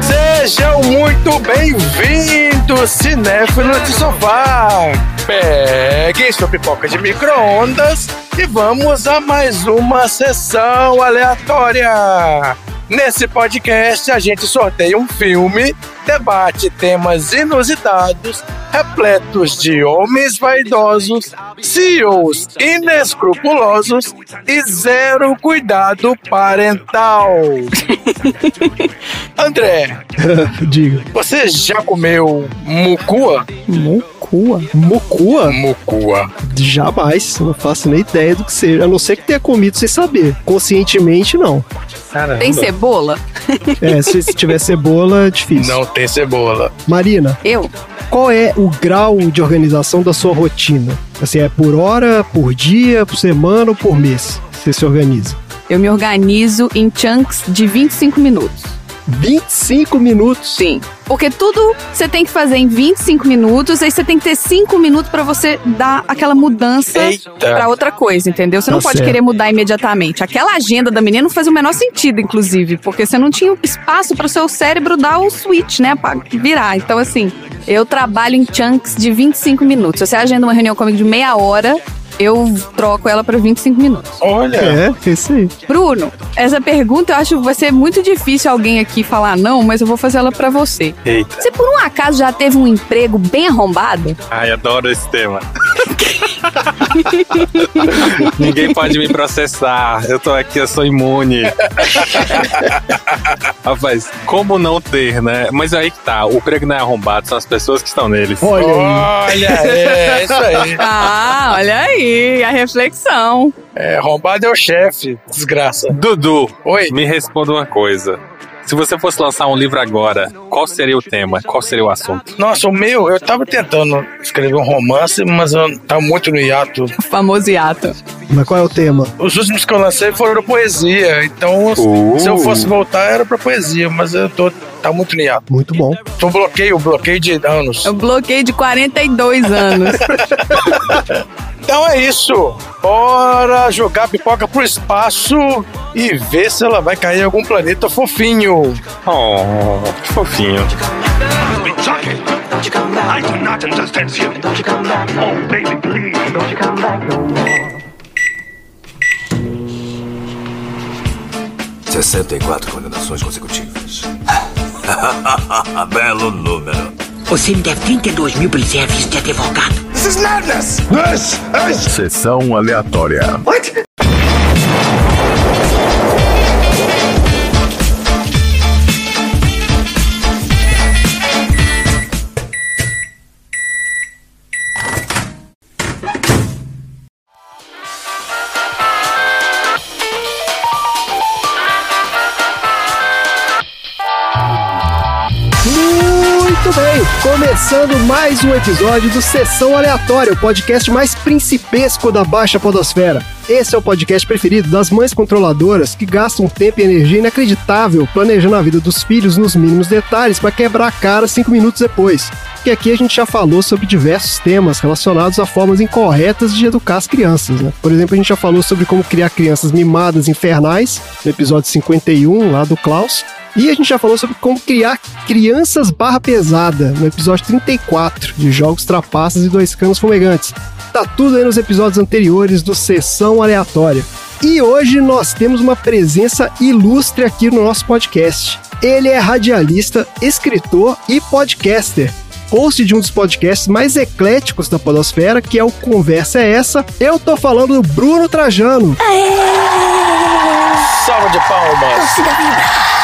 Sejam muito bem-vindos, cinéfilos de sofá! Peguem sua pipoca de micro-ondas e vamos a mais uma sessão aleatória! Nesse podcast, a gente sorteia um filme, debate temas inusitados, repletos de homens vaidosos, CEOs inescrupulosos e zero cuidado parental. André, Diga. você já comeu mucua? Mocua? Mocua? Mucua. Jamais. Não faço nem ideia do que seja. A não ser que tenha comido sem saber. Conscientemente, não. Caramba. Tem cebola? É, se, se tiver cebola, é difícil. Não tem cebola. Marina, Eu? qual é o grau de organização da sua rotina? Assim, é por hora, por dia, por semana ou por mês? Você se organiza? Eu me organizo em chunks de 25 minutos. 25 minutos. Sim. Porque tudo você tem que fazer em 25 minutos, aí você tem que ter 5 minutos pra você dar aquela mudança pra outra coisa, entendeu? Você Tá não pode certo. querer mudar imediatamente. Aquela agenda da menina não faz o menor sentido, inclusive, porque você não tinha espaço para o seu cérebro dar o switch, né, pra virar. Então, assim, eu trabalho em chunks de 25 minutos. Se você agenda uma reunião comigo de meia hora, eu troco ela pra 25 minutos. Olha. É, isso aí. Bruno, essa pergunta eu acho que vai ser muito difícil alguém aqui falar não, mas eu vou fazer ela pra você. Eita. Você por um acaso já teve um emprego bem arrombado? Ai, adoro esse tema. Ninguém pode me processar. Eu tô aqui, eu sou imune. Rapaz, como não ter, né? Mas aí que tá, o prego não é arrombado, são as pessoas que estão neles. Olha aí. Olha, é isso aí. Ah, olha aí, a reflexão. É, arrombado é o chefe, desgraça. Dudu, Oi. me responda uma coisa. Se você fosse lançar um livro agora, qual seria o tema? Qual seria o assunto? Nossa, o meu, eu tava tentando escrever um romance, mas eu tava muito no hiato. O famoso hiato. Mas qual é o tema? Os últimos que eu lancei foram poesia, então Uh. se eu fosse voltar era pra poesia, mas eu tô tá muito no hiato. Muito bom. Tô bloqueio, bloqueio de anos. Eu bloqueei de 42 anos. Então é isso. Bora jogar pipoca pro espaço e ver se ela vai cair em algum planeta fofinho. Oh, que fofinho. I do not understand you. Oh, baby, please. Don't you come back no more. 64 condenações consecutivas. Belo número. Você me deve 32 mil pelo serviço de advogado. This is madness. This is Sessão aleatória. what? Começando mais um episódio do Sessão Aleatória, o podcast mais principesco da Baixa Podosfera. Esse é o podcast preferido das mães controladoras que gastam tempo e energia inacreditável planejando a vida dos filhos nos mínimos detalhes para quebrar a cara cinco minutos depois. E aqui a gente já falou sobre diversos temas relacionados a formas incorretas de educar as crianças. Né? Por exemplo, a gente já falou sobre como criar crianças mimadas infernais, no episódio 51 lá do Klaus. E a gente já falou sobre como criar crianças barra pesada no episódio 34 de Jogos Trapaças e Dois Canos Fumegantes. Tá tudo aí nos episódios anteriores do Sessão Aleatória. E hoje nós temos uma presença ilustre aqui no nosso podcast. Ele é radialista, escritor e podcaster. Host de um dos podcasts mais ecléticos da Podosfera, que é o Conversa é Essa. Eu tô falando do Bruno Trajano. Salva de palmas.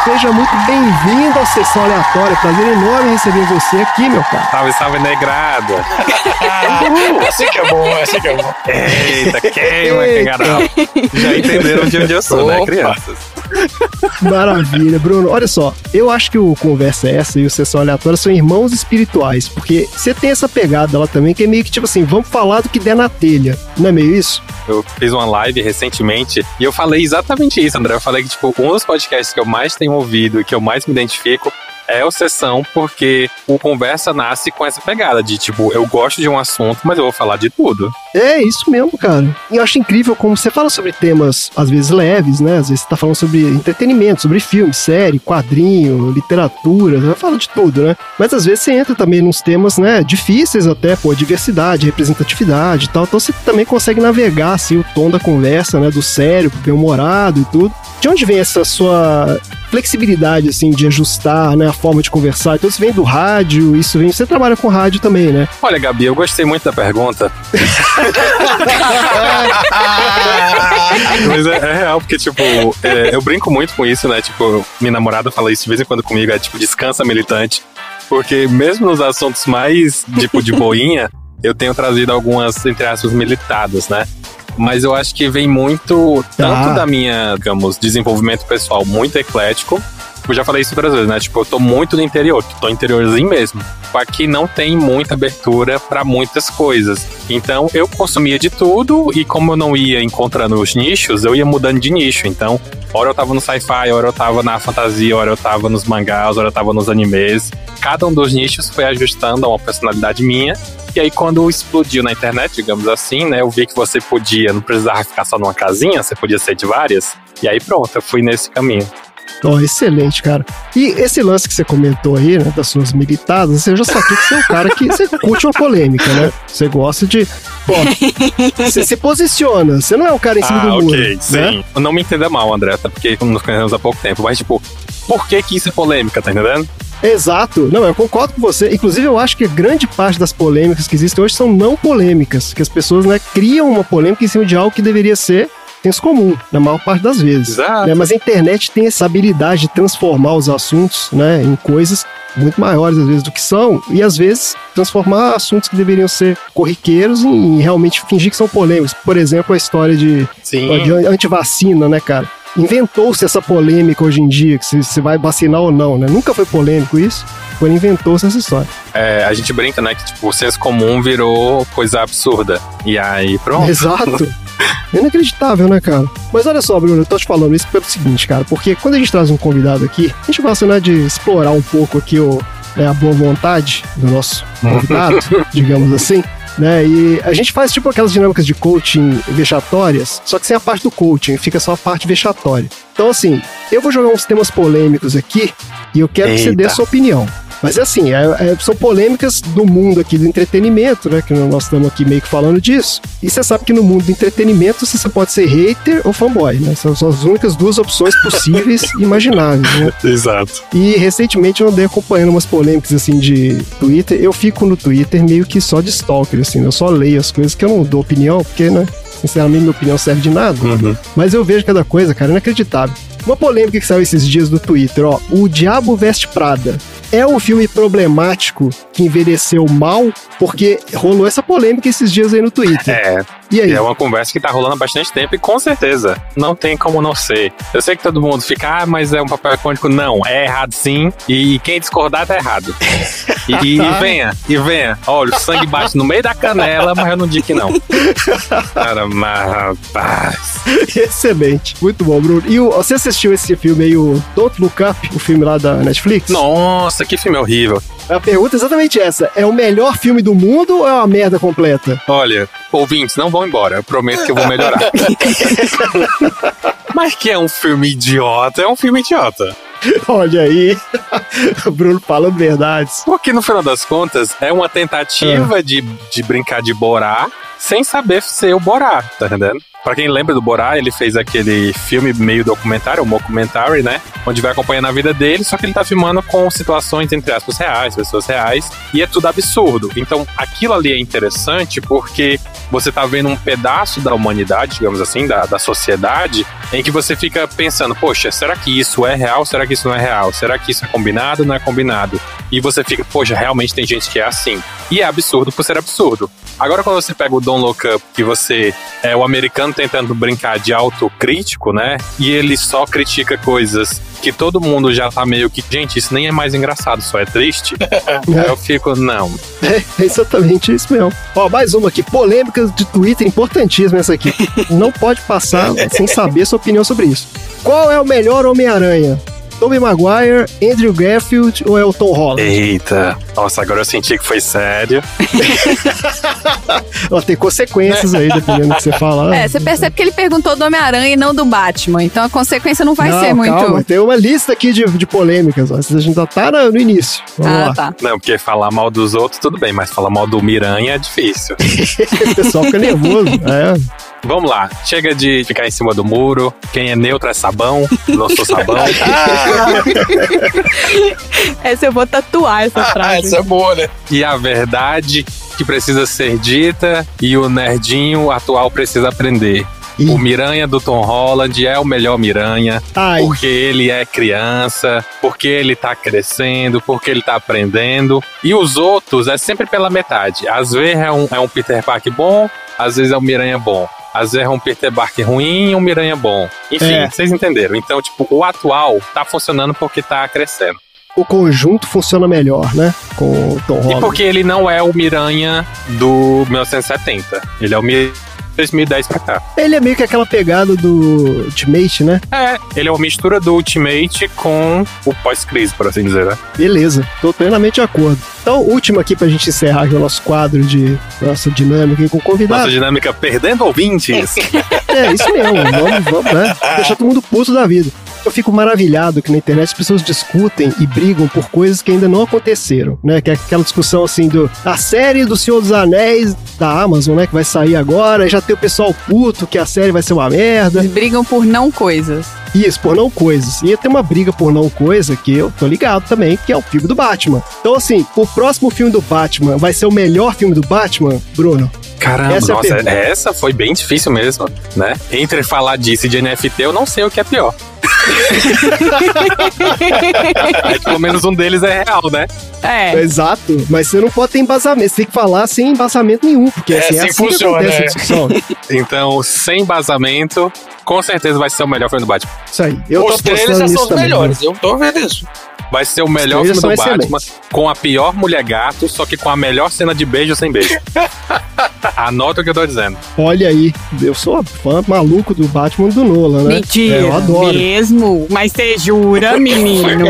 Seja muito bem-vindo à sessão aleatória. Prazer enorme receber você aqui, meu cara. Salve, salve, negrada. Ah, assim que é bom, assim que é bom. Eita, queima, cangarão. Já entenderam de onde eu sou, né, Opa. crianças? Maravilha, Bruno. Olha só, eu acho que o Conversa é Essa e o Sessão Aleatória são irmãos espirituais, porque você tem essa pegada lá também, que é meio que tipo assim, vamos falar do que der na telha. Não é meio isso? Eu fiz uma live recentemente e eu falei exatamente isso, André. Eu falei que, tipo, um dos podcasts que eu mais tenho ouvido e que eu mais me identifico é o sessão porque o conversa nasce com essa pegada de tipo, eu gosto de um assunto, mas eu vou falar de tudo. É isso mesmo, cara. E eu acho incrível como você fala sobre temas, às vezes leves, né? Às vezes você tá falando sobre entretenimento, sobre filme, série, quadrinho, literatura, você fala de tudo, né? Mas às vezes você entra também nos temas, né, difíceis até, pô, diversidade, representatividade e tal. Então você também consegue navegar, assim, o tom da conversa, né, do sério, bem humorado e tudo. De onde vem essa sua flexibilidade, assim, de ajustar, né, a forma de conversar? Então isso vem do rádio, isso vem... Você trabalha com rádio também, né? Olha, Gabi, eu gostei muito da pergunta. Mas é, é real, porque, tipo, é, eu brinco muito com isso, né? Tipo, minha namorada fala isso de vez em quando comigo, é tipo, descansa militante. Porque mesmo nos assuntos mais, tipo, de boinha, eu tenho trazido algumas, entre aspas, militadas, né? Mas eu acho que vem muito, tanto Ah. da minha, digamos, desenvolvimento pessoal muito eclético. Eu já falei isso outras vezes, né? Tipo, eu tô muito no interior, tô interiorzinho mesmo. Aqui não tem muita abertura pra muitas coisas. Então eu consumia de tudo e como eu não ia encontrando os nichos, eu ia mudando de nicho. Então, hora eu tava no sci-fi, hora eu tava na fantasia, hora eu tava nos mangás, hora eu tava nos animes. Cada um dos nichos foi ajustando a uma personalidade minha. E aí, quando explodiu na internet, digamos assim, né? Eu vi que você podia, não precisava ficar só numa casinha, você podia ser de várias. E aí, pronto, eu fui nesse caminho. Ó, excelente, cara. E esse lance que você comentou aí, né, das suas militadas, você já saquei que você é um cara que você curte uma polêmica, né? Você gosta de. Pô, você se posiciona, você não é um cara em cima ah, do muro. ok, sim. né? Não me entenda mal, André, até porque nos conhecemos há pouco tempo. Mas, tipo, por que que isso é polêmica, tá entendendo? Exato. Não, eu concordo com você. Inclusive, eu acho que grande parte das polêmicas que existem hoje são não polêmicas. Que as pessoas né, criam uma polêmica em cima de algo que deveria ser senso comum, na maior parte das vezes. Exato. né? Mas a internet tem essa habilidade de transformar os assuntos né, em coisas muito maiores, às vezes, do que são, e às vezes transformar assuntos que deveriam ser corriqueiros em, realmente fingir que são polêmicos. Por exemplo, a história de Sim. de antivacina, né, cara? Inventou-se essa polêmica hoje em dia, que se você vai vacinar ou não, né? Nunca foi polêmico isso, porém inventou-se essa história. É, a gente brinca, né, que tipo, o senso comum virou coisa absurda. E aí, pronto. Exato. Inacreditável, né, cara? Mas olha só, Bruno, eu tô te falando isso pelo seguinte, cara, porque quando a gente traz um convidado aqui, a gente gosta, né, de explorar um pouco aqui o, né, a boa vontade do nosso convidado, digamos assim. Né, e a gente faz tipo aquelas dinâmicas de coaching vexatórias, só que sem a parte do coaching, fica só a parte vexatória. Então, assim, eu vou jogar uns temas polêmicos aqui e eu quero que você dê a Eita. sua opinião. Mas é assim, é- é- são polêmicas do mundo aqui do entretenimento, né? Que nós estamos aqui meio que falando disso. E você sabe que no mundo do entretenimento você pode ser hater ou fanboy, né? São, são as únicas duas opções possíveis e imagináveis, né? Exato. E recentemente eu andei acompanhando umas polêmicas assim de Twitter. Eu fico no Twitter meio que só de stalker, assim, eu só leio as coisas que eu não dou opinião, porque, né? Sinceramente, minha opinião serve de nada. Uhum. Mas eu vejo cada coisa, cara, inacreditável. Uma polêmica que saiu esses dias no Twitter, ó. O Diabo Veste Prada é um filme problemático que envelheceu mal, porque rolou essa polêmica esses dias aí no Twitter. É, E aí? é uma conversa que tá rolando há bastante tempo e com certeza não tem como não ser. Eu sei que todo mundo fica, ah, mas é um papel icônico. Não, é errado sim. E quem discordar tá errado. E, e- e venha, e venha. Olha, o sangue bate no meio da canela, mas eu não digo que não. Cara, mas rapaz. Excelente. Muito bom, Bruno. E o- você assistiu esse filme aí, o Don't Look Up, o filme lá da Netflix? Nossa, que filme horrível. A pergunta é exatamente essa. É o melhor filme do mundo ou é uma merda completa? Olha, ouvintes, não vão embora. Eu prometo que eu vou melhorar. Mas que é um filme idiota, é um filme idiota. Olha aí. o Bruno falando verdades. Porque no final das contas é uma tentativa de, de brincar de Borá sem saber ser o Borá, tá entendendo? Pra quem lembra do Borá, ele fez aquele filme meio documentário, um mockumentary, né? Onde vai acompanhando a vida dele, só que ele tá filmando com situações, entre aspas, reais, pessoas reais, e é tudo absurdo. Então, aquilo ali é interessante porque você tá vendo um pedaço da humanidade, digamos assim, da, da sociedade, em que você fica pensando, poxa, será que isso é real? Será que isso não é real? Será que isso é combinado? Não é combinado? E você fica, poxa, realmente tem gente que é assim. E é absurdo por ser absurdo. Agora, quando você pega o Don't Look Up, que você é o americano tentando brincar de autocrítico, né? E ele só critica coisas que todo mundo já tá meio que, gente, isso nem é mais engraçado, só é triste. Aí eu fico, não. É, é exatamente isso mesmo. Ó, mais uma aqui. Polêmicas de Twitter, importantíssima essa aqui. Não pode passar sem saber sua opinião sobre isso. Qual é o melhor Homem-Aranha? Tobey Maguire, Andrew Garfield ou é o Tom Holland? Eita. Nossa, agora eu senti que foi sério. Ó, tem consequências aí, dependendo do que você falar. É, você percebe que ele perguntou do Homem-Aranha e não do Batman. Então a consequência não vai Não, ser muito. calma, tem uma lista aqui de, de polêmicas. Ó. A gente já tá no no início. Vamos Ah, lá. tá. Não, porque falar mal dos outros, tudo bem, mas falar mal do Miranha é difícil. o pessoal fica nervoso. É. Vamos lá, chega de ficar em cima do muro. Quem é neutro é sabão, não sou sabão. Essa eu vou tatuar essa Ah, frase. essa é boa, né? e a verdade que precisa ser dita e o nerdinho atual precisa aprender. Ih. O Miranha do Tom Holland é o melhor Miranha, Ai, porque ele é criança, porque ele tá crescendo, porque ele tá aprendendo. E os outros é sempre pela metade. Às vezes é um, é um Peter Parker bom, às vezes é um Miranha bom. Às vezes é um Peter Parker ruim e um Miranha bom. Enfim, É. vocês entenderam. Então, tipo, o atual tá funcionando porque tá crescendo. o conjunto funciona melhor, né? Com o Tom E Holland. porque ele não é o Miranha do 1970. Ele é o Miranha 2010 pra cá. Ele é meio que aquela pegada do Ultimate, né? É, ele é uma mistura do Ultimate com o pós-crise, por assim dizer, né? Beleza, tô plenamente de acordo. Então, último aqui pra gente encerrar aqui o nosso quadro de nossa dinâmica com o convidado. Nossa dinâmica perdendo ouvintes. É, isso mesmo. Vamos, vamos, né? Deixar todo mundo puto da vida. Eu fico maravilhado que na internet as pessoas discutem e brigam por coisas que ainda não aconteceram, né? Que é aquela discussão assim do a série do Senhor dos Anéis da Amazon, né? Que vai sair agora, e já tem o pessoal puto que a série vai ser uma merda. Eles brigam por não coisas. Isso, por não coisas. E tem uma briga por não coisa que eu tô ligado também, que é o filme do Batman. Então, assim, o próximo filme do Batman vai ser o melhor filme do Batman, Bruno? Caramba, Essa é a nossa, pergunta. essa foi bem difícil mesmo, né? Entre falar disso e de NFT, eu não sei o que é pior. é, pelo menos um deles é real, né? É. Exato, mas você não pode ter embasamento, você tem que falar sem embasamento nenhum, porque É assim, é assim assim que funciona, acontece a é. discussão. Então, sem embasamento, com certeza vai ser o melhor filme do Batman. Isso aí. Eu Os tô trailers já são os melhores. Eu tô vendo isso. Vai ser o melhor filme do Batman, com a pior mulher gato, só que com a melhor cena de beijo sem beijo. Anota o que eu tô dizendo. Olha aí, eu sou fã maluco do Batman do Nolan, né? Mentira. É, eu adoro. Mesmo? Mas você jura, menino?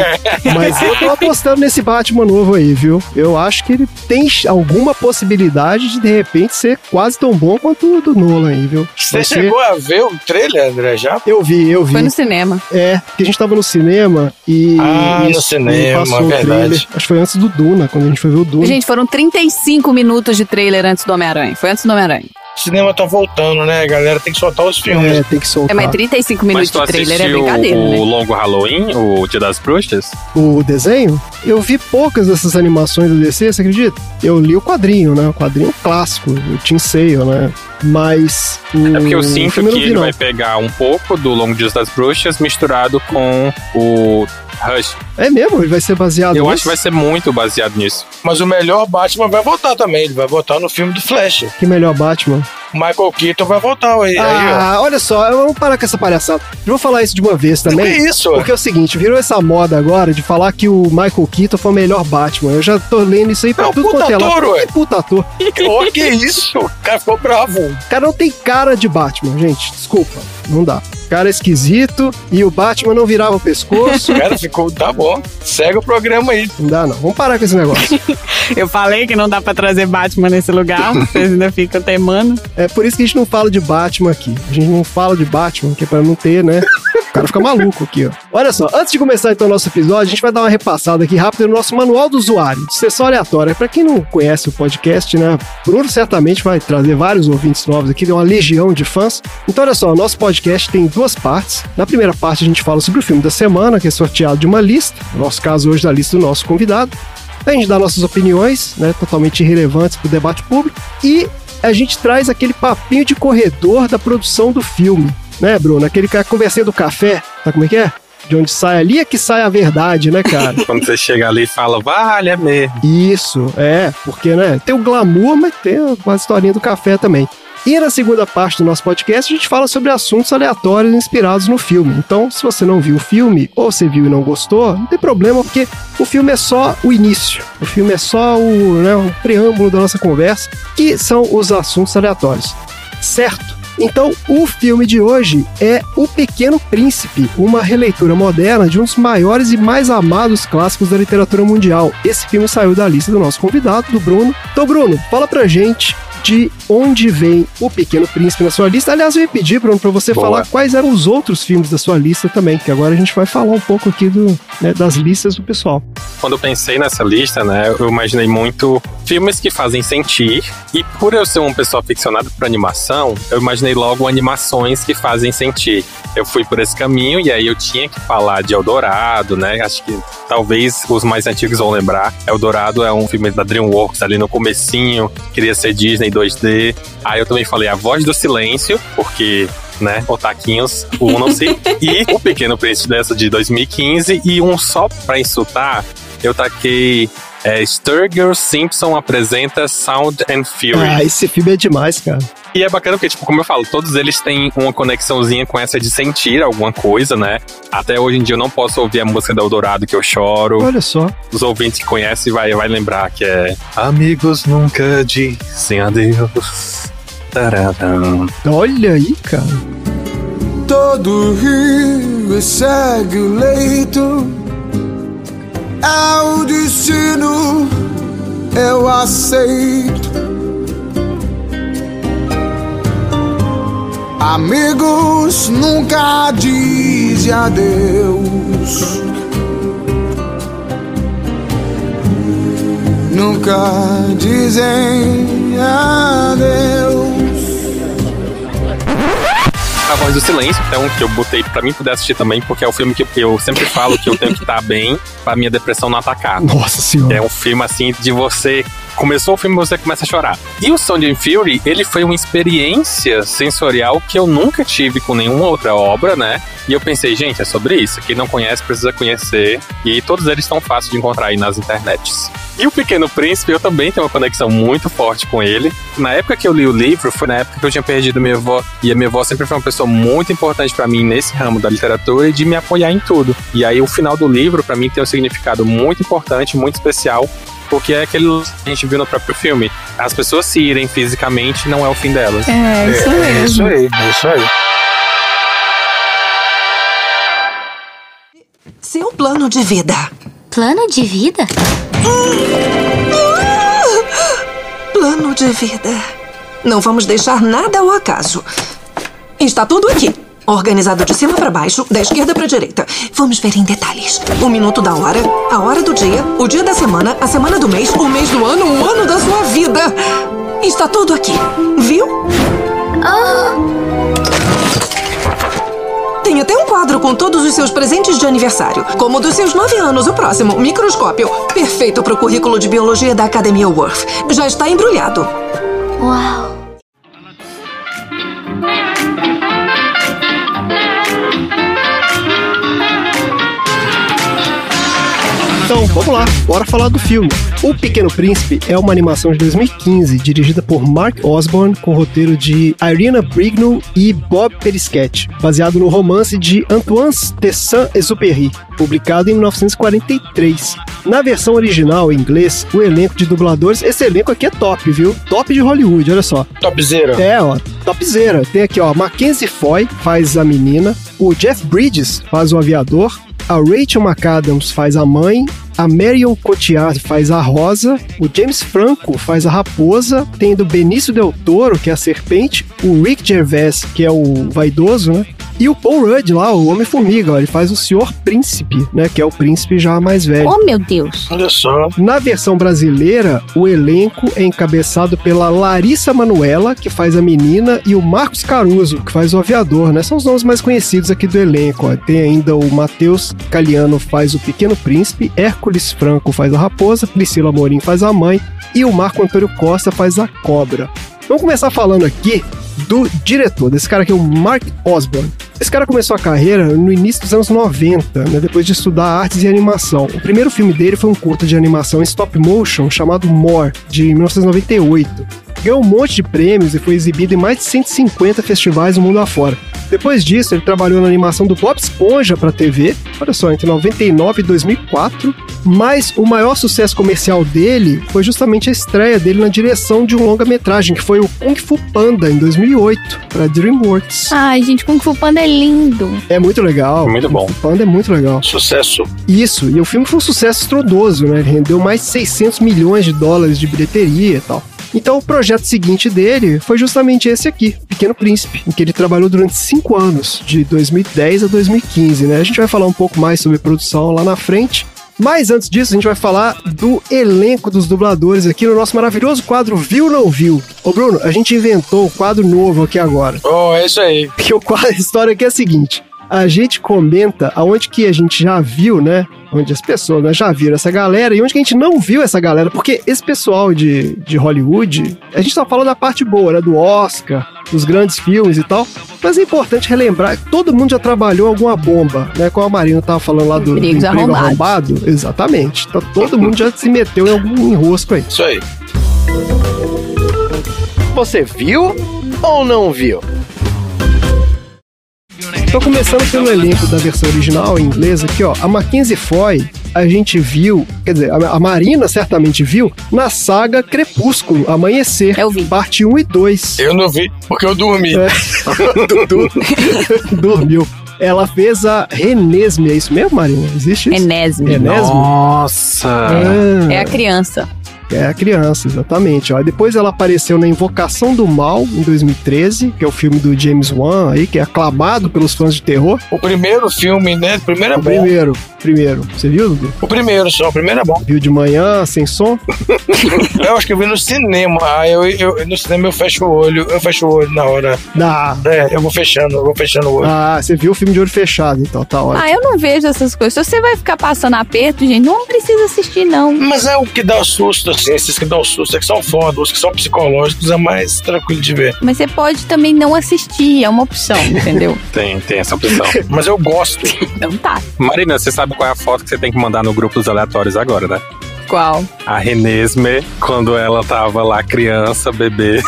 Mas eu tô apostando nesse Batman novo aí, viu? Eu acho que ele tem alguma possibilidade de, de repente, ser quase tão bom quanto o do Nolan aí, viu? Você ser- chegou a ver o trailer, André, já? Eu vi, eu vi. Foi no cinema. É, porque a gente tava no cinema e. Ah, no cinema, passou o verdade. trailer. Acho que foi antes do Duna, quando a gente foi ver o Duna. Gente, foram 35 minutos de trailer antes do Homem-Aranha. Foi antes do Homem-Aranha. O cinema tá voltando, né, galera? Tem que soltar os filmes. É, tem que É, soltar. mas 35 Mas minutos tu de trailer é brincadeira, o né? longo Halloween, o Dia das Bruxas? O desenho, eu vi poucas dessas animações do DC, você acredita? Eu li o quadrinho, né? O quadrinho clássico, o Tim Sale, né? Mas. O É porque eu sinto que ele não. vai pegar um pouco do Longo Dia das Bruxas misturado com o Rush. É mesmo? Ele vai ser baseado Eu nisso? acho que vai ser muito baseado nisso. Mas o melhor Batman vai voltar também. Ele vai voltar no filme do Flash. Que melhor Batman. O Michael Keaton vai voltar aí. aí. Ah, olha só, vamos parar com essa palhaçada. Eu vou falar isso de uma vez Que também. isso? Porque é o seguinte, virou essa moda agora de falar que o Michael Keaton foi o melhor Batman. Eu já tô lendo isso aí pra É tudo puta quanto é lado. Que puta ator. Ô, que isso? O cara ficou bravo. O cara não tem cara de Batman, gente. Desculpa, não dá. O cara é esquisito e o Batman não virava o pescoço. O cara ficou, tá bom. Segue o programa aí. Não dá, não. Vamos parar com esse negócio. Eu falei que não dá pra trazer Batman nesse lugar. Vocês ainda ficam teimando. É por isso que a gente não fala de Batman aqui. A gente não fala de Batman, que é pra não ter, né? O cara fica maluco aqui, ó. Olha só, antes de começar então o nosso episódio, a gente vai dar uma repassada aqui rápida no nosso manual do usuário, sessão aleatória. Pra quem não conhece o podcast, né? Bruno certamente vai trazer vários ouvintes novos aqui, tem uma legião de fãs. Então, olha só, o nosso podcast tem duas partes. Na primeira parte, a gente fala sobre o filme da semana, que é sorteado de uma lista. No nosso caso, hoje, da lista do nosso convidado. A gente dá nossas opiniões, né, totalmente irrelevantes para o debate público, e a gente traz aquele papinho de corredor da produção do filme, né, Bruno? Aquele cara conversinha do café, sabe como é que é? De onde sai ali é que sai a verdade, né, cara? Quando você chega ali e fala, vale, é mesmo. Isso, é, porque, né, tem o glamour, mas tem a historinha do café também. E na segunda parte do nosso podcast, a gente fala sobre assuntos aleatórios inspirados no filme. Então, se você não viu o filme, ou você viu e não gostou, não tem problema, porque o filme é só o início. O filme é só o, né, o preâmbulo da nossa conversa, que são os assuntos aleatórios. Certo? Então, o filme de hoje é O Pequeno Príncipe, uma releitura moderna de um dos maiores e mais amados clássicos da literatura mundial. Esse filme saiu da lista do nosso convidado, do Bruno. Então, Bruno, fala pra gente de onde vem O Pequeno Príncipe na sua lista. Aliás, eu ia pedir, Bruno, pra você Boa. falar quais eram os outros filmes da sua lista também, que agora a gente vai falar um pouco aqui do, né, das listas do pessoal. Quando eu pensei nessa lista, né, eu imaginei muito filmes que fazem sentir. E por eu ser uma pessoa aficionada por animação, eu imaginei logo animações que fazem sentir. Eu fui por esse caminho e aí eu tinha que falar de Eldorado, né? Acho que talvez os mais antigos vão lembrar. Eldorado é um filme da DreamWorks ali no comecinho, queria ser Disney 2D. Aí eu também falei A Voz do Silêncio, porque né? Otaquinhos, unam-se. e O Pequeno Príncipe dessa de 2015. E um só pra insultar, eu taquei é, Sturgill Simpson apresenta Sound and Fury. Ah, esse filme é demais, cara. E é bacana porque, tipo, como eu falo, todos eles têm uma conexãozinha com essa de sentir alguma coisa, né? Até hoje em dia eu não posso ouvir a música da Eldorado que eu choro. Olha só. Os ouvintes que conhecem vai, vai lembrar que é Amigos nunca dizem adeus. Tararam. Olha aí, cara. Todo rio segue o leito. É o destino, eu aceito. Amigos nunca dizem adeus. Nunca dizem adeus. A Voz do Silêncio, então, que eu botei pra mim poder assistir também, porque é o filme que eu sempre falo que eu tenho que estar bem pra minha depressão não atacar. Nossa senhora. É um filme assim de você. Começou o filme você começa a chorar. E o Sound and Fury, ele foi uma experiência sensorial que eu nunca tive com nenhuma outra obra, né? E eu pensei, gente, é sobre isso. Quem não conhece precisa conhecer. E todos eles estão fáceis de encontrar aí nas internets. E o Pequeno Príncipe, eu também tenho uma conexão muito forte com ele. Na época que eu li o livro, foi na época que eu tinha perdido minha avó. E a minha avó sempre foi uma pessoa muito importante pra mim nesse ramo da literatura e de me apoiar em tudo. E aí o final do livro, pra mim, tem um significado muito importante, muito especial. Porque é aquele que a gente viu no próprio filme. As pessoas se irem fisicamente não é o fim delas. É, isso É mesmo. isso aí, é isso aí. Seu plano de vida. Plano de vida? Plano de vida. Não vamos deixar nada ao acaso. Está tudo aqui. Organizado de cima para baixo, da esquerda para direita. Vamos ver em detalhes. O minuto da hora, a hora do dia, o dia da semana, a semana do mês, o mês do ano, o ano da sua vida. Está tudo aqui. Viu? Tem até um quadro com todos os seus presentes de aniversário. Como o dos seus nove anos, o próximo. Microscópio. Perfeito para o currículo de biologia da Academia Worth. Já está embrulhado. Uau! Então, vamos lá, bora falar do filme. O Pequeno Príncipe é uma animação de 2015, dirigida por Mark Osborne, com roteiro de Irina Brignow e Bob Perisquet, baseado no romance de Antoine de Saint-Exupéry, publicado em 1943. Na versão original em inglês, o elenco de dubladores, esse elenco aqui é top, viu? Top de Hollywood, olha só. Topzera. É, ó, topzera. Tem aqui, ó, Mackenzie Foy faz a menina, o Jeff Bridges faz o aviador, a Rachel McAdams faz a mãe, a Marion Cotillard faz a Rosa, o James Franco faz a Raposa, tem do Benício Del Toro, que é a Serpente, o Rick Gervais, que é o vaidoso, né? E o Paul Rudd lá, o Homem-Formiga, ele faz o Senhor Príncipe, né? Que é o príncipe já mais velho. Oh, meu Deus. Olha só. Na versão brasileira, o elenco é encabeçado pela Larissa Manuela, que faz a menina, e o Marcos Caruso, que faz o aviador, né? São os nomes mais conhecidos aqui do elenco. Ó. Tem ainda o Matheus Caliano faz o Pequeno Príncipe, Hércules Franco faz a Raposa, Priscila Morim faz a mãe e o Marco Antônio Costa faz a Cobra. Vamos começar falando aqui do diretor, desse cara aqui, o Mark Osborne. Esse cara começou a carreira no início dos anos 90, né, depois de estudar artes e animação. O primeiro filme dele foi um curta de animação em stop motion chamado More, de 1998. Ganhou um monte de prêmios e foi exibido em mais de 150 festivais no mundo afora. Depois disso, ele trabalhou na animação do Bob Esponja para TV, olha só, entre 99 e 2004. Mas o maior sucesso comercial dele foi justamente a estreia dele na direção de um longa-metragem, que foi o Kung Fu Panda, em 2008, para DreamWorks. Ai, gente, Kung Fu Panda é lindo. É muito legal. Muito bom. Kung Fu Panda é muito legal. Sucesso. Isso, e o filme foi um sucesso estrondoso, né? Ele rendeu mais de 600 milhões de dólares de bilheteria e tal. Então o projeto seguinte dele foi justamente esse aqui, Pequeno Príncipe, em que ele trabalhou durante cinco anos, de 2010 a 2015, né? A gente vai falar um pouco mais sobre produção lá na frente. Mas antes disso, a gente vai falar do elenco dos dubladores aqui no nosso maravilhoso quadro Viu Não Viu. Ô Bruno, a gente inventou um quadro novo aqui agora. Oh, é isso aí. Que o quadro, a história aqui é a seguinte: a gente comenta aonde que a gente já viu, né? Onde as pessoas né, já viram essa galera e onde que a gente não viu essa galera. Porque esse pessoal de, de Hollywood, a gente só fala da parte boa, né? Do Oscar, dos grandes filmes e tal. Mas é importante relembrar que todo mundo já trabalhou alguma bomba, né? Como a Marina tava falando lá do, do Empregos emprego arrombados. arrombado. Exatamente. Então todo mundo já se meteu em algum enrosco aí. Isso aí. Você viu ou não viu? Então, começando pelo elenco da versão original em inglês aqui, ó. A Mackenzie Foy, a gente viu, quer dizer, a, Marina certamente viu, na saga Crepúsculo, Amanhecer. Eu vi. Parte 1 e 2. Eu não vi, porque eu dormi. É. Dudu dormiu. Ela fez a Renesme, é isso mesmo, Marina? Existe isso? Enésimo. Renesme? Nossa! Ah, É a criança. É a criança, exatamente. Ó. Depois ela apareceu na Invocação do Mal, em 2013, que é o filme do James Wan aí, que é aclamado pelos fãs de terror. O primeiro filme, né? O primeiro é O bom. primeiro, primeiro. Você viu, Dudu? O primeiro só, o primeiro é bom. Viu de manhã, sem som? Eu acho que eu vi no cinema. Ah, eu, eu, no cinema eu fecho o olho, eu fecho o olho na hora. Dá. É, eu vou fechando, eu vou fechando o olho. Ah, você viu o filme de olho fechado, então tá ótimo. Ah, eu não vejo essas coisas. Se você vai ficar passando aperto, gente, não precisa assistir, não. Mas é o que dá o susto, assim, esses que dão susto, é que são foda, os que são psicológicos é mais tranquilo de ver. Mas você pode também não assistir, é uma opção, entendeu? Tem, tem essa opção. Mas eu gosto. Então tá. Marina, você sabe qual é a foto que você tem que mandar no grupo dos aleatórios agora, né? Qual? A Renesme, quando ela tava lá criança, bebê.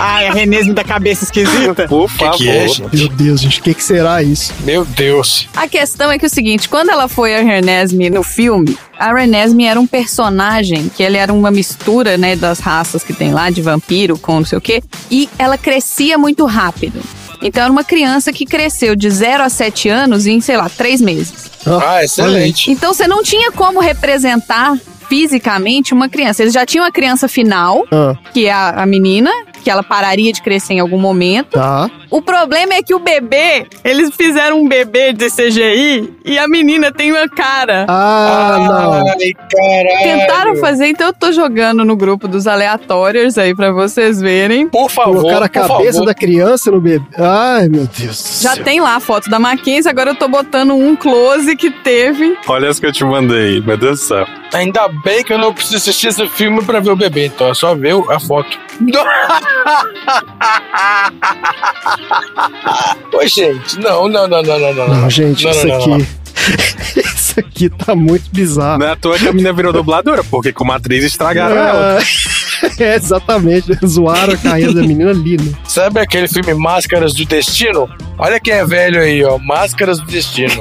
Ai, a Renesme da cabeça esquisita. Por Que favor. que é, gente? Meu Deus, gente, o que, que será isso? Meu Deus. A questão é que é o seguinte, quando ela foi a Renesme no filme, a Renesme era um personagem que ele era uma mistura, né, das raças que tem lá, de vampiro com não sei o quê, e ela crescia muito rápido. Então era uma criança que cresceu de 0 a 7 anos em, sei lá, 3 meses. Ah, excelente. Então você não tinha como representar fisicamente uma criança. Eles já tinham a criança final, Ah, que é a, a menina, que ela pararia de crescer em algum momento. tá. O problema é que o bebê, eles fizeram um bebê de CGI e a menina tem uma cara. Ah, não. Ai, caralho. Tentaram fazer, então eu tô jogando no grupo dos aleatórios aí pra vocês verem. Por favor, Colocaram a cabeça favor. da criança no bebê. Ai, meu Deus do Já céu. tem lá a foto da Mackenzie, agora eu tô botando um close que teve. Olha as que eu te mandei, meu Deus do céu. Ainda bem que eu não preciso assistir esse filme pra ver o bebê, então é só ver a foto. Oi, gente. Não, não, não, não, não, não. Não, gente, Não, isso não, não, aqui. isso aqui tá muito bizarro. Não é à toa que a menina virou dubladora, porque como atriz estragaram ela. Ah, é, exatamente. Zoaram a carreira da menina ali, né? Sabe aquele filme Máscaras do Destino? Olha quem é velho aí, ó. Máscaras do Destino.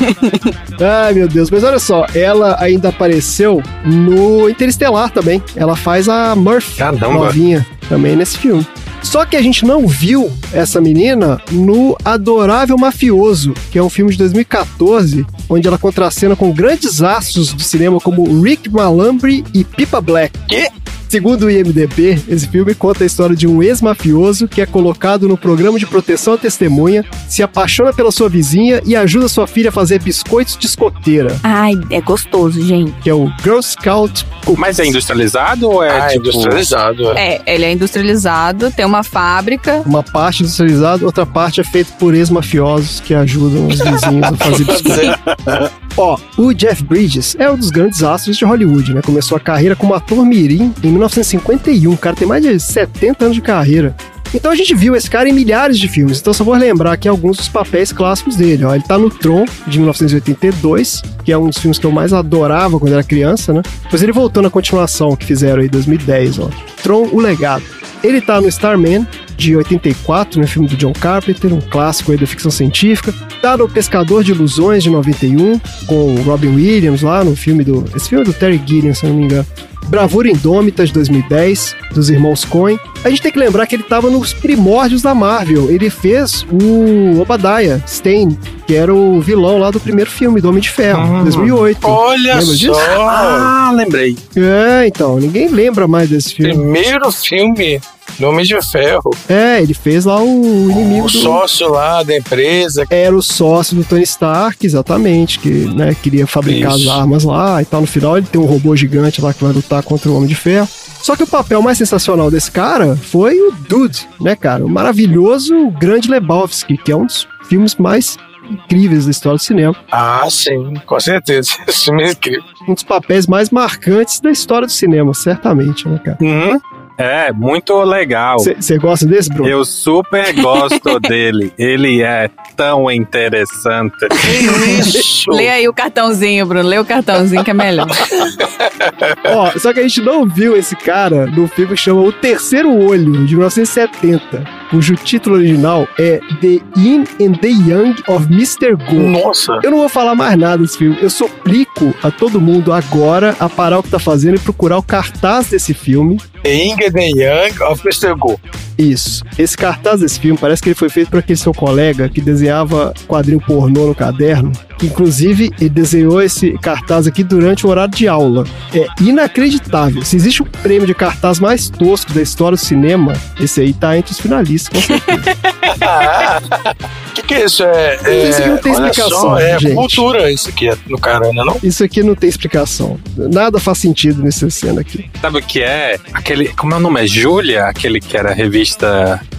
Ai, meu Deus. Mas olha só, ela ainda apareceu no Interestelar também. Ela faz a Murphy, Caramba. novinha, também nesse filme. Só que a gente não viu essa menina no Adorável Mafioso, que é um filme de 2014, onde ela contracena com grandes astros do cinema como Rick Malambre e Pipa Black. Que? Segundo o IMDB, esse filme conta a história de um ex-mafioso que é colocado no programa de proteção à testemunha, se apaixona pela sua vizinha e ajuda sua filha a fazer biscoitos de escoteira, Ai, é gostoso, gente. que é o Girl Scout Cookies. Mas é industrializado ou é ah, tipo. industrializado. É. É, ele é industrializado, tem uma fábrica. Uma parte industrializada, outra parte é feita por ex-mafiosos que ajudam os vizinhos a fazer biscoito. Ó, o Jeff Bridges é um dos grandes astros de Hollywood, né? Começou a carreira como ator mirim em 1951. O cara tem mais de 70 anos de carreira. Então a gente viu esse cara em milhares de filmes. Então só vou lembrar aqui alguns dos papéis clássicos dele. Ó. Ele tá no Tron, de 1982, que é um dos filmes que eu mais adorava quando era criança, né? Depois ele voltou na continuação que fizeram aí em 2010, ó. Tron, o Legado. Ele tá no Starman, de 84, no filme do John Carpenter, um clássico aí da ficção científica. Tá no Pescador de Ilusões, de 91, com o Robin Williams lá no filme do... Esse filme é do Terry Gilliam, se não me engano. Bravura Indômita, de 2010, dos irmãos Coen. A gente tem que lembrar que ele estava nos primórdios da Marvel. Ele fez o Obadiah Stane, que era o vilão lá do primeiro filme, do Homem de Ferro, 2008. Olha Lembra só! disso? Ah, lembrei. É, então, ninguém lembra mais desse filme. Primeiro filme do Homem de Ferro. É, ele fez lá o inimigo O do... sócio lá da empresa. Era o sócio do Tony Stark, exatamente, que né, queria fabricar Isso. as armas lá e tal. No final ele tem um robô gigante lá que vai lutar contra o Homem de Ferro. Só que o papel mais sensacional desse cara foi o Dude, né, cara? O maravilhoso Grande Lebowski, que é um dos filmes mais incríveis da história do cinema. Ah, sim, com certeza. Esse filme é incrível. Um dos papéis mais marcantes da história do cinema, certamente, né, cara? Uhum. É, muito legal. Você gosta desse, Bruno? Eu super gosto dele. Ele é tão interessante. Isso! Lê aí o cartãozinho, Bruno. Lê o cartãozinho que é melhor. Ó, só que a gente não viu esse cara no filme que chama O Terceiro Olho, de 1970, cujo título original é The Yin and the Young of Mr. Go. Nossa! Eu não vou falar mais nada desse filme. Eu suplico a todo mundo agora a parar o que tá fazendo e procurar o cartaz desse filme. The Yin and the Young of Mr. Go. Isso. Esse cartaz desse filme parece que ele foi feito por aquele seu colega que desenhava quadrinho pornô no caderno. Inclusive, ele desenhou esse cartaz aqui durante o horário de aula. É inacreditável. Se existe um prêmio de cartaz mais tosco da história do cinema, esse aí tá entre os finalistas, com certeza. O que, que é isso? É, é, Isso aqui não tem olha explicação, só, é gente. cultura isso aqui é no cara, né? Não? Isso aqui não tem explicação. Nada faz sentido nessa cena aqui. Sabe o que é? Aquele. Como é o nome? É Júlia? Aquele que era revista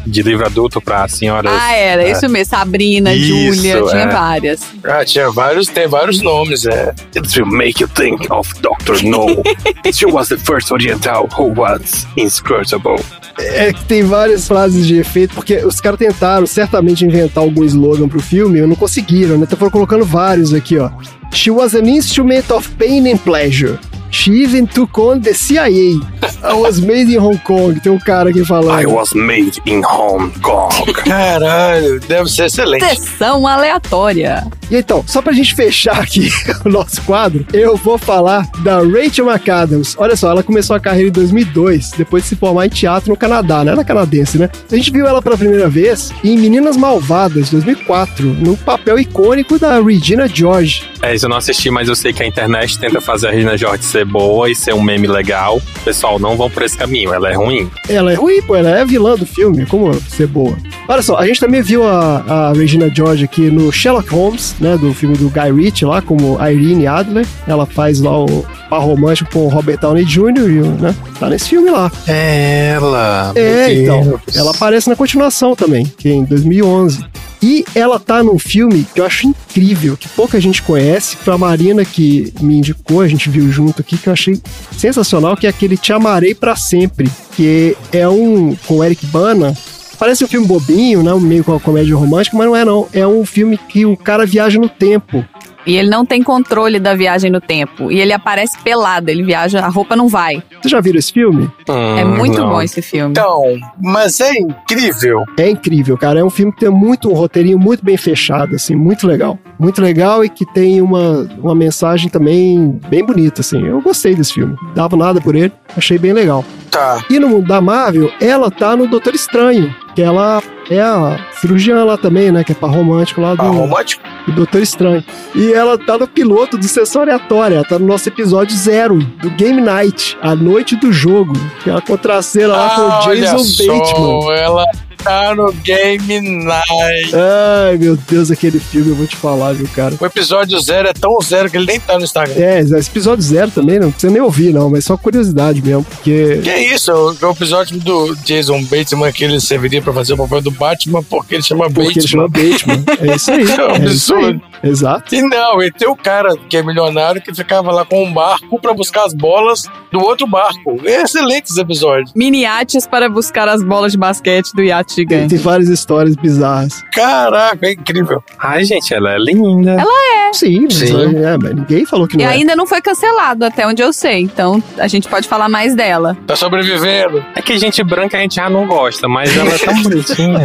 de livro adulto pra senhoras. Ah, era. É. Isso mesmo. Sabrina, Júlia, tinha é. várias. Ah, tinha vários, tem vários nomes, é. It will make you think of Dr. No. She was the first Oriental who was inscrutable. É que tem várias frases de efeito, porque os caras tentaram certamente inventar algum slogan pro filme, e não conseguiram, né? Então foram colocando vários aqui, ó. She was an instrument of pain and pleasure. She even took on the CIA. I was made in Hong Kong. Tem um cara aqui falando. I was made in Hong Kong. Caralho, deve ser excelente. Sessão aleatória. E então, só pra gente fechar aqui o nosso quadro, eu vou falar da Rachel McAdams. Olha só, ela começou a carreira em 2002, depois de se formar em teatro no Canadá, né? Ela é canadense, né? A gente viu ela pela primeira vez em Meninas Malvadas, 2004, no papel icônico da Regina George. É, isso eu não assisti, mas eu sei que a internet tenta fazer a Regina George ser boa e ser um meme legal. Pessoal, não vão por esse caminho, ela é ruim. Ela é ruim, pô, ela é a vilã do filme, como ser boa. Olha só, a gente também viu a, a Regina George aqui no Sherlock Holmes, né, do filme do Guy Ritchie lá, como Irene Adler. Ela faz lá o par romântico com o Robert Downey Jr., e, né, tá nesse filme lá. Ela. É, meu então, ela aparece na continuação também, que é em 2011. E ela tá num filme que eu acho incrível, que pouca gente conhece. Foi a Marina que me indicou, a gente viu junto aqui, que eu achei sensacional, que é aquele Te Amarei Pra Sempre, que é um com Eric Bana. Parece um filme bobinho, né? Meio com uma comédia romântica, mas não é não. É um filme que o cara viaja no tempo. E ele não tem controle da viagem no tempo. E ele aparece pelado, ele viaja, a roupa não vai. Vocês já viram esse filme? é muito bom esse filme. Então, mas é incrível. É incrível, cara. É um filme que tem muito um roteirinho muito bem fechado, assim, muito legal. Muito legal e que tem uma, uma mensagem também bem bonita, assim. Eu gostei desse filme. Dava nada por ele, achei bem legal. Tá. E no mundo da Marvel, ela tá no Doutor Estranho, que ela é a cirurgiã lá também, né? Que é par romântico lá do, Par romântico? do Doutor Estranho. E ela tá no piloto do Sessão Aleatória, tá no nosso episódio zero, do Game Night, a noite do jogo, que ela contracena lá com o Ah, Jason Bateman. Ela, Tá no Game Night. Ai, meu Deus, aquele filme, eu vou te falar, viu, cara. O episódio zero é tão zero que ele nem tá no Instagram. É, esse episódio zero também, não precisa nem ouvir, não, mas só curiosidade mesmo, porque. Que é isso? O, o episódio do Jason Bateman que ele serviria pra fazer o papel do Batman porque ele chama Porque Bateman. ele chama Bateman. É isso aí. É um É isso aí. absurdo. Exato. E não, e tem o cara que é milionário que ficava lá com um barco pra buscar as bolas do outro barco. É excelente esse episódio. Mini iates para buscar as bolas de basquete do iate gigante. tem várias histórias bizarras. Caraca, é incrível. Ai, gente, ela é linda. Ela é. Sim, mas, Sim. É, mas ninguém falou que não E é. ainda não foi cancelado, até onde eu sei. Então a gente pode falar mais dela. Tá sobrevivendo. É que gente branca a gente já não gosta, mas ela é tão bonitinha.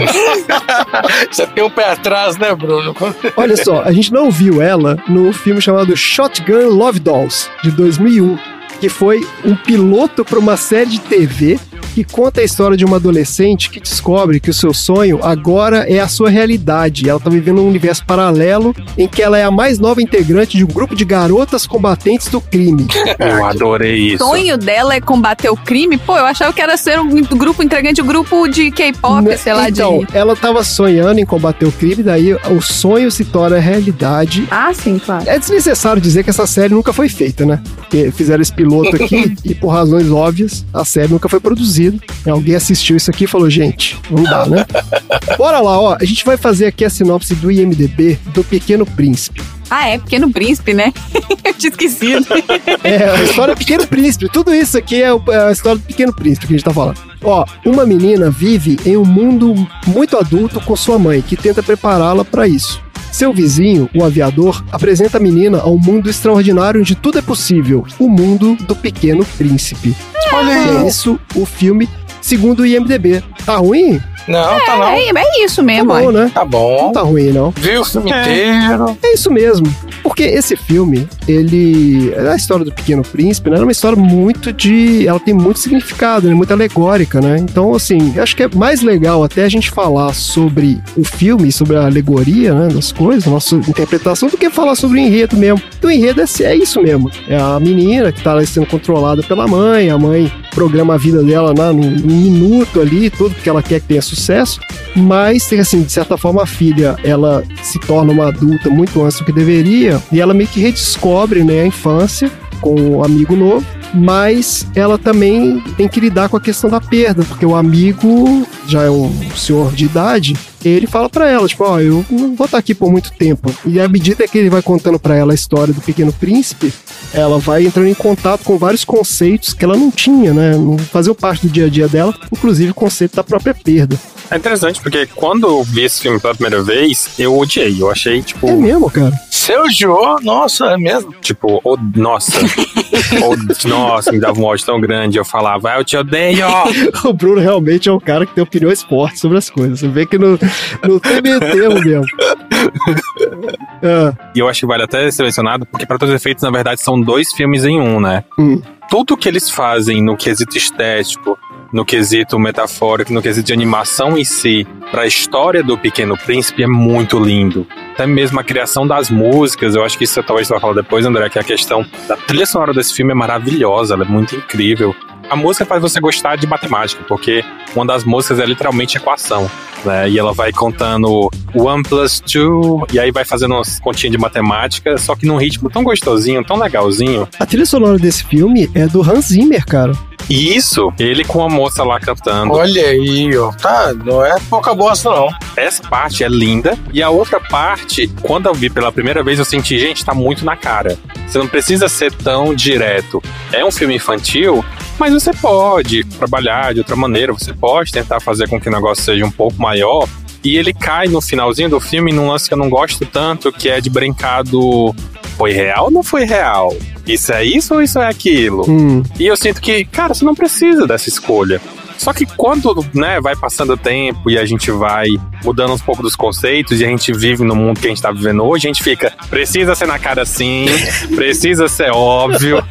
Você tem um pé atrás, né, Bruno? Olha só, a gente não viu ela no filme chamado Shotgun Love Dolls, de 2001, que foi um piloto para uma série de TV que conta a história de uma adolescente que descobre que o seu sonho agora é a sua realidade. Ela tá vivendo um universo paralelo em que ela é a mais nova integrante de um grupo de garotas combatentes do crime. Eu adorei O isso. sonho dela é combater o crime? Pô, eu achava que era ser um grupo integrante, um grupo de K-pop, sei lá, então, de. ela tava sonhando em combater o crime, daí o sonho se torna realidade. Ah, sim, claro. É desnecessário dizer que essa série nunca foi feita, né? Porque fizeram esse piloto aqui e, por razões óbvias, a série nunca foi produzida. E Alguém assistiu isso aqui e falou: gente, não dá, né? Bora lá, ó. A gente vai fazer aqui a sinopse do IMDB do Pequeno Príncipe. Ah, é, Pequeno Príncipe, né? eu tinha esquecido. É, a história do Pequeno Príncipe. Tudo isso aqui é, é a história do Pequeno Príncipe que a gente tá falando. Ó, uma menina vive em um mundo muito adulto com sua mãe, que tenta prepará-la para isso. Seu vizinho, o aviador, apresenta a menina ao mundo extraordinário onde tudo é possível, o mundo do Pequeno Príncipe. Olha é isso o filme, segundo o IMDB. Tá ruim? Não, tá não. É, é isso mesmo, Tá bom, ué. né? Tá bom. Não tá ruim, não. Viu o filme inteiro. É isso mesmo. Porque esse filme, ele. A história do Pequeno Príncipe, né? É uma história muito de. Ela tem muito significado, né? Muito alegórica, né? Então, assim, acho que é mais legal até a gente falar sobre o filme, sobre a alegoria, né? Das coisas, nossa interpretação, do que falar sobre o enredo mesmo. Então, o enredo é, é isso mesmo. É a menina que tá lá sendo controlada pela mãe, a mãe programa a vida dela né, num, num minuto ali, tudo porque ela quer que tenha sucesso. Mas, assim, de certa forma, a filha, ela se torna uma adulta muito antes do que deveria, e ela meio que redescobre, né, a infância com um amigo novo, mas ela também tem que lidar com a questão da perda, porque o amigo já é um senhor de idade, ele fala pra ela, tipo, ó, eu não vou estar aqui por muito tempo. E à medida que ele vai contando pra ela a história do Pequeno Príncipe, ela vai entrando em contato com vários conceitos que ela não tinha, né? Não faziam parte do dia a dia dela, inclusive o conceito da própria perda. É interessante porque quando eu vi esse filme pela primeira vez, eu odiei. Eu achei, tipo. É mesmo, cara? Seu Jô, nossa, é mesmo? Tipo, oh, nossa. oh, nossa, me dava um ódio tão grande. Eu falava, "Ah, eu te odeio. o Bruno realmente é um cara que tem opiniões fortes sobre as coisas. Você vê que não, não tem meio termo mesmo. Ah, E eu acho que vale até ser mencionado, porque para todos os efeitos, na verdade, são dois filmes em um, né? Hum. Tudo que eles fazem no quesito estético, no quesito metafórico, no quesito de animação em si, para a história do Pequeno Príncipe é muito lindo. Até mesmo a criação das músicas, eu acho que isso talvez você vai falar depois, André, que a questão da trilha sonora desse filme é maravilhosa, ela é muito incrível. A música faz você gostar de matemática, porque uma das músicas é literalmente equação, né? E ela vai contando one plus two, e aí vai fazendo umas continhas de matemática, só que num ritmo tão gostosinho, tão legalzinho. a trilha sonora desse filme é do Hans Zimmer, cara. E isso, ele com a moça lá cantando. Olha aí, ó. Tá, não é pouca bosta, não. Essa parte é linda. E a outra parte, quando eu vi pela primeira vez, eu senti, gente, tá muito na cara. Você não precisa ser tão direto. É um filme infantil, mas você pode trabalhar de outra maneira, você pode tentar fazer com que o negócio seja um pouco maior. E ele cai no finalzinho do filme num lance que eu não gosto tanto, que é de brincar do foi real ou não foi real? Isso é isso ou isso é aquilo? Hum. E eu sinto que, cara, você não precisa dessa escolha. Só que quando, né, vai passando o tempo e a gente vai mudando um pouco dos conceitos e a gente vive no mundo que a gente tá vivendo hoje, a gente fica, precisa ser na cara assim, precisa ser óbvio,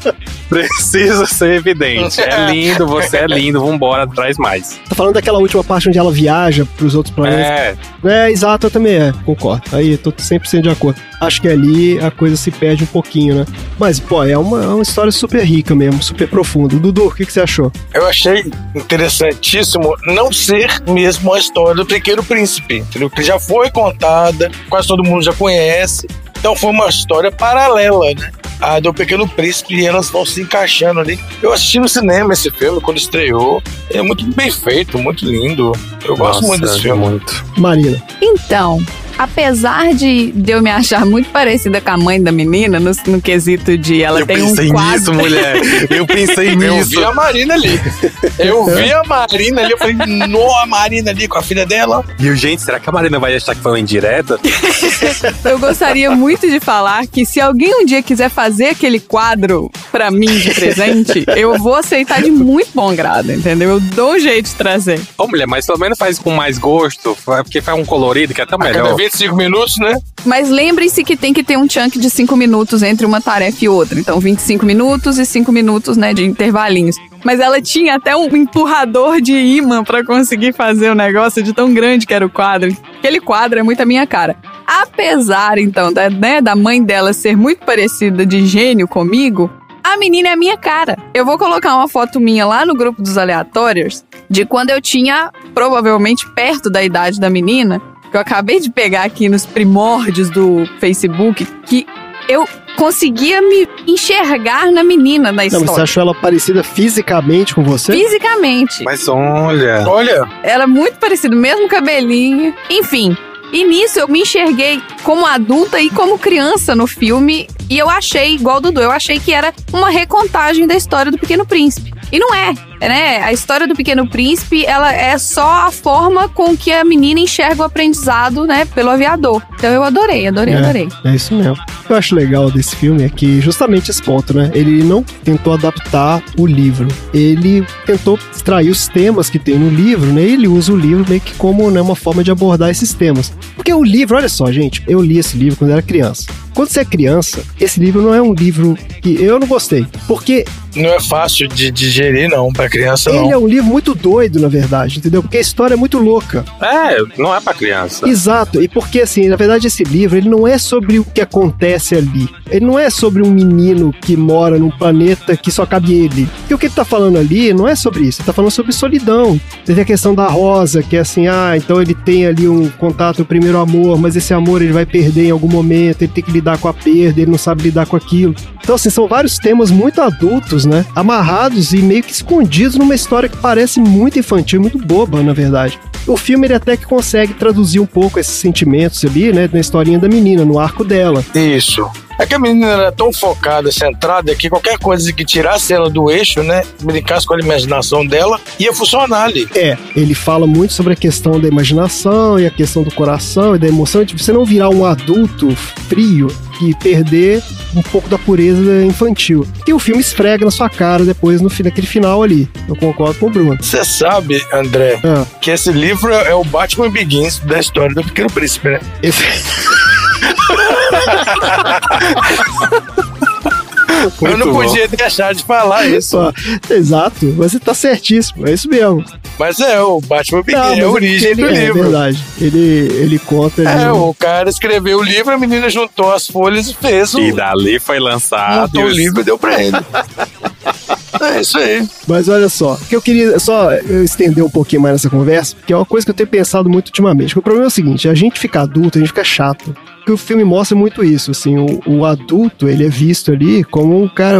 Precisa ser evidente. É lindo, você é lindo, vambora, traz mais. Tá falando daquela última parte onde ela viaja pros outros planetas. É, É, exato, eu também é, concordo. Aí tô 100% de acordo. Acho que ali a coisa se perde um pouquinho, né? Mas, pô, é uma, é uma história super rica mesmo, super profunda. Dudu, o que, que você achou? Eu achei interessantíssimo não ser mesmo a história do Pequeno Príncipe, entendeu? Que já foi contada, quase todo mundo já conhece. Então foi uma história paralela, né? A do Pequeno Príncipe e elas vão se encaixando ali. Eu assisti no cinema esse filme quando estreou. É muito bem feito, muito lindo. Eu gosto Nossa, muito desse filme. muito. Marina. Então, apesar de, de eu me achar muito parecida com a mãe da menina, no, no quesito de ela Eu tem um pensei quadro. nisso, mulher. Eu pensei Eu nisso. vi a Marina ali. Eu vi a Marina ali. Eu falei, no, a Marina ali com a filha dela. E o gente, será que a Marina vai achar que foi uma indireta? Eu gostaria muito de falar que se alguém um dia quiser fazer aquele quadro pra mim de presente, eu vou aceitar de muito bom grado, entendeu? Eu dou um jeito de trazer. Ô, mulher, mas pelo menos faz com mais gosto, porque faz um colorido que é até A cada melhor. 25 minutos, né? Mas lembrem-se que tem que ter um chunk de 5 minutos entre uma tarefa e outra. Então, 25 minutos e 5 minutos, né, de intervalinhos. Mas ela tinha até um empurrador de imã pra conseguir fazer o negócio de tão grande que era o quadro. Aquele quadro é muito a minha cara. Apesar, então, da, né, da mãe dela ser muito parecida de gênio comigo, a menina é a minha cara. Eu vou colocar uma foto minha lá no grupo dos aleatórios de quando eu tinha, provavelmente, perto da idade da menina, que eu acabei de pegar aqui nos primórdios do Facebook, que eu conseguia me enxergar na menina da Não, mas você história. achou ela parecida fisicamente com você? Fisicamente. Mas olha. Olha, Era muito parecido, mesmo cabelinho. Enfim. E nisso eu me enxerguei como adulta e como criança no filme. E eu achei, igual o Dudu, eu achei que era uma recontagem da história do Pequeno Príncipe. E não é, né? A história do Pequeno Príncipe, ela é só a forma com que a menina enxerga o aprendizado, né, pelo aviador. Então eu adorei, adorei, É. adorei. É isso mesmo. O que eu acho legal desse filme é que justamente esse ponto, né? Ele não tentou adaptar o livro. Ele tentou extrair os temas que tem no livro, né? Ele usa o livro meio que como né, uma forma de abordar esses temas. Porque o livro, olha só, gente, eu li esse livro quando era criança. Quando você é criança, esse livro não é um livro que eu não gostei. Porque não é fácil de digerir, não, pra criança, ele não. é um livro muito doido, na verdade, entendeu? Porque a história é muito louca. É, não é pra criança. Exato, e porque assim, na verdade esse livro, ele não é sobre o que acontece ali. Ele não é sobre um menino que mora num planeta que só cabe ele. E o que ele tá falando ali não é sobre isso, ele tá falando sobre solidão. Tem a questão da Rosa, que é assim, ah, então ele tem ali um contato, o primeiro amor, mas esse amor ele vai perder em algum momento, ele tem que lidar com a perda, ele não sabe lidar com aquilo. Então, assim, são vários temas muito adultos, né? Amarrados e meio que escondidos numa história que parece muito infantil, muito boba, na verdade. O filme ele até que consegue traduzir um pouco esses sentimentos ali, né, na historinha da menina, no arco dela. Isso. É que a menina era tão focada, centrada, que qualquer coisa que tirasse ela do eixo, né? Brincasse com a imaginação dela, ia funcionar ali. É, ele fala muito sobre a questão da imaginação e a questão do coração e da emoção, de você não virar um adulto frio e perder um pouco da pureza infantil. E o filme esfrega na sua cara depois no fim daquele final ali. Eu concordo com o Bruno. Você sabe, André, Ah. que esse livro é o Batman Begins da história do Pequeno Príncipe, né? Esse... Eu não podia deixar de falar isso. Ó, Exato, você tá certíssimo, é isso mesmo. Mas é, o Batman Begins Não, é a origem ele, do é, livro. verdade. Ele, ele conta. É, ele- o cara escreveu o livro, a menina juntou as folhas e fez o. E dali foi lançado. Montou o livro e deu pra ele. é isso aí. Mas olha só, que eu queria só eu estender um pouquinho mais nessa conversa, que é uma coisa que eu tenho pensado muito ultimamente. O problema é o seguinte: a gente fica adulto, a gente fica chato. Porque o filme mostra muito isso, assim, o, o adulto, ele é visto ali como um cara.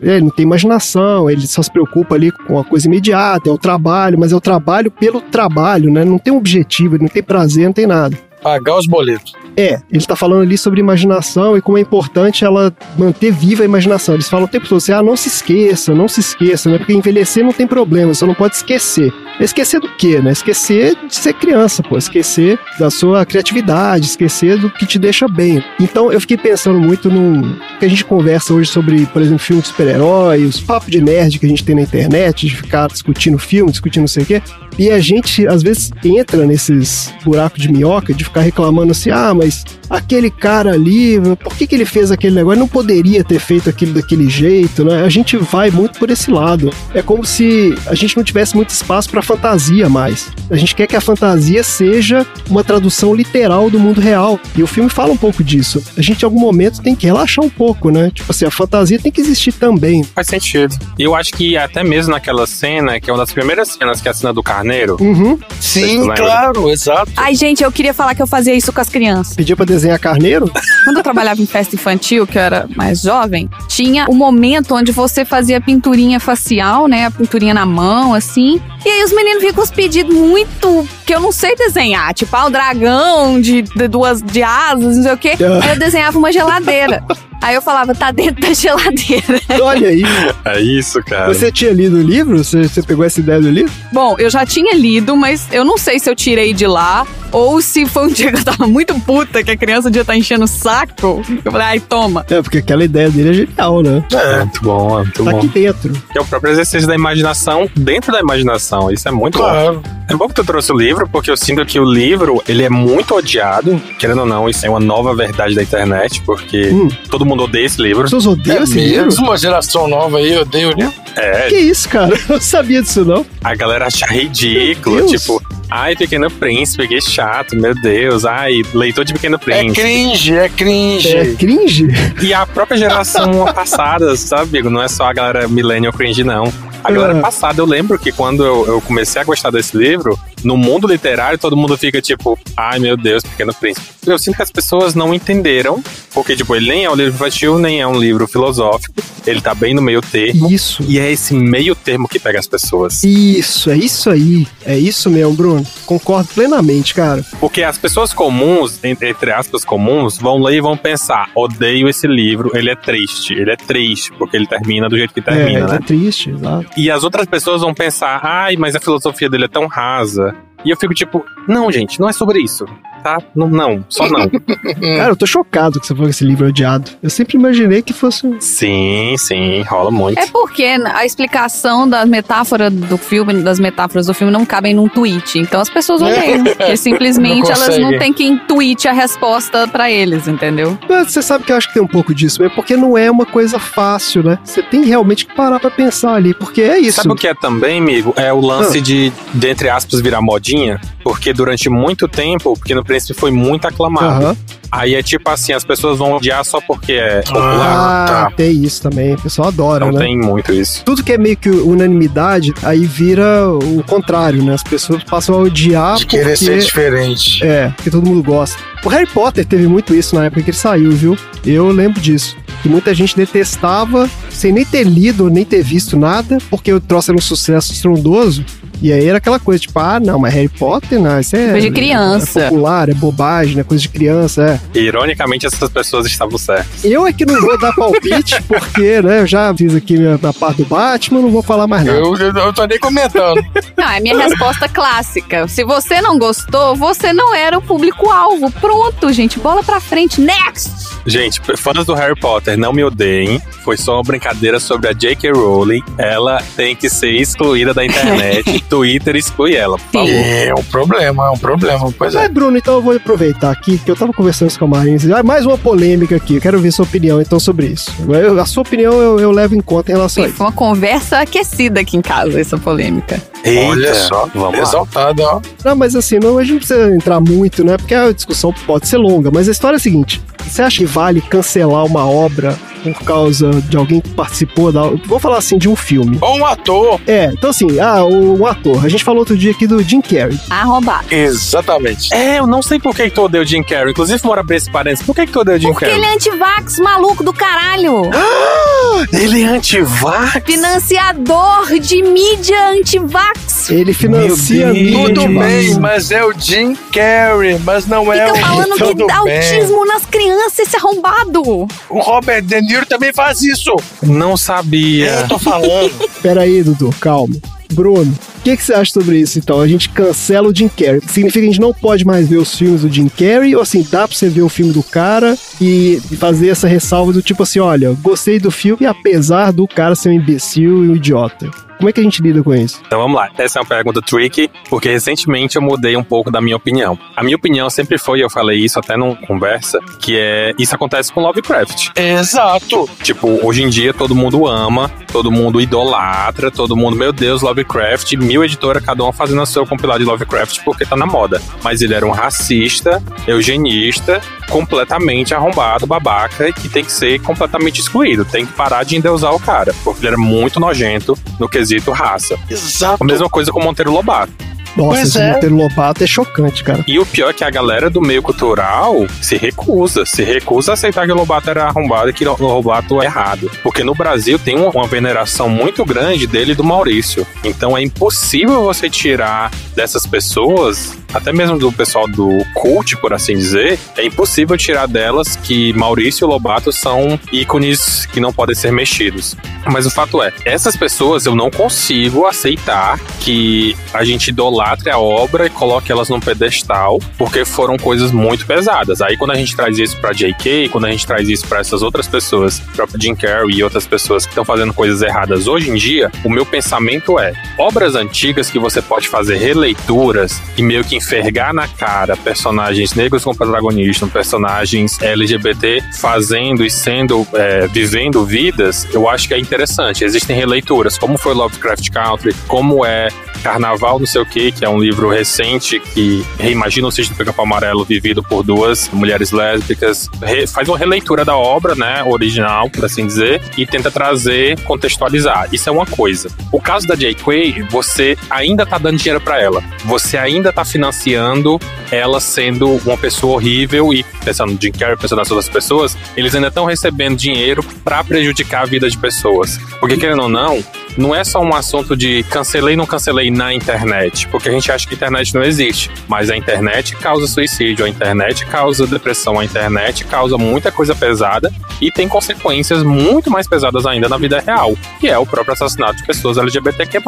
Ele não tem imaginação, ele só se preocupa ali com a coisa imediata, é o trabalho, mas é o trabalho pelo trabalho, né? Não tem um objetivo, ele não tem prazer, não tem nada. Pagar os boletos. É, ele tá falando ali sobre imaginação e como é importante ela manter viva a imaginação. Eles falam o tempo todo assim, ah, não se esqueça, não se esqueça, né? Porque envelhecer não tem problema, você não pode esquecer. Esquecer do quê, né? Esquecer de ser criança, pô. Esquecer da sua criatividade, esquecer do que te deixa bem. Então eu fiquei pensando muito no que a gente conversa hoje sobre, por exemplo, filme de super-herói, os papos de nerd que a gente tem na internet, de ficar discutindo filme, discutindo não sei o quê. E a gente, às vezes, entra nesses buracos de minhoca de ficar reclamando assim, ah, mas aquele cara ali, por que, que ele fez aquele negócio? Não poderia ter feito aquilo daquele jeito, né? A gente vai muito por esse lado. É como se a gente não tivesse muito espaço para fantasia mais. A gente quer que a fantasia seja uma tradução literal do mundo real. E o filme fala um pouco disso. A gente em algum momento tem que relaxar um pouco, né? Tipo assim, a fantasia tem que existir também. Faz sentido. E eu acho que até mesmo naquela cena, que é uma das primeiras cenas, que é a cena do carneiro. Uhum. Sim, claro, exato. Ai, gente, eu queria falar que eu fazia isso com as crianças. Pedia pra desenhar carneiro? Quando eu trabalhava em festa infantil, que eu era mais jovem, tinha o momento onde você fazia pinturinha facial, né? A pinturinha na mão, assim. E aí os meninos vinham com os pedidos muito que eu não sei desenhar. Tipo, ah, o dragão de, de duas de asas, não sei o quê. Aí eu desenhava uma geladeira. Aí eu falava, tá dentro da geladeira. Olha aí. É isso, cara. Você tinha lido o livro? Você, você pegou essa ideia do livro? Bom, eu já tinha lido, mas eu não sei se eu tirei de lá ou se foi um dia que eu tava muito puta que a criança devia estar enchendo o saco. Eu falei, ai, toma. É, porque aquela ideia dele é genial, né? É, muito bom, é muito Tá bom. aqui dentro. Que é o próprio exercício da imaginação dentro da imaginação. Isso é muito Claro. bom. É bom que tu trouxe o livro, porque eu sinto que o livro, ele é muito odiado. Querendo ou não, isso é uma nova verdade da internet, porque Hum. todo mundo odeia esse livro. As pessoas odeiam É esse livro? mesmo, uma geração nova aí, eu odeio o livro. É, Que isso, cara? Eu não sabia disso, não. a galera acha ridículo, tipo, ai, Pequeno Príncipe, que chato, meu Deus, ai, leitor de Pequeno É Príncipe. cringe, é cringe. É cringe? E a própria geração passada, sabe, amigo? Não é só a galera millennial cringe, não. A galera Ah. passada, eu lembro que quando eu, eu comecei a gostar desse livro, no mundo literário, todo mundo fica tipo, ai meu Deus, Pequeno Príncipe. Eu sinto que as pessoas não entenderam, porque, tipo, ele nem é um livro infantil, nem é um livro filosófico, ele tá bem no meio termo. Isso. E é esse meio termo que pega as pessoas. Isso, é isso aí. É isso mesmo, Bruno. Concordo plenamente, cara. Porque as pessoas comuns, entre, aspas comuns, vão ler e vão pensar: odeio esse livro, ele é triste, ele é triste, porque ele termina do jeito que termina, é, né? é triste, exato. E as outras pessoas vão pensar: ai, mas a filosofia dele é tão rasa. E eu fico tipo: não, gente, não é sobre isso, tá? Não, não só não. Cara, eu tô chocado que você falou que esse livro é odiado. Eu sempre imaginei que fosse. um- sim, sim, rola muito. É porque a explicação da metáfora do filme, das metáforas do filme, não cabem num tweet. Então as pessoas odeiam. Porque simplesmente Não elas não têm que intuir a resposta pra eles, entendeu? Mas Você sabe que eu acho que tem um pouco disso, é porque não é uma coisa fácil, né? Você tem realmente que parar pra pensar ali, porque é isso. Sabe o que é também, amigo? É o lance de, de, entre aspas, virar modinha. Porque durante muito tempo, o Pequeno Príncipe foi muito aclamado. Aham. Aí é tipo assim, as pessoas vão odiar só porque é popular. Ah, tá. tem isso também. O pessoal adora, Não né? tem muito isso. Tudo que é meio que unanimidade, aí vira o contrário, né? As pessoas passam a odiar De querer porque... ser diferente. É, porque todo mundo gosta. O Harry Potter teve muito isso na época que ele saiu, viu? Eu lembro disso. Que muita gente detestava, sem nem ter lido, nem ter visto nada, porque o troço era um sucesso estrondoso. E aí era aquela coisa, tipo, ah, não, mas Harry Potter, não, isso é. Coisa de criança. É popular, é bobagem, é coisa de criança, é. Ironicamente, essas pessoas estavam certas. Eu é que não vou dar palpite, porque, né, eu já fiz aqui minha, minha parte do Batman, não vou falar mais nada. Eu, eu, eu tô nem comentando. Não, é minha resposta clássica. Se você não gostou, você não era o público-alvo. Pronto, gente. Bola pra frente. Next! Gente, fãs do Harry Potter, não me odeiem. Foi só uma brincadeira sobre a J.K. Rowling. Ela tem que ser excluída da internet. Twitter exclui ela, por favor. É um problema, é um problema. Pois é. Bruno, então eu vou aproveitar aqui, que eu tava conversando com os camarins. Ah, mais uma polêmica aqui, eu quero ver sua opinião então sobre isso. Eu- a sua opinião eu, eu levo em conta em relação a isso. Foi uma conversa aquecida aqui em casa, essa polêmica. Olha só, vamos lá. exaltado, ó. Não, mas assim, não, a gente não precisa entrar muito, né? Porque a discussão pode ser longa, mas a história é a seguinte: você acha que vale cancelar uma obra por causa de alguém que participou da. Vou falar assim, de um filme. Ou um ator. É, então assim, ah, o, um ator. A gente falou outro dia aqui do Jim Carrey. Arrombado. Exatamente. É, eu não sei por que, que tu odeia o Jim Carrey. Inclusive, mora pra esse parênteses. Por que, que tu odeia o Jim Porque Carrey? ele é antivax, maluco do caralho. Ele é antivax? Financiador de mídia antivax. Ele financia mídia Tudo bem, mas é o Jim Carrey, mas não é Fica o. falando que dá bem. autismo nas crianças, esse arrombado. O Robert De Niro também faz isso. Não sabia. Eu tô falando. Pera aí, Dudu, calma. Bruno, o que, que você acha sobre isso então? A gente cancela o Jim Carrey. Significa que a gente não pode mais ver os filmes do Jim Carrey? Ou assim, dá pra você ver o filme do cara e fazer essa ressalva do tipo assim: olha, gostei do filme apesar do cara ser um imbecil e um idiota? Como é que a gente lida com isso? Então vamos lá. Essa é uma pergunta tricky, porque recentemente eu mudei um pouco da minha opinião. A minha opinião sempre foi, eu falei isso até numa conversa, que é isso acontece com Lovecraft. Exato. Tipo, hoje em dia todo mundo ama, todo mundo idolatra, todo mundo, meu Deus, Lovecraft, mil editoras, cada uma fazendo o seu compilado de Lovecraft porque tá na moda. Mas ele era um racista, eugenista, completamente arrombado, babaca, e que tem que ser completamente excluído. Tem que parar de endeusar o cara, porque ele era muito nojento no quesito raça. Exato. A mesma coisa com o Monteiro Lobato. Nossa, Pois esse é. Monteiro Lobato é chocante, cara. E o pior é que a galera do meio cultural se recusa, se recusa a aceitar que o Lobato era arrombado e que o Lobato é errado. Porque no Brasil tem uma, veneração muito grande dele e do Maurício. Então é impossível você tirar dessas pessoas, até mesmo do pessoal do cult, por assim dizer, é impossível tirar delas que Maurício e Lobato são ícones que não podem ser mexidos. Mas o fato é, essas pessoas eu não consigo aceitar que a gente idolatre a obra e coloque elas num pedestal, porque foram coisas muito pesadas. Aí quando a gente traz isso pra J.K., quando a gente traz isso pra essas outras pessoas, próprio Jim Carrey e outras pessoas que estão fazendo coisas erradas hoje em dia, o meu pensamento é: obras antigas que você pode fazer releituras e meio que enfergar na cara personagens negros como protagonistas, personagens LGBT fazendo e sendo, é, vivendo vidas, eu acho que é interessante. Existem releituras, como foi Lovecraft Country, como é Carnaval não sei o que, que é um livro recente que reimagina o sítio do Pica-Pau Amarelo vivido por duas mulheres lésbicas, re- faz uma releitura da obra, né, original, por assim dizer, e tenta trazer, contextualizar. Isso é uma coisa. O caso da J.K., você ainda tá dando dinheiro pra ela. Você ainda tá financiando ela sendo uma pessoa horrível e pensando no Jim Carrey, pensando nas outras pessoas, eles ainda estão recebendo dinheiro pra prejudicar a vida de pessoas. Porque querendo ou não, não é só um assunto de cancelei não cancelei na internet, porque a gente acha que a internet não existe, mas a internet causa suicídio, a internet causa depressão, a internet causa muita coisa pesada e tem consequências muito mais pesadas ainda na vida real, que é o próprio assassinato de pessoas LGBTQ+.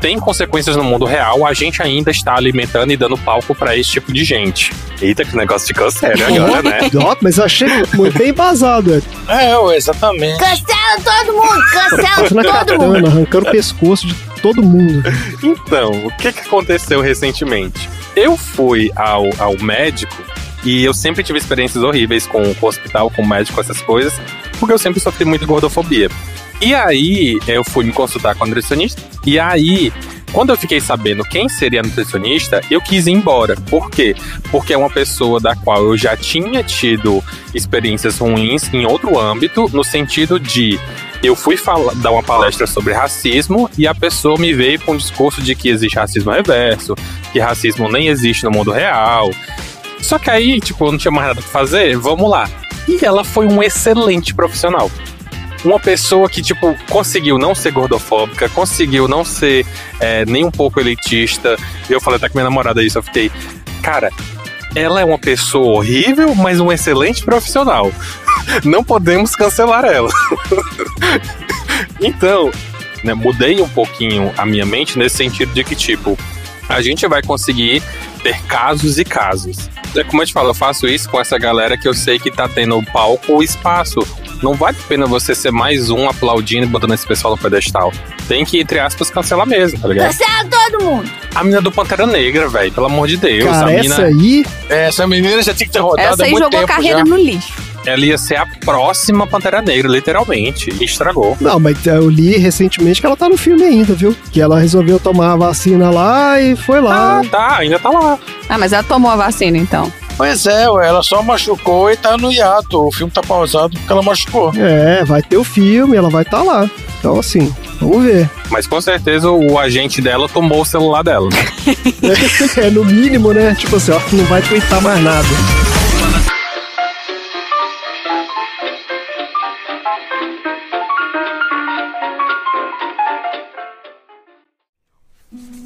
Tem consequências no mundo real, a gente ainda está alimentando e dando palco pra esse tipo de gente. Eita, que negócio ficou sério agora, né? Mas eu achei muito bem embasado, é. É, exatamente. Cancela todo mundo! Cancela todo katana, mundo! arrancando o pescoço de todo mundo. Então, o que, que aconteceu recentemente? Eu fui ao, ao médico e eu sempre tive experiências horríveis com, com o hospital, com o médico, essas coisas, porque eu sempre sofri muito gordofobia. E aí, eu fui me consultar com a nutricionista, e aí, quando eu fiquei sabendo quem seria a nutricionista, eu quis ir embora. Por quê? Porque é uma pessoa da qual eu já tinha tido experiências ruins em outro âmbito, no sentido de eu fui fala- dar uma palestra sobre racismo e a pessoa me veio com um discurso de que existe racismo reverso, que racismo nem existe no mundo real. Só que aí, tipo, eu não tinha mais nada pra fazer, vamos lá. E ela foi um excelente profissional. Uma pessoa que, tipo, conseguiu não ser gordofóbica, conseguiu não ser é, nem um pouco elitista. Eu falei até com minha namorada isso, eu fiquei, cara, ela é uma pessoa horrível, mas um excelente profissional. Não podemos cancelar ela. então, né, mudei um pouquinho a minha mente nesse sentido de que, tipo, a gente vai conseguir ter casos e casos. É como eu te falo, eu faço isso com essa galera que eu sei que tá tendo palco ou espaço. Não vale a pena você ser mais um aplaudindo e botando esse pessoal no pedestal. Tem que, entre aspas, cancelar mesmo, tá ligado? Cancela todo mundo! A mina do Pantera Negra, velho, pelo amor de Deus. Cara, a mina, essa aí. Essa menina já tinha que ter rodado Essa há aí muito jogou tempo carreira já. no lixo. ela ia ser a próxima Pantera Negra, literalmente. E estragou. Não, mas eu li recentemente que ela tá no filme ainda, viu? Que ela resolveu tomar a vacina lá e foi lá. Ah, tá, ainda tá lá. Ah, mas ela tomou a vacina então. Pois é, ué, ela só machucou e tá no hiato. O filme tá pausado porque ela machucou. É, vai ter o filme, ela vai estar tá lá. Então, assim, vamos ver. Mas com certeza o agente dela tomou o celular dela. é no mínimo, né? Tipo assim, ó, não vai twittar mais nada.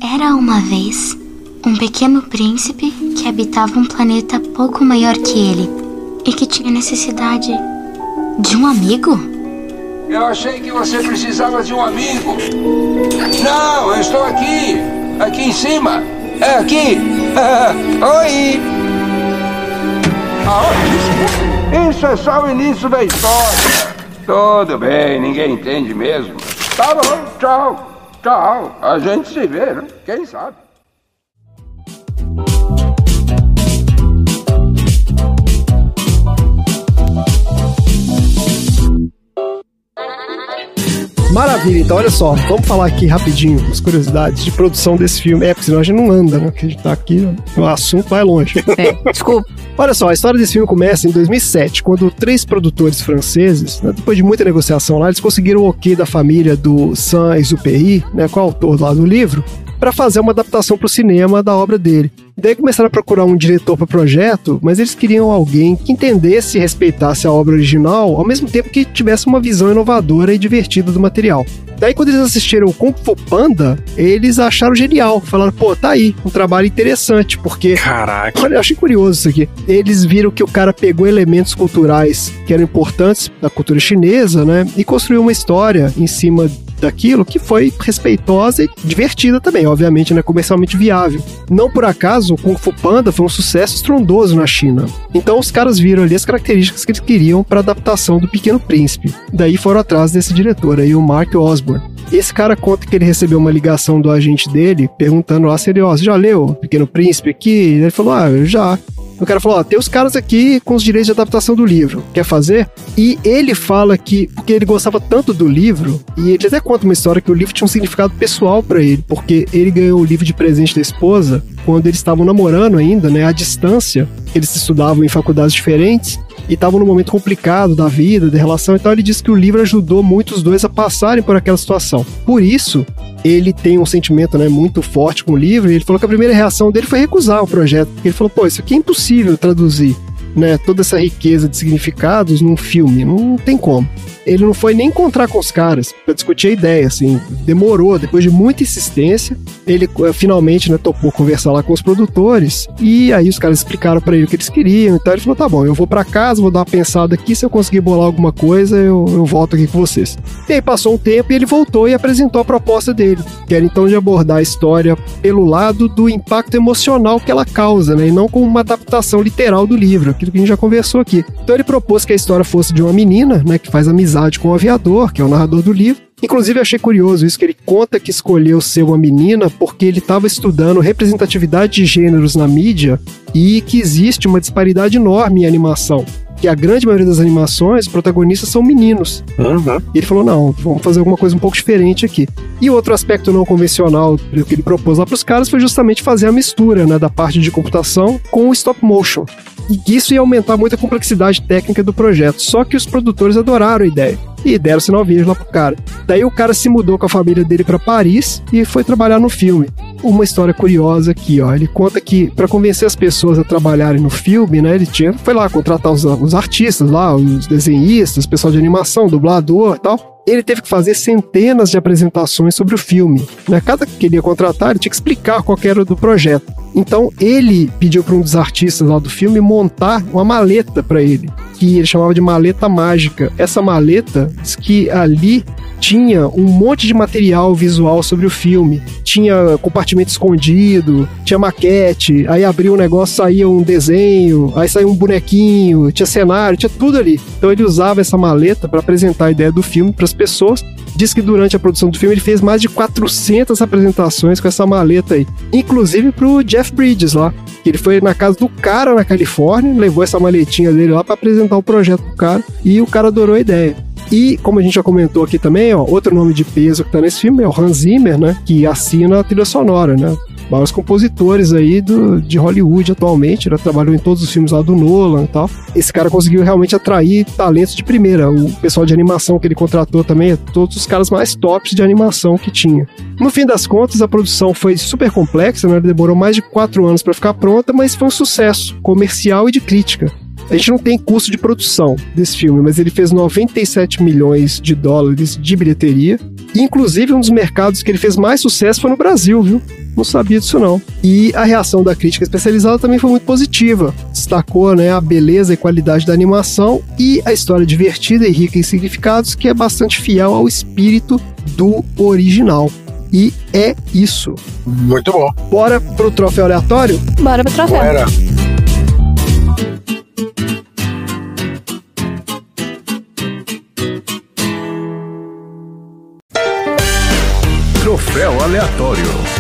Era uma vez um pequeno príncipe que habitava um planeta pouco maior que ele e que tinha necessidade de um amigo. Eu achei que você precisava de um amigo. Não, eu estou aqui. Aqui em cima. É aqui. oi. Ah, isso é só o início da história. Tudo bem, ninguém entende mesmo. Tá bom, tchau. Tchau. A gente se vê, né? Quem sabe? Maravilha, então olha só, vamos falar aqui rapidinho as curiosidades de produção desse filme. É, porque senão a gente não anda, né? Porque a gente tá aqui, o assunto vai longe. É, desculpa. Olha só, a história desse filme começa em 2007, quando três produtores franceses, né, depois de muita negociação lá, eles conseguiram o ok da família do Saint-Exupéry, né, com o autor lá do livro, para fazer uma adaptação para o cinema da obra dele. Daí começaram a procurar um diretor para o projeto, mas eles queriam alguém que entendesse e respeitasse a obra original, ao mesmo tempo que tivesse uma visão inovadora e divertida do material. Daí, quando eles assistiram o Kung Fu Panda, eles acharam genial. Falaram, pô, tá aí, um trabalho interessante, porque. Caraca. Olha, eu achei curioso isso aqui. Eles viram que o cara pegou elementos culturais que eram importantes da cultura chinesa, né? E construiu uma história em cima daquilo que foi respeitosa e divertida também, obviamente, né, comercialmente viável. Não por acaso, o Kung Fu Panda foi um sucesso estrondoso na China. Então os caras viram ali as características que eles queriam para adaptação do Pequeno Príncipe. Daí foram atrás desse diretor aí, o Mark Osborne. Esse cara conta que ele recebeu uma ligação do agente dele perguntando lá se ele, ó, já leu Pequeno Príncipe aqui? Ele falou, ah, já. O cara falou: Ó, tem os caras aqui com os direitos de adaptação do livro. Quer fazer? E ele fala que, porque ele gostava tanto do livro, e ele até conta uma história que o livro tinha um significado pessoal para ele, porque ele ganhou o livro de presente da esposa quando eles estavam namorando ainda, né, à distância. Eles estudavam em faculdades diferentes e estavam num momento complicado da vida, da relação. Então ele disse que o livro ajudou muito os dois a passarem por aquela situação. Por isso, ele tem um sentimento né, muito forte com o livro, e ele falou que a primeira reação dele foi recusar o projeto. Ele falou, pô, isso aqui é impossível traduzir. Né, toda essa riqueza de significados num filme, não tem como. Ele não foi nem encontrar com os caras para discutir a ideia, assim, demorou, depois de muita insistência, ele uh, finalmente, né, topou conversar lá com os produtores, e aí os caras explicaram para ele o que eles queriam, então ele falou, tá bom, eu vou para casa, vou dar uma pensada aqui, se eu conseguir bolar alguma coisa, eu, eu volto aqui com vocês. E aí passou um tempo e ele voltou e apresentou a proposta dele, que era então de abordar a história pelo lado do impacto emocional que ela causa, né, e não como uma adaptação literal do livro, aquilo que a gente já conversou aqui. Então ele propôs que a história fosse de uma menina, né, que faz amizade com o aviador, que é o narrador do livro. Inclusive, achei curioso isso, que ele conta que escolheu ser uma menina porque ele estava estudando representatividade de gêneros na mídia e que existe uma disparidade enorme em animação. Que a grande maioria das animações, os protagonistas são meninos. Uhum. E ele falou: não, vamos fazer alguma coisa um pouco diferente aqui. E outro aspecto não convencional que ele propôs lá para os caras foi justamente fazer a mistura né, da parte de computação com o stop motion. E isso ia aumentar muito a complexidade técnica do projeto. Só que os produtores adoraram a ideia e deram sinal verde lá pro cara. Daí o cara se mudou com a família dele para Paris e foi trabalhar no filme. Uma história curiosa aqui, ó. Ele conta que para convencer as pessoas a trabalharem no filme, né, ele tinha foi lá contratar os, os artistas lá, os desenhistas, pessoal de animação, dublador, tal ele teve que fazer centenas de apresentações sobre o filme. Né? Cada que ele ia contratar, ele tinha que explicar qual era do projeto. Então ele pediu para um dos artistas lá do filme montar uma maleta para ele, que ele chamava de maleta mágica. Essa maleta diz que ali tinha um monte de material visual sobre o filme. Tinha compartimento escondido, tinha maquete, aí abriu um negócio, saía um desenho, aí saía um bonequinho, tinha cenário, tinha tudo ali. Então ele usava essa maleta para apresentar a ideia do filme para as pessoas. Diz que durante a produção do filme ele fez mais de 400 apresentações com essa maleta aí, inclusive pro Jeff Bridges lá. Ele foi na casa do cara na Califórnia, levou essa maletinha dele lá para apresentar o projeto pro cara e o cara adorou a ideia. E, como a gente já comentou aqui também, ó, outro nome de peso que tá nesse filme é o Hans Zimmer, né? Que assina a trilha sonora, né? Maiores compositores aí do, de Hollywood atualmente, ele trabalhou em todos os filmes lá do Nolan e tal. Esse cara conseguiu realmente atrair talentos de primeira. O pessoal de animação que ele contratou também, é todos os caras mais tops de animação que tinha. No fim das contas, a produção foi super complexa, né? Demorou mais de quatro anos para ficar pronta, mas foi um sucesso comercial e de crítica. A gente não tem custo de produção desse filme, mas ele fez 97 milhões de dólares de bilheteria. Inclusive, um dos mercados que ele fez mais sucesso foi no Brasil, viu? Não sabia disso não. E a reação da crítica especializada também foi muito positiva. Destacou né, a beleza e qualidade da animação e a história divertida e rica em significados que é bastante fiel ao espírito do original. E é isso. Muito bom. Bora pro troféu aleatório? Bora pro troféu. Era. troféu aleatório.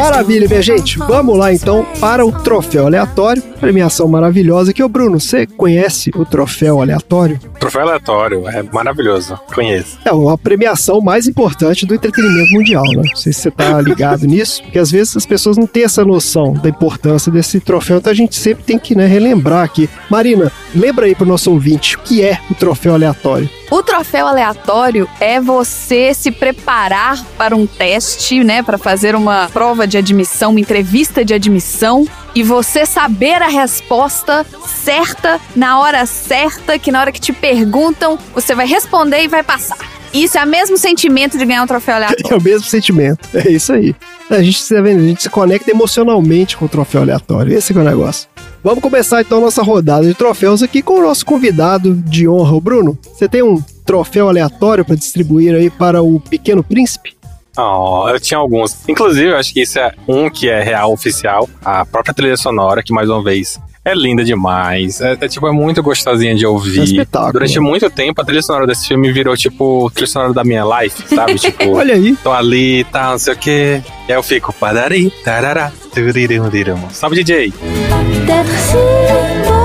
Maravilha, minha gente. Vamos lá então para o troféu aleatório. Premiação maravilhosa que o Bruno, você conhece o troféu aleatório? Troféu aleatório, é maravilhoso. Conheço. É uma premiação mais importante do entretenimento mundial, né? Não sei se você tá ligado nisso, porque às vezes as pessoas não têm essa noção da importância desse troféu, então a gente sempre tem que né, relembrar aqui. Marina, lembra aí pro nosso ouvinte o que é o troféu aleatório. O troféu aleatório é você se preparar para um teste, né, para fazer uma prova de admissão, uma entrevista de admissão e você saber a resposta certa na hora certa, que na hora que te perguntam, você vai responder e vai passar. Isso é o mesmo sentimento de ganhar um troféu aleatório. É o mesmo sentimento. É isso aí. A gente, tá vendo? A gente se conecta emocionalmente com o troféu aleatório. Esse é o negócio. Vamos começar então a nossa rodada de troféus aqui com o nosso convidado de honra, o Bruno. Você tem um troféu aleatório para distribuir aí para o Pequeno Príncipe? Oh, eu tinha alguns. Inclusive, eu acho que isso é um que é real oficial. A própria trilha sonora, que mais uma vez é linda demais. É, é, tipo, é muito gostosinha de ouvir. É um espetáculo. Durante muito tempo, a trilha sonora desse filme virou, tipo, trilha sonora da minha life, sabe? Tipo, Olha aí. tô ali, tá, não sei o quê. E aí eu fico, padari, tarará, turirum, dirum. Salve, DJ! Tarari,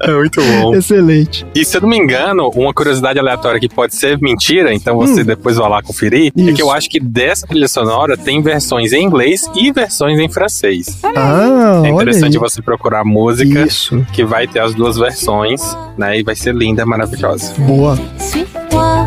É muito bom. Excelente. E se eu não me engano, uma curiosidade aleatória que pode ser mentira, então você depois vai lá conferir, é Isso. que eu acho que dessa trilha sonora tem versões em inglês e versões em francês. Ah, É interessante você procurar música Isso. que vai ter as duas versões, né? E vai ser linda, maravilhosa. Boa. Suis-moi,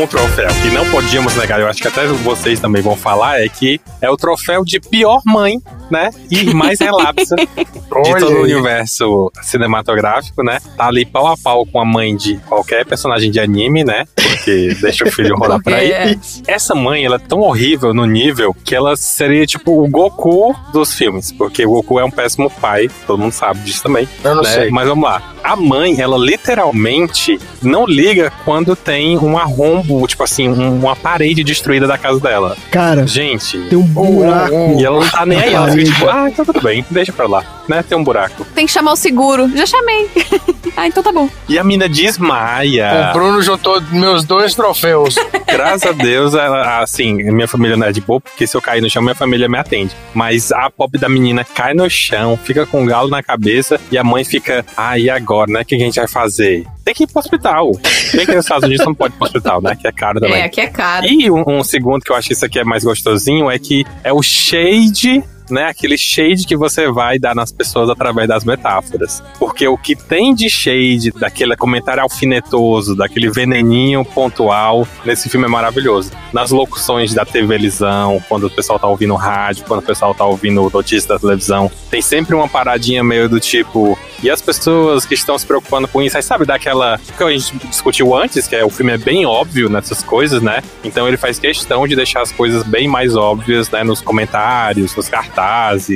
um troféu que não podíamos negar, eu acho que até vocês também vão falar, é que é o troféu de pior mãe, né? E mais relapsa de todo o universo cinematográfico, né? Tá ali pau a pau com a mãe de qualquer personagem de anime, né? Porque deixa o filho rolar por aí. É. Essa mãe, ela é tão horrível no nível que ela seria tipo o Goku dos filmes, porque o Goku é um péssimo pai, todo mundo sabe disso também. Eu não né? sei. Mas vamos lá. A mãe, ela literalmente não liga quando tem um arrombo, tipo assim, um- uma parede destruída da casa dela. Cara, Gente. tem um buraco. E ela não tá nem aí, ela fica tipo, ah, então tudo bem, deixa pra lá, né? Tem um buraco. Tem que chamar o seguro. Já chamei. ah, então tá bom. E a mina desmaia. O Bruno juntou meus dois troféus. Graças a Deus, ela, assim, minha família não é de boa, porque se eu cair no chão, minha família me atende. Mas a pobre da menina cai no chão, fica com um galo na cabeça e a mãe fica, ah, e agora, né? O que a gente vai fazer? Tem que ir pro hospital. Bem que nos Estados Unidos não pode ir pro hospital, né? Que é caro também. É, aqui é caro. E um, um segundo que eu acho que isso aqui é mais gostosinho é que é o shade, né? Aquele shade que você vai dar nas pessoas através das metáforas. Porque o que tem de shade, daquele comentário alfinetoso, daquele veneninho pontual, nesse filme é maravilhoso. Nas locuções da TV Lisão, quando o pessoal tá ouvindo rádio, quando o pessoal tá ouvindo notícias da televisão, tem sempre uma paradinha meio do tipo. E as pessoas que estão se preocupando com isso, aí sabe daquela que a gente discutiu antes, que é o filme é bem óbvio nessas coisas, né? Então ele faz questão de deixar as coisas bem mais óbvias, né, nos comentários, nos cartazes.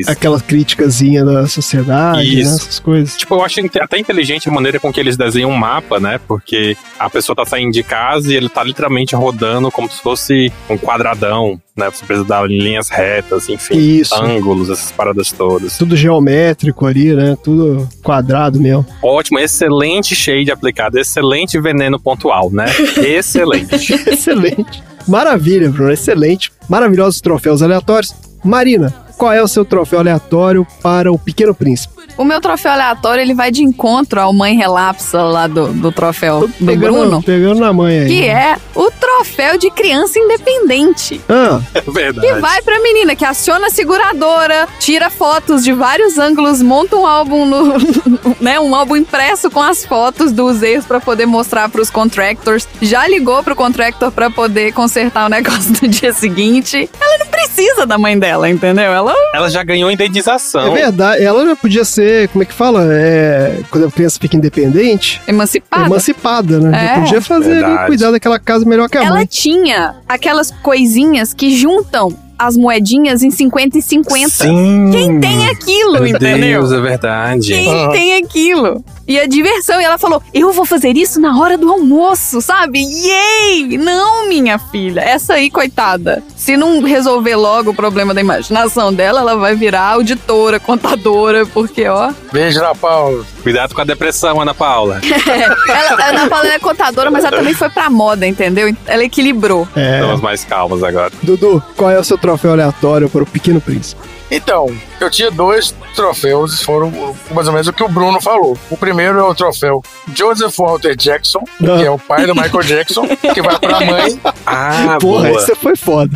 Aquela criticazinha da sociedade, né, essas coisas. Tipo, eu acho até inteligente a maneira com que eles desenham um mapa, né? Porque a pessoa tá saindo de casa e ele tá literalmente rodando como se fosse um quadradão, né? Você precisa dar linhas retas, enfim, Isso. ângulos, essas paradas todas. Tudo geométrico ali, né? Tudo quadrado mesmo. Ótimo, excelente shade aplicado, excelente veneno pontual, né? excelente. Excelente. Maravilha, Bruno. Excelente. Maravilhosos troféus aleatórios. Marina, qual é o seu troféu aleatório para o Pequeno Príncipe? O meu troféu aleatório, ele vai de encontro ao mãe relapsa lá do, do troféu do Pegando, Bruno. pegando na mãe aí. Que é o troféu de criança independente. Ah, É verdade. Que vai pra menina que aciona a seguradora, tira fotos de vários ângulos, monta um álbum no, né, um álbum impresso com as fotos dos erros pra poder mostrar pros contractors. Já ligou pro contractor pra poder consertar o negócio no dia seguinte. Ela não precisa da mãe dela, entendeu? Ela Ela já ganhou indenização. é verdade. Ela já podia ser, como é que fala? É, quando a criança fica independente. emancipada. Emancipada, né? Já É. podia fazer ali, cuidar daquela casa melhor que a Ela mãe. tinha aquelas coisinhas que juntam as moedinhas em 50 e 50. Sim. Quem tem aquilo, Meu entendeu? Deus, é verdade. Quem tem aquilo? E a diversão. E ela falou: Eu vou fazer isso na hora do almoço, sabe? Yay! Não, minha filha. Essa aí, coitada. Se não resolver logo o problema da imaginação dela, ela vai virar auditora, contadora, porque, ó. Beijo na Paula. Cuidado com a depressão, Ana Paula. ela, a Ana Paula é contadora, mas ela também foi pra moda, entendeu? Ela equilibrou. É. Estamos mais calmos agora. Dudu, qual é o seu troféu aleatório para o Pequeno Príncipe? Então, eu tinha dois troféus, foram mais ou menos o que o Bruno falou. O primeiro é o troféu Joseph Walter Jackson, que é o pai do Michael Jackson, que vai pra mãe. Ah, Porra, boa. esse foi foda.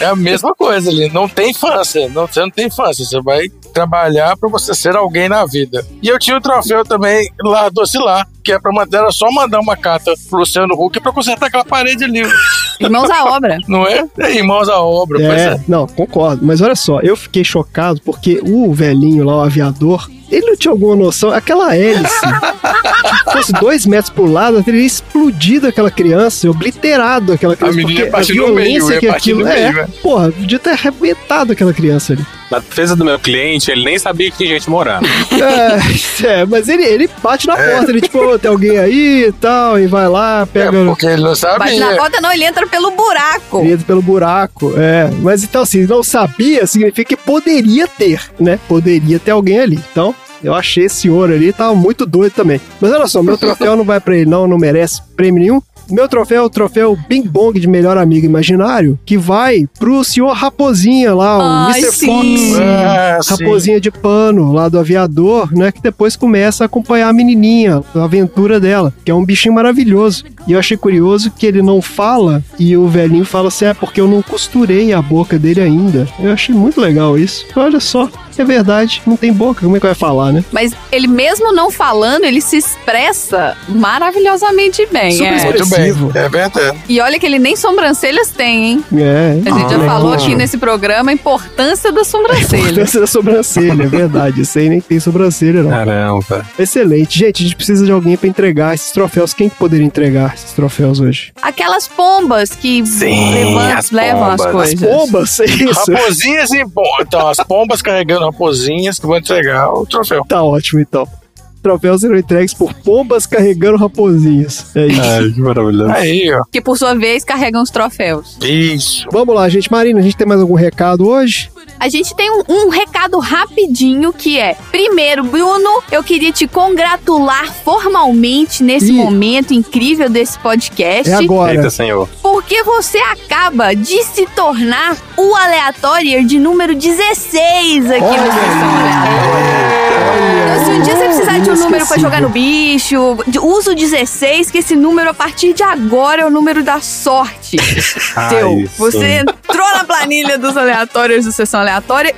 É a mesma coisa ali. Não tem infância. Não, você não tem infância. Você vai trabalhar pra você ser alguém na vida. E eu tinha o troféu também lá do Oscilar, que é pra manter, era só mandar uma carta pro Luciano Huck pra consertar aquela parede ali. Irmãos à obra. Não é? É irmãos à obra, pois É, é. não, concordo. Mas olha só, eu fiquei chocado porque o velhinho lá, o aviador, ele não tinha alguma noção. Aquela hélice, se fosse dois metros pro lado, teria explodido aquela criança, obliterado aquela criança. menina porque ia partir no meio, que aquilo no é. meio, né? Porra, podia ter arrebentado aquela criança ali. Na defesa do meu cliente, ele nem sabia que tinha gente morando. É, é, mas ele, ele bate na É. porta, ele tipo, "Ô, tem alguém aí e tal, e vai lá, pega. É porque ele não sabia. Bate na porta, não, ele entra pelo buraco. Entra pelo buraco, é. Mas então, assim, não sabia, significa que poderia ter, né? Poderia ter alguém ali. Então, eu achei esse senhor ali, tava muito doido também. Mas olha só, meu troféu não vai pra ele, não, não merece prêmio nenhum. Meu troféu é o troféu Bing Bong de melhor amigo imaginário, que vai pro senhor Raposinha lá, o Ai, Mr. sim. Fox. Sim. Raposinha de pano lá do aviador, né? Que depois começa a acompanhar a menininha, a aventura dela, que é um bichinho maravilhoso. E eu achei curioso que ele não fala e o velhinho fala assim: é porque eu não costurei a boca dele ainda. Eu achei muito legal isso. Olha só, é verdade, não tem boca, como é que vai falar, né? Mas ele mesmo não falando, ele se expressa maravilhosamente bem. Super é. Muito bem. Expressivo. É verdade. E olha que ele nem sobrancelhas tem, hein? É. A gente já Ah, falou legal. aqui nesse programa a importância da sobrancelha. Importância da sobrancelha, é verdade. Isso aí nem tem sobrancelha, não. Caramba. Excelente. Gente, a gente precisa de alguém pra entregar esses troféus. Quem que poderia entregar esses troféus hoje? Aquelas pombas que Sim, levam, as levam as pombas. coisas. Pombas, é isso. Raposinhas e bom. Então, as pombas carregando raposinhas que vão entregar o troféu. Tá ótimo, então. Troféus serão entregues por pombas carregando raposinhas. É isso. Ai, que maravilhoso. Aí, ó. Que por sua vez carregam os troféus. Isso. Vamos lá, gente. Marina, a gente tem mais algum recado hoje? A gente tem um, um recado rapidinho que é: primeiro, Bruno, eu queria te congratular formalmente nesse Ih. momento incrível desse podcast. É agora. Eita, senhor. Porque você acaba de se tornar o aleatório de número 16 aqui no Sessão Aleatória. Então, se um dia você precisar de um número pra jogar no bicho, usa o 16, que esse número, a partir de agora, é o número da sorte. Ai, Seu. Você entrou na planilha dos aleatórios do Sessão Aleatória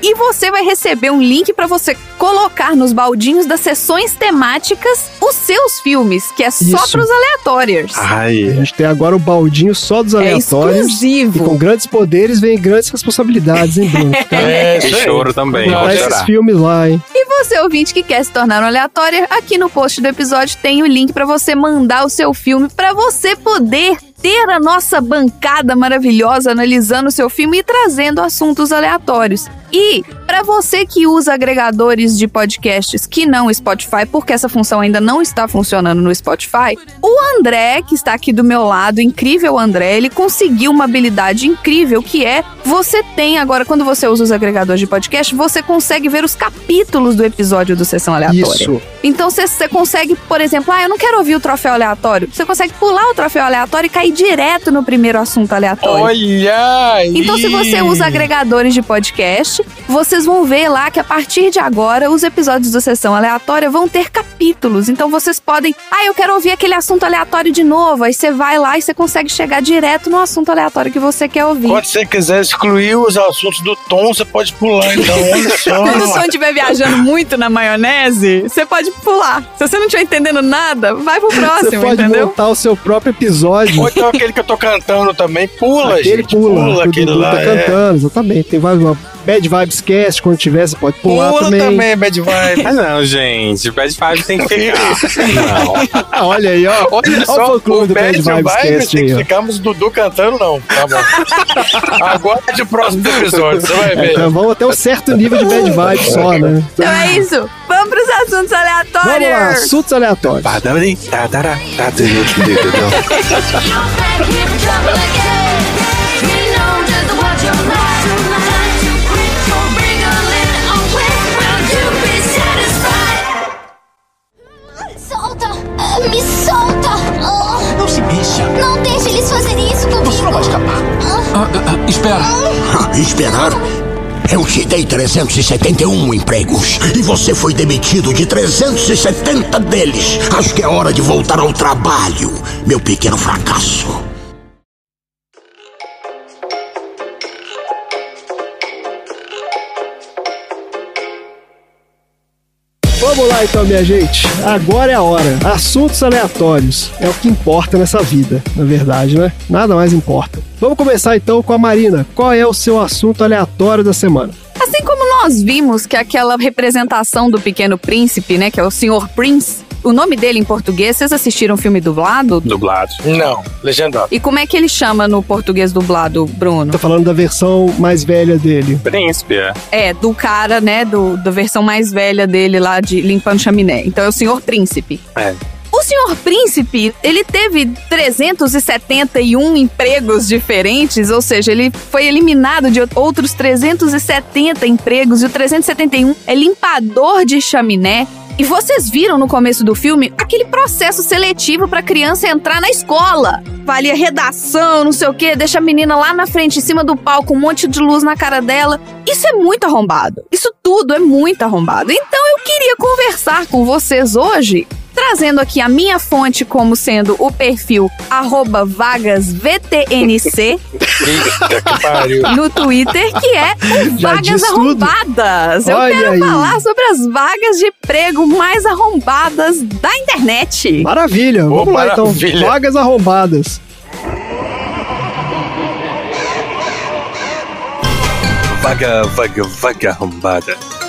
e você vai receber um link pra você colocar nos baldinhos das sessões temáticas os seus filmes, que é só Isso. pros aleatórios. A Ai. gente tem agora o baldinho só dos é aleatórios. exclusivo. E com grandes poderes vem grandes responsabilidades, hein, Bruno? Tá? É, E choro também, é esses filmes lá, hein? E você, ouvinte que quer se tornar um aleatório, aqui no post do episódio tem o link pra você mandar o seu filme pra você poder ter a nossa bancada maravilhosa analisando o seu filme e trazendo assuntos aleatórios. E para você que usa agregadores de podcasts que não Spotify, porque essa função ainda não está funcionando no Spotify, o André, que está aqui do meu lado, incrível André, ele conseguiu uma habilidade incrível que é você tem agora quando você usa os agregadores de podcast, você consegue ver os capítulos do episódio do Sessão Aleatória. Isso. Então você- você consegue, por exemplo, ah, eu não quero ouvir o troféu aleatório. Você consegue pular o troféu aleatório e cair direto no primeiro assunto aleatório. Olha aí. Então, se você usa agregadores de podcast, vocês vão ver lá que a partir de agora os episódios do Sessão Aleatória vão ter capítulos. Então, vocês podem. Ah, eu quero ouvir aquele assunto aleatório de novo. Aí você vai lá e você consegue chegar direto no assunto aleatório que você quer ouvir. Quando você quiser excluir os assuntos do Tom, você pode pular, então. Olha só. Quando o som estiver viajando muito na maionese, você pode pular. Se você não estiver entendendo nada, vai pro Você próximo, pode entendeu? montar o seu próprio episódio. Ou então aquele que eu tô cantando também. Pula, Aquele gente. pula, Pula, aquele lá. tá é. cantando, exatamente. Tem vários. Bad Vibes Cast, quando tiver, você pode pular Pula também. também, Bad Vibe. Ah, não, gente. Bad Five tem que ficar. Não. Ah, olha aí, ó. Olha Ó só, o fã-clube o do Bad Bad Vibes Vibes Cast tem aí, que ficarmos Dudu cantando, não. Tá bom. Aguarde o próximo episódio, você vai ver. Então vamos até um certo nível de Bad Vibes só, né? Então é isso. Vamos pros assuntos Vamos lá, aleatórios. assuntos aleatórios. Me solta! Ah, Não se mexa. Não deixe eles fazerem isso comigo! Você não vai escapar. Ah, ah, ah, espera. Esperar? Eu te dei 371 empregos e você foi demitido de 370 deles. Acho que é hora de voltar ao trabalho, meu pequeno fracasso. Vamos lá então, minha gente. Agora é a hora. Assuntos aleatórios. É o que importa nessa vida, na verdade, né? Nada mais importa. Vamos começar então com a Marina. Qual é o seu assunto aleatório da semana? Assim como nós vimos que aquela representação do Pequeno Príncipe, né, que é o Sr. Prince, o nome dele em português, vocês assistiram o filme dublado? Dublado. Não, legendado. E como é que ele chama no português dublado, Bruno? Tô falando da versão mais velha dele. Príncipe, é. É, do cara, né, do, da versão mais velha dele lá de Limpando Chaminé. Então é o Senhor Príncipe. É. Senhor Príncipe, ele teve 371 empregos diferentes, ou seja, ele foi eliminado de outros 370 empregos, e o 371 é limpador de chaminé. E vocês viram no começo do filme aquele processo seletivo pra criança entrar na escola. Valia redação, não sei o quê, deixa a menina lá na frente, em cima do palco, um monte de luz na cara dela. Isso é muito arrombado. Isso tudo é muito arrombado. Então eu queria conversar com vocês hoje trazendo aqui a minha fonte como sendo o perfil arroba vagasvtnc no Twitter, que é Vagas tudo. Arrombadas. Eu Olha quero aí. falar sobre as vagas de emprego mais arrombadas da internet. Maravilha. Vamos lá então. Vagas arrombadas. Vaga, vaga, vaga arrombada.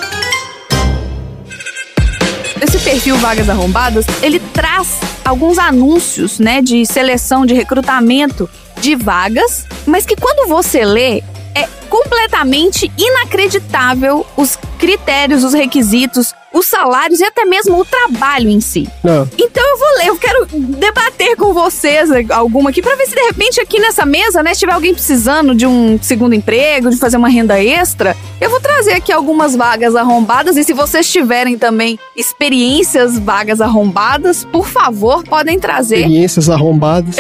Esse perfil Vagas Arrombadas, ele traz alguns anúncios, né, de seleção, de recrutamento de vagas, mas que quando você lê, é completamente inacreditável os critérios, os requisitos, os salários e até mesmo o trabalho em si. Não. Então eu vou ler, eu quero debater com vocês alguma aqui pra ver se de repente aqui nessa mesa, né, se tiver alguém precisando de um segundo emprego, de fazer uma renda extra, eu vou trazer aqui algumas vagas arrombadas e se vocês tiverem também experiências vagas arrombadas, por favor, podem trazer. Experiências arrombadas.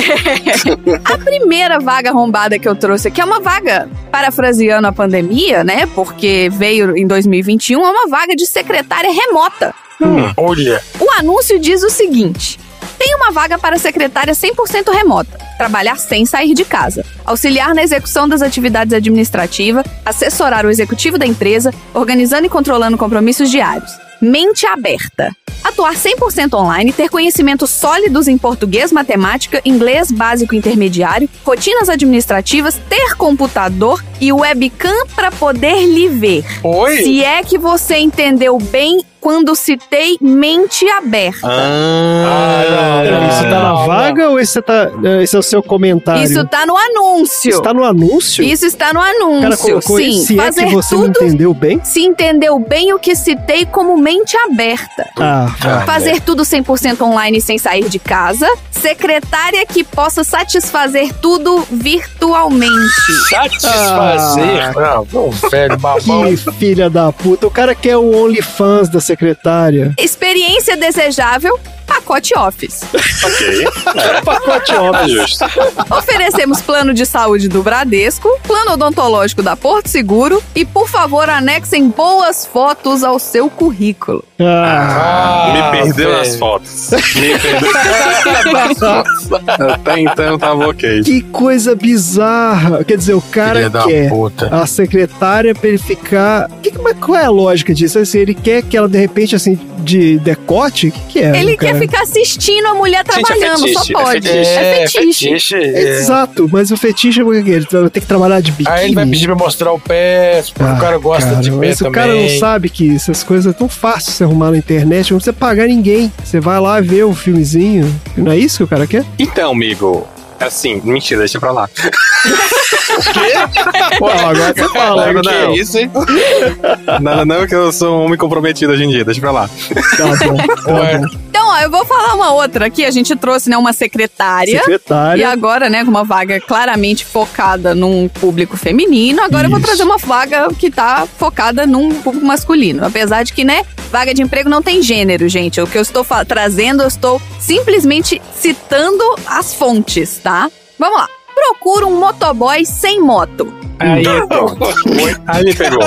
A primeira vaga arrombada que eu trouxe aqui é uma vaga, parafraseando a pandemia, né? Porque veio em 2021, é uma vaga de secretária remota. Hum, olha. O anúncio diz o seguinte: tem uma vaga para secretária 100% remota, trabalhar sem sair de casa, auxiliar na execução das atividades administrativas, assessorar o executivo da empresa, organizando e controlando compromissos diários. Mente aberta. Atuar 100% online, ter conhecimentos sólidos em português, matemática, inglês básico e intermediário, rotinas administrativas, ter computador e webcam para poder lhe ver. Oi? Se é que você entendeu bem quando citei mente aberta. Ah, Peraí, isso tá na vaga ou esse, tá, eh, esse é o seu comentário? Isso tá no anúncio. Está no anúncio? Isso está no anúncio. cara colocou Sim, se é fazer que você tudo não entendeu bem? se entendeu bem o que citei como mente aberta. Ah, vai. Fazer tudo 100% online sem sair de casa. Secretária que possa satisfazer tudo virtualmente. Satisfazer. Ah, um velho babão. Que filha da puta. O cara quer o OnlyFans da secretária. Experiência desejável. Pacote Office. Ok. É. Pacote É Office. Oferecemos plano de saúde do Bradesco, plano odontológico da Porto Seguro e, por favor, anexem boas fotos ao seu currículo. Ah, Me perdeu velho. nas fotos. Me perdeu nas fotos. Até então tava ok. que coisa bizarra. Quer dizer, o cara quer puta. a secretária pra ele ficar. Que, mas qual é a lógica disso? Assim, ele quer que ela, de repente, assim, de decote? O que, que é? Ele quer ficar assistindo a mulher Gente, é trabalhando, fetiche, só é pode. fetiche. É fetiche. fetiche, é. Exato, mas o fetiche é porque ele vai ter que trabalhar de biquíni. Aí ele vai pedir pra mostrar o pé, porque Ah, o cara gosta cara, de pé mas também. o cara não sabe que essas coisas é tão fácil você arrumar na internet, não precisa pagar ninguém. Você vai lá ver o filmezinho. Não é isso que o cara quer? Então, amigo, Assim, mentira, deixa pra lá. Pô, agora você fala. Não. é isso, hein? Nada não, que eu sou um homem comprometido hoje em dia, deixa pra lá. Tá bom, tá bom. Então, ó, eu vou falar uma outra aqui. A gente trouxe, né, uma secretária. Secretária. E agora, né, com uma vaga claramente focada num público feminino. Agora eu vou Isso. trazer uma vaga que tá focada num público masculino. Apesar de que, né, vaga de emprego não tem gênero, gente. O que eu estou trazendo, eu estou simplesmente citando as fontes, tá? Vamos lá. Procura um motoboy sem moto. Aí, pronto. Aí me pegou.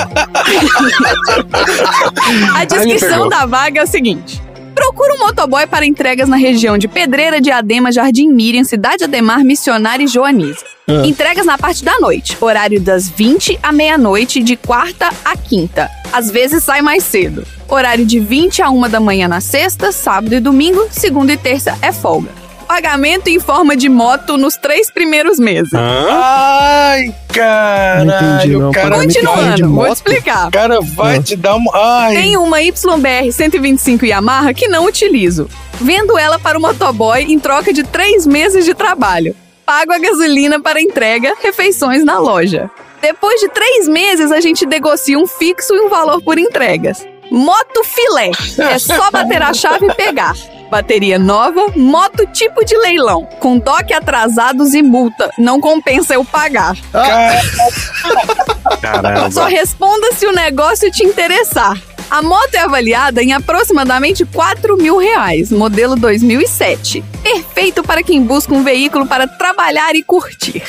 A descrição pegou. da vaga é o seguinte. Procura um motoboy para entregas na região de Pedreira, Diadema, Jardim Miriam, Cidade Ademar, Missionária e Joaniza. Ah. Entregas na parte da noite, horário das 20 à meia-noite, de quarta a quinta. Às vezes sai mais cedo. Horário de 20 a 1 da manhã na sexta, sábado e domingo, segunda e terça é folga. Pagamento em forma de moto nos três primeiros meses. Ai, Não caralho. entendi, não. O cara, Continuando, vou explicar. o cara vai Ah. te dar uma. Ai. Tem uma YBR 125 Yamaha que não utilizo. Vendo ela para o motoboy em troca de três meses de trabalho. Pago a gasolina para entrega, refeições na loja. Depois de três meses, a gente negocia um fixo e um valor por entregas. Moto filé. É só bater a chave e pegar. Bateria nova, moto tipo de leilão. Com toque atrasados e multa. Não compensa eu pagar. Caramba. Só responda se o negócio te interessar. A moto é avaliada em aproximadamente 4 mil reais, modelo 2007. Perfeito para quem busca um veículo para trabalhar e curtir.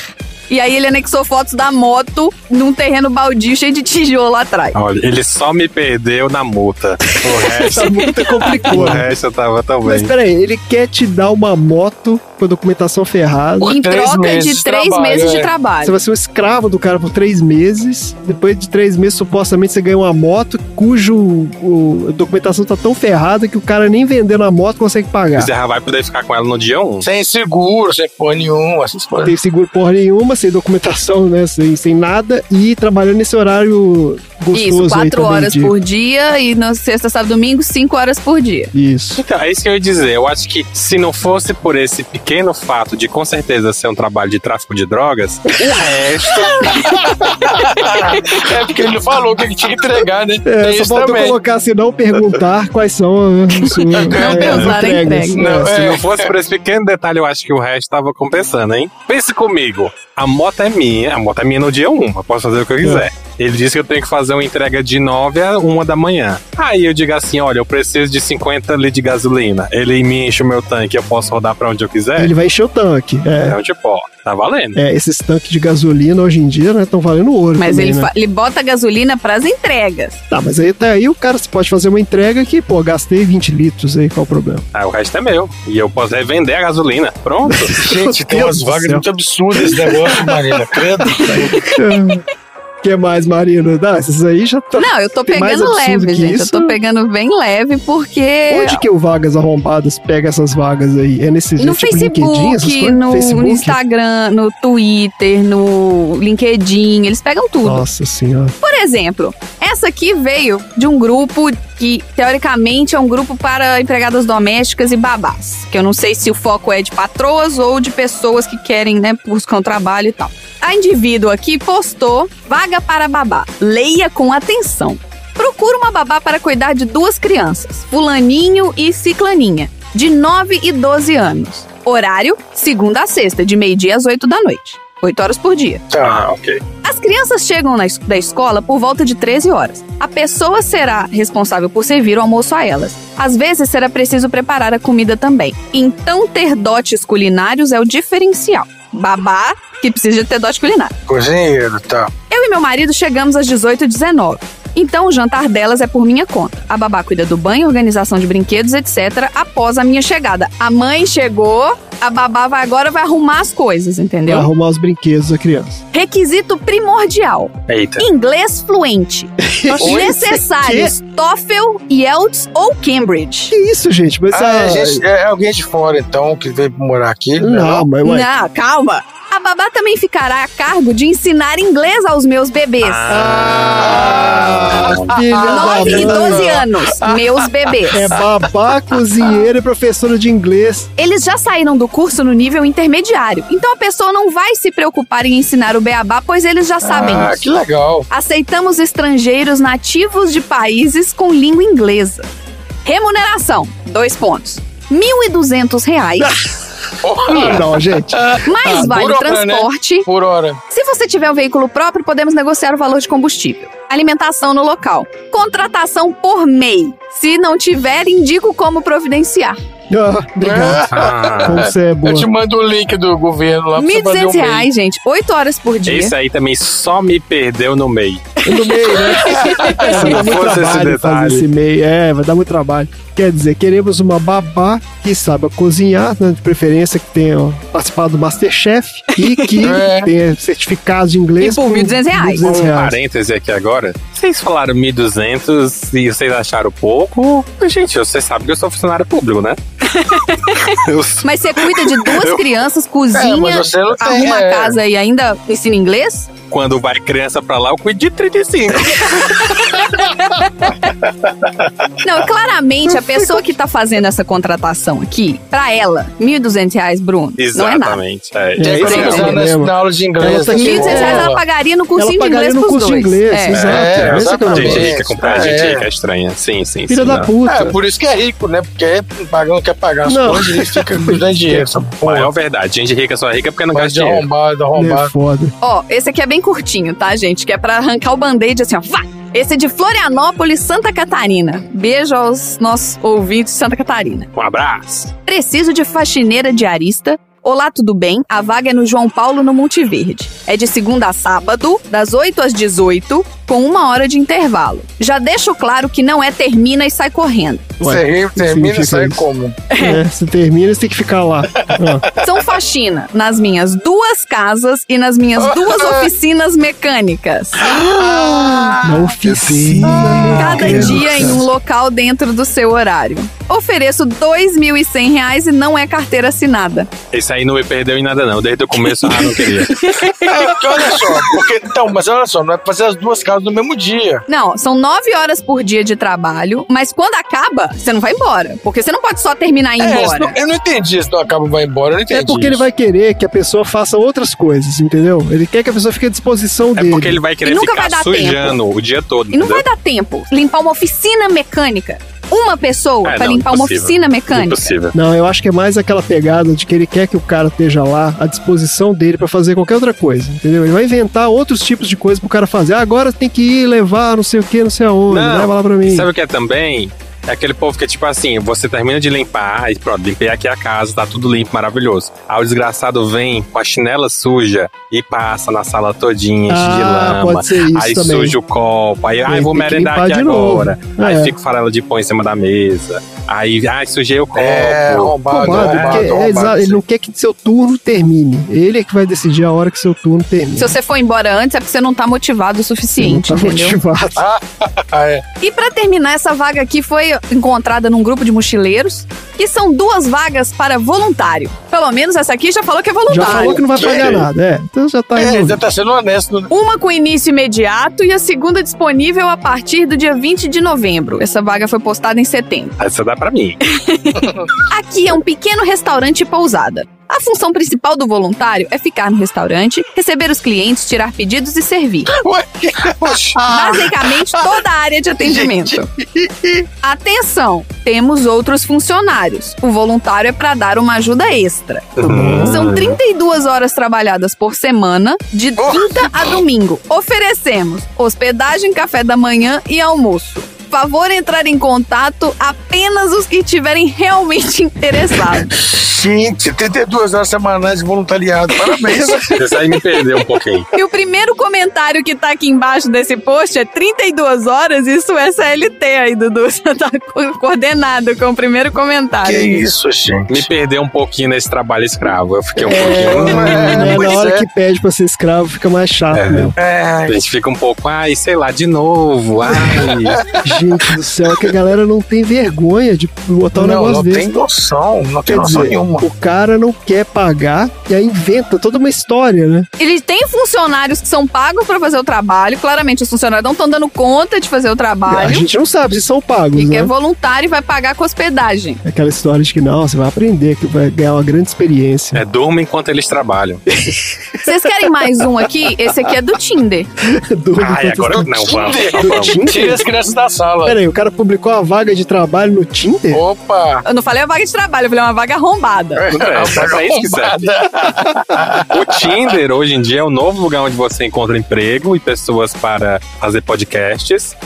E aí ele anexou fotos da moto num terreno baldio cheio de tijolo lá atrás. Olha, ele só me perdeu na multa. O resto, Essa multa complicou. o né? resto eu tava tão Mas peraí, ele quer te dar uma moto com a documentação ferrada. Em três troca meses de de três trabalho, meses de é. Você trabalho. vai ser um escravo do cara por três meses. Depois de três meses, supostamente, você ganha uma moto cujo o- a documentação tá tão ferrada que o cara nem vendendo a moto consegue pagar. Você já vai poder ficar com ela no dia 1. Sem seguro, sem porra nenhuma, essas coisas. tem seguro porra nenhuma, sem documentação, né? Sem, sem nada. E trabalhando nesse horário gostoso Isso, quatro também horas de- por dia e na sexta, sábado, domingo, cinco horas por dia. Isso. Então, é isso que eu ia dizer. Eu acho que se não fosse por esse pequeno fato de com certeza ser um trabalho de tráfico de drogas, o resto. é porque ele falou que ele tinha que entregar, né? É, Tem só isso faltou também. colocar assim, não perguntar quais são as suas Não pensar em entrega. Não, se é. não fosse por esse pequeno detalhe, eu acho que o resto tava compensando, hein? Pense comigo. A moto é minha, a moto é minha no dia 1, eu posso fazer o que eu quiser. Ele disse que eu tenho que fazer uma entrega de 9 a 1 da manhã. Aí eu digo assim: olha, eu preciso de 50 litros de gasolina. Ele me enche o meu tanque, eu posso rodar pra onde eu quiser. Ele vai encher o tanque. É. Então, tipo, ó, tá valendo. É, esses tanques de gasolina hoje em dia, né, estão valendo ouro. Mas também, ele, né? ele bota gasolina pras entregas. Tá, mas aí até aí o cara você pode fazer uma entrega que, pô, gastei 20 litros aí, qual o problema? Ah, o resto é meu. E eu posso revender a gasolina. Pronto. Gente, tem umas vagas muito absurdas esse negócio, Marina. Credo. O que mais, Marina? Dá, essas aí já tá. Não, eu tô pegando leve, gente. isso? Eu tô pegando bem leve porque. Onde que o Vagas Arrombadas pega essas vagas aí? É nesse No tipo Facebook, no Facebook? Instagram, no Twitter, no LinkedIn, eles pegam tudo. Nossa senhora. Por exemplo, essa aqui veio de um grupo que, teoricamente, é um grupo para empregadas domésticas e babás. Que eu não sei se o foco é de patroas ou de pessoas que querem, né, buscar um trabalho e tal. A indivíduo aqui postou vaga para babá. Leia com atenção. Procura uma babá para cuidar de duas crianças, fulaninho e ciclaninha, de 9 e 12 anos. Horário, segunda a sexta, de meio-dia às 8 da noite. 8 horas por dia. Ah, ok. As crianças chegam na es- da escola por volta de 13 horas. A pessoa será responsável por servir o almoço a elas. Às vezes será preciso preparar a comida também. Então, ter dotes culinários é o diferencial. Babá, que precisa de ter dote culinário. Cozinheiro, tá. Eu e meu marido chegamos às 18 e 19. Então o jantar delas é por minha conta. A babá cuida do banho, organização de brinquedos, etc. após a minha chegada. A mãe chegou, a babá vai agora vai arrumar as coisas, entendeu? Pra arrumar os brinquedos da criança. Requisito primordial: Eita. inglês fluente. Necessários: TOEFL, IELTS ou Cambridge. Que isso, gente? Mas Ah, a- é, gente- é alguém de fora, então, que veio morar aqui. né? Não, mas ué. Não, calma. Babá também ficará a cargo de ensinar inglês aos meus bebês. Ah, da 9 e mãe. 12 anos, meus bebês. É babá, cozinheira e professora de inglês. Eles já saíram do curso no nível intermediário, então a pessoa não vai se preocupar em ensinar o beabá, pois eles já sabem Ah, isso. que legal. Aceitamos estrangeiros nativos de países com língua inglesa. Remuneração, dois pontos. 1.200 reais. Ah, não, gente. Mais Ah, vale por hora, transporte. né? Por hora. Se você tiver um veículo próprio, podemos negociar o valor de combustível. Alimentação no local. Contratação por MEI. Se não tiver, indico como providenciar. Ah, obrigado. Ah. Você é boa. Eu te mando o link do governo lá pra R$ você fazer 1.200 um reais, gente. 8 horas por dia. Esse aí também só me perdeu no meio. No meio, né? Se Vai dar não muito fosse esse trabalho fazer esse meio. É, vai dar muito trabalho. Quer dizer, queremos uma babá que saiba cozinhar, né, de preferência que tenha participado do Masterchef e que É. tenha certificado de inglês. E por 1.200 reais. R$ 1.200 Um reais. parêntese aqui agora. Vocês falaram 1.200 e vocês acharam pouco? Gente, você sabe que eu sou funcionário público, né? Mas você cuida de duas Eu- crianças, cozinha, É, não tem, arruma é. casa e ainda ensina inglês? Quando vai criança pra lá, eu cuido de 35. Não, claramente a pessoa que tá fazendo essa contratação aqui, pra ela, 1.200 reais, Bruno, não é nada. Exatamente. É, É, é usar na, aula de inglês. Tá 1.200 reais ela pagaria no Ela cursinho de pagaria inglês no pros curso de dois. inglês, É. exato. É, é que é o exatamente. Gente rica comprar, gente É. rica é estranha. Sim, sim, Filha sim. da não. puta. É, por isso que é rico, né? Porque paga, não quer pagar as Não. coisas e fica cuidando de dinheiro. Essa Maior porra. verdade. Gente rica só é rica porque não gasta de dinheiro. arrombado, É arrombado. foda. Ó, esse aqui é bem curtinho, tá, gente? Que é pra arrancar o band-aid assim, ó. Vá! Esse é de Florianópolis, Santa Catarina. Beijo aos nossos ouvintes de Santa Catarina. Um abraço. Preciso de faxineira diarista. Olá, tudo bem? A vaga é no João Paulo, no Monte Verde. É de segunda a sábado, das 8 às 18, com uma hora de intervalo. Já deixo claro que não é termina e sai correndo. Você ri, que termina e sai isso? como? É, se termina, você tem que ficar lá. São faxina nas minhas duas casas e nas minhas duas oficinas mecânicas. Na oficina. Cada dia em um local dentro do seu horário. Ofereço 2.100 reais e não é carteira assinada. Esse aí não me perdeu em nada, não. Desde o começo, ah, não queria. É, porque olha só, porque, então, mas olha só, não é pra fazer as duas casas no mesmo dia. Não, são nove horas por dia de trabalho, mas quando acaba, você não vai embora. Porque você não pode só terminar e ir É, embora. não- eu não entendi se não acaba e vai embora, eu não entendi. É porque ele isso. vai querer que a pessoa faça outras coisas, entendeu? Ele quer que a pessoa fique à disposição É dele. porque ele vai querer E nunca ficar vai dar sujando o dia todo. E não vai dar tempo limpar uma oficina mecânica. Uma pessoa É, pra não, limpar uma oficina mecânica. Impossível. Não, eu acho que é mais aquela pegada de que ele quer que o cara esteja lá à disposição dele pra fazer qualquer outra coisa, entendeu? Ele vai inventar outros tipos de coisa pro cara fazer. Ah, agora tem que ir levar não sei o que, não sei aonde, Não, leva lá pra mim. Sabe o que é também? É aquele povo que é tipo assim, você termina de limpar, aí pronto, limpei aqui a casa, tá tudo limpo, maravilhoso. Aí o desgraçado vem com a chinela suja e passa na sala todinha, enche de Ah, lama. pode ser isso aí também. suja o copo, aí, Ele vou merendar aqui agora. Aí É. fica o farelo de pão em cima da mesa. Aí, ai, sujei o copo. É, Roubado, arrombado, porque é arrombado, exa- ele não quer que seu turno termine. Ele é que vai decidir a hora que seu turno termina. Se você for embora antes, é porque você não tá motivado o suficiente, Não tá entendeu? motivado. Ah, é. E pra terminar, essa vaga aqui foi encontrada num grupo de mochileiros, que são duas vagas para voluntário. Pelo menos essa aqui já falou que é Já voluntário. falou que não vai pagar nada, é. Então já tá É, já tá sendo honesto. né? Uma com início imediato e a segunda disponível a partir do dia 20 de novembro. Essa vaga foi postada em setembro. Essa dá pra mim. Aqui é um pequeno restaurante pousada. A função principal do voluntário é ficar no restaurante, receber os clientes, tirar pedidos e servir. Ué, que- Oxi. Basicamente, toda a área de atendimento. Atenção, temos outros funcionários. O voluntário é para dar uma ajuda extra. São 32 horas trabalhadas por semana, de quinta a domingo. Oferecemos hospedagem, café da manhã e almoço. Favor entrar em contato apenas os que estiverem realmente interessados. Gente, 32 horas semanais de voluntariado. Parabéns. Esse aí me perdeu um pouquinho. E o primeiro comentário que tá aqui embaixo desse post é 32 horas, isso é CLT aí, Dudu. Você tá co- coordenado com o primeiro comentário. que isso, gente. Me perdeu um pouquinho nesse trabalho escravo. Eu fiquei um É, pouquinho. é, É, na hora é. que pede pra ser escravo fica mais chato, É. meu. É, A gente fica um pouco, ai, sei lá, de novo. Ai. Gente do céu, é que a galera não tem vergonha de botar um não, negócio não desse. tem noção, não tem Quer noção dizer, nenhuma. o cara não quer pagar E aí inventa toda uma história, né? Ele tem funcionários que são pagos pra fazer o trabalho. Claramente, os funcionários não estão dando conta de fazer o trabalho. A gente não sabe se são pagos, E que né? é voluntário e vai pagar com hospedagem. Aquela história de que não, você vai aprender, que vai ganhar uma grande experiência. É, durma enquanto eles trabalham. Vocês querem mais um aqui? Esse aqui é do Tinder. Ai, agora não, vamos. Do vamos. Tinder? Tira as crianças da sala. Peraí, o cara publicou a vaga de trabalho no Tinder? Opa! Eu não falei a vaga de trabalho, eu falei uma vaga arrombada. É, é isso que serve. O Tinder, hoje em dia, é o novo lugar onde você encontra emprego e pessoas para fazer podcasts.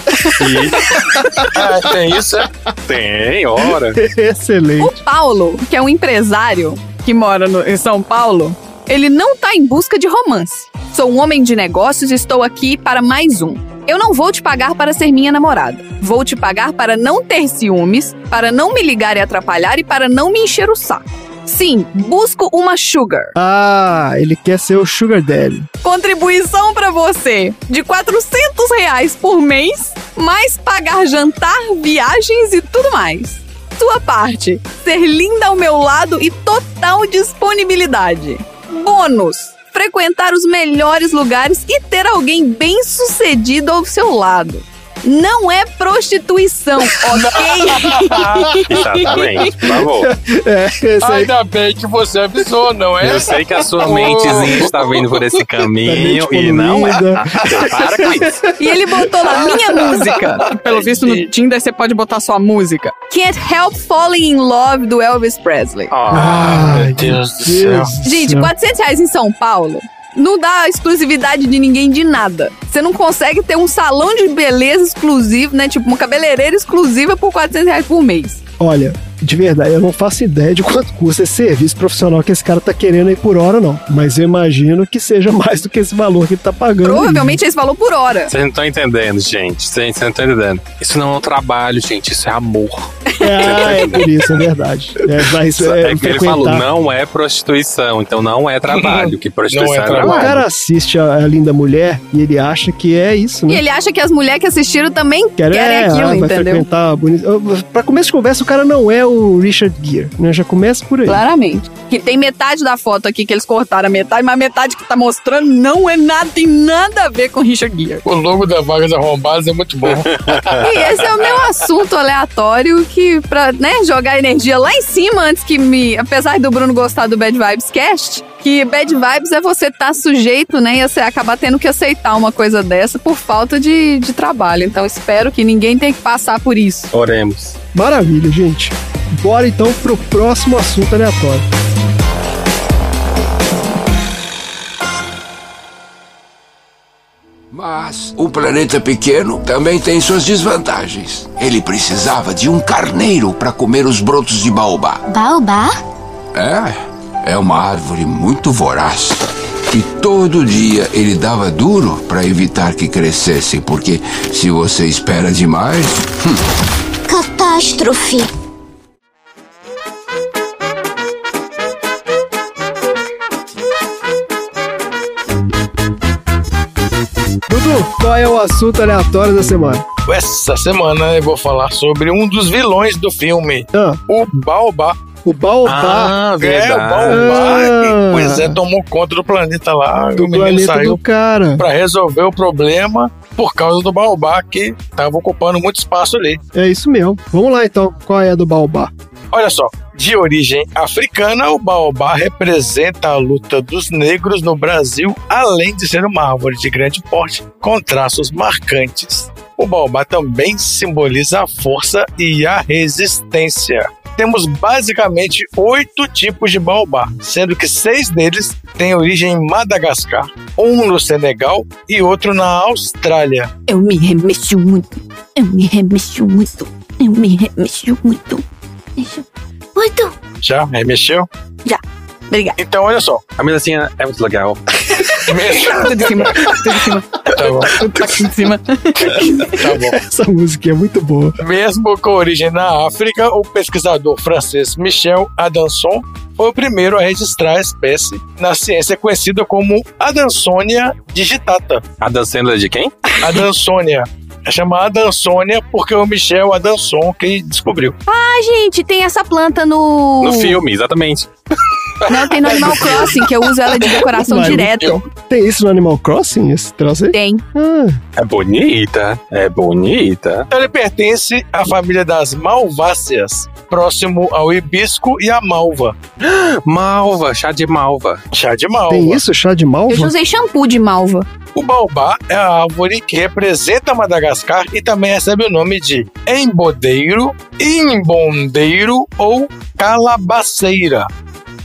E Ah, tem isso, é? tem, ora. Excelente. O Paulo, que é um empresário que mora no- em São Paulo, ele não tá em busca de romance. Sou um homem de negócios e estou aqui para mais um. Eu não vou te pagar para ser minha namorada. Vou te pagar para não ter ciúmes, para não me ligar e atrapalhar e para não me encher o saco. Sim, busco uma sugar. Ah, ele quer ser o Sugar Daddy. Contribuição para você de 400 reais por mês, mais pagar jantar, viagens e tudo mais. Sua parte, ser linda ao meu lado e total disponibilidade. Bônus, frequentar os melhores lugares e ter alguém bem sucedido ao seu lado. Não é prostituição, ok? Exatamente, por favor. É. Ainda bem que você avisou, não é? Eu sei que a sua mentezinha está vindo por esse caminho e não é. Para com isso. E ele botou na minha música. Pelo visto, no Tinder você pode botar sua música. Can't Help Falling in Love, do Elvis Presley. Ai, meu Deus do céu. Gente, 400 reais em São Paulo não dá exclusividade de ninguém de nada. Você não consegue ter um salão de beleza exclusivo, né? Tipo, uma cabeleireira exclusiva por 400 reais por mês. Olha, de verdade, eu não faço ideia de quanto custa esse serviço profissional que esse cara tá querendo aí por hora, não. Mas eu imagino que seja mais do que esse valor que ele tá pagando. aí. Provavelmente esse valor por hora. Vocês não estão entendendo, gente. Vocês não estão entendendo. Isso não é um trabalho, gente. Isso é amor. Ah, é por isso, é verdade. É, mas isso é, É que ele falou, não é prostituição, então não é trabalho, que prostituição Não é é, trabalho. O cara assiste a, a linda mulher e ele acha que é isso, E né? ele acha que as mulheres que assistiram também Quer- querem é, aquilo, ah, vai entendeu? frequentar bonito. Pra começo de conversa, o cara não é o Richard Gere, né? Já começa por aí. Claramente. Que tem metade da foto aqui que eles cortaram a metade, mas a metade que tá mostrando não é nada, tem nada a ver com Richard Gere. O logo da Vagas Arrombadas é muito bom. E esse é o meu assunto aleatório que, pra né, jogar energia lá em cima antes que me. Apesar do Bruno gostar do Bad Vibes Cast, que Bad Vibes é você estar sujeito, né? E você acabar tendo que aceitar uma coisa dessa por falta de, de trabalho. Então espero que ninguém tenha que passar por isso. Oremos. Maravilha, gente. Bora então pro próximo assunto aleatório. Mas o planeta pequeno também tem suas desvantagens. Ele precisava de um carneiro para comer os brotos de baobá. Baobá? É, é uma árvore muito voraz. E todo dia ele dava duro para evitar que crescessem, porque se você espera demais, Catástrofe. Qual é o assunto aleatório da semana? Essa semana eu vou falar sobre um dos vilões do filme, Ah, o Baobá. o Baobá Ah, É, o. Baobá, Ah. que, pois é, tomou conta do planeta lá. do o menino planeta saiu do cara. pra resolver o problema por causa do Baobá, que tava ocupando muito espaço ali. É isso mesmo. Vamos lá então. Qual é a do Baobá? Olha só, de origem africana, o baobá representa a luta dos negros no Brasil, além de ser uma árvore de grande porte com traços marcantes. O baobá também simboliza a força e a resistência. Temos basicamente oito tipos de baobá, sendo que seis deles têm origem em Madagascar, um no Senegal e outro na Austrália. Eu me remexo muito. Eu me remexo muito. Eu me remexo muito. Mexo muito. Já remexeu? Já. Obrigada. Então, olha só. A melancia é muito legal. Mesmo... Tudo em cima. Tudo em cima. Tá bom, Tudo tá aqui em cima. tá bom. Essa música é muito boa. Mesmo com origem na África, o pesquisador francês Michel Adanson foi o primeiro a registrar a espécie na ciência conhecida como Adansonia digitata. A dançando de quem? Adansonia. É chamada Adansonia porque o Michel Adanson que descobriu. Ah, gente, tem essa planta no. No filme, exatamente. Não, tem no Animal Crossing, que eu uso ela de decoração Mas direto. Tem isso no Animal Crossing, esse troço aí? Tem. É bonita, é bonita. Ele pertence à família das malváceas, próximo ao hibisco e à malva. Malva, chá de malva. Chá de malva. Tem isso, chá de malva? Eu já usei shampoo de malva. O baobá é a árvore que representa Madagascar e também recebe o nome de embodeiro, imbondeiro ou calabaceira.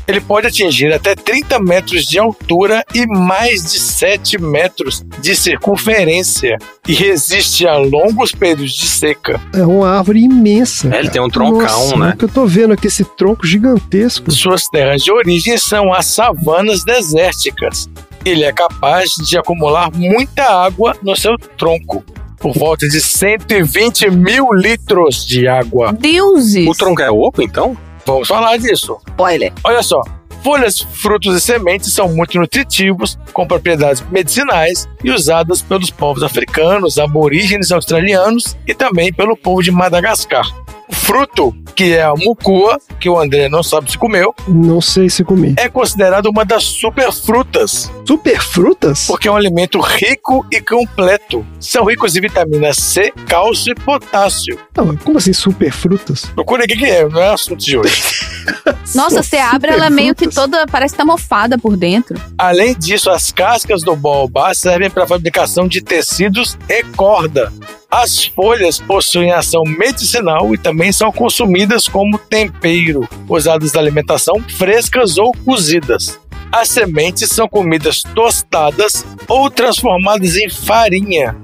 Ele pode atingir até 30 metros de altura e mais de 7 metros de circunferência e resiste a longos períodos de seca. É uma árvore imensa. É, ele tem um troncão, Nossa, né? O que eu tô vendo aqui, esse tronco gigantesco. Suas terras de origem são as savanas desérticas. Ele é capaz de acumular muita água no seu tronco. Por volta de 120 mil litros de água. Deuses! O tronco é oco, então? Vamos falar disso. Spoiler. Olha só. Folhas, frutos e sementes são muito nutritivos, com propriedades medicinais e usadas pelos povos africanos, aborígenes australianos e também pelo povo de Madagascar. Fruto, que é a mucua, que o André não sabe se comeu, Não sei se comi. é considerado uma das superfrutas, Superfrutas? porque é um alimento rico e completo. São ricos em vitamina C, cálcio e potássio. Não, mas como assim superfrutas? Procura o que é, não é assunto de hoje. Nossa, você abre ela meio que toda, parece que tá mofada por dentro. Além disso, as cascas do baobá servem para a fabricação de tecidos e corda. As folhas possuem ação medicinal e também são consumidas como tempero, usadas na alimentação frescas ou cozidas. As sementes são comidas tostadas ou transformadas em farinha.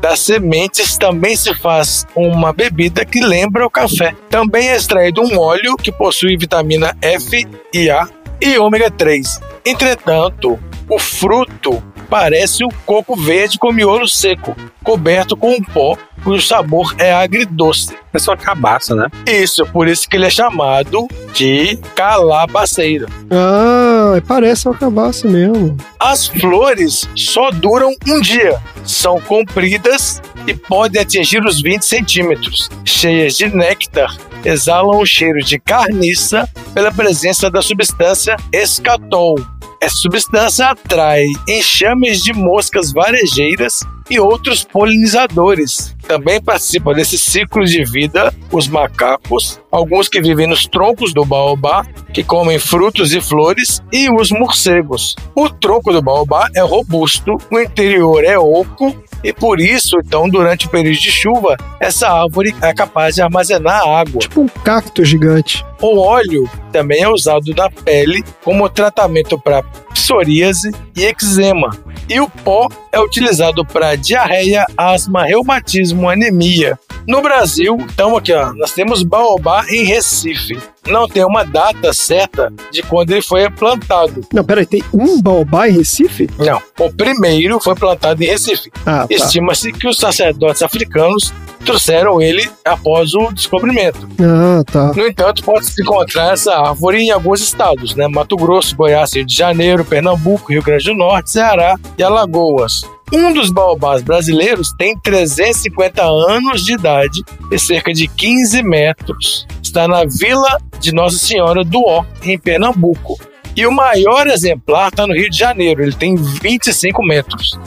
Das sementes também se faz uma bebida que lembra o café. Também é extraído um óleo que possui vitamina F e A e ômega 3. Entretanto, o fruto parece um coco verde com miolo seco, coberto com um pó cujo sabor é agridoce. É só cabaça, né? Isso, por isso que ele é chamado de calabaceira. Ah, parece uma cabaça mesmo. As flores só duram um dia. São compridas e podem atingir os 20 centímetros. Cheias de néctar, exalam o cheiro de carniça pela presença da substância escatol. Essa substância atrai enxames de moscas varejeiras e outros polinizadores. Também participam desse ciclo de vida os macacos, alguns que vivem nos troncos do baobá, que comem frutos e flores, e os morcegos. O tronco do baobá é robusto, o interior é oco e por isso, então, durante o período de chuva, essa árvore é capaz de armazenar água. Tipo um cacto gigante. O óleo também é usado na pele como tratamento para psoríase e eczema. E o pó é utilizado para diarreia, asma, reumatismo, anemia. No Brasil, então aqui ó, nós temos baobá em Recife. Não tem uma data certa de quando ele foi plantado. Não, peraí, tem um baobá em Recife? Não, o primeiro foi plantado em Recife. Ah, tá. Estima-se que os sacerdotes africanos trouxeram ele após o descobrimento. Ah, tá. No entanto, pode-se encontrar essa árvore em alguns estados, né? Mato Grosso, Goiás, Rio de Janeiro, Pernambuco, Rio Grande do Norte, Ceará e Alagoas. Um dos baobás brasileiros tem 350 anos de idade e cerca de 15 metros. Está na Vila de Nossa Senhora do Ó, em Pernambuco. E o maior exemplar está no Rio de Janeiro, ele tem 25 metros.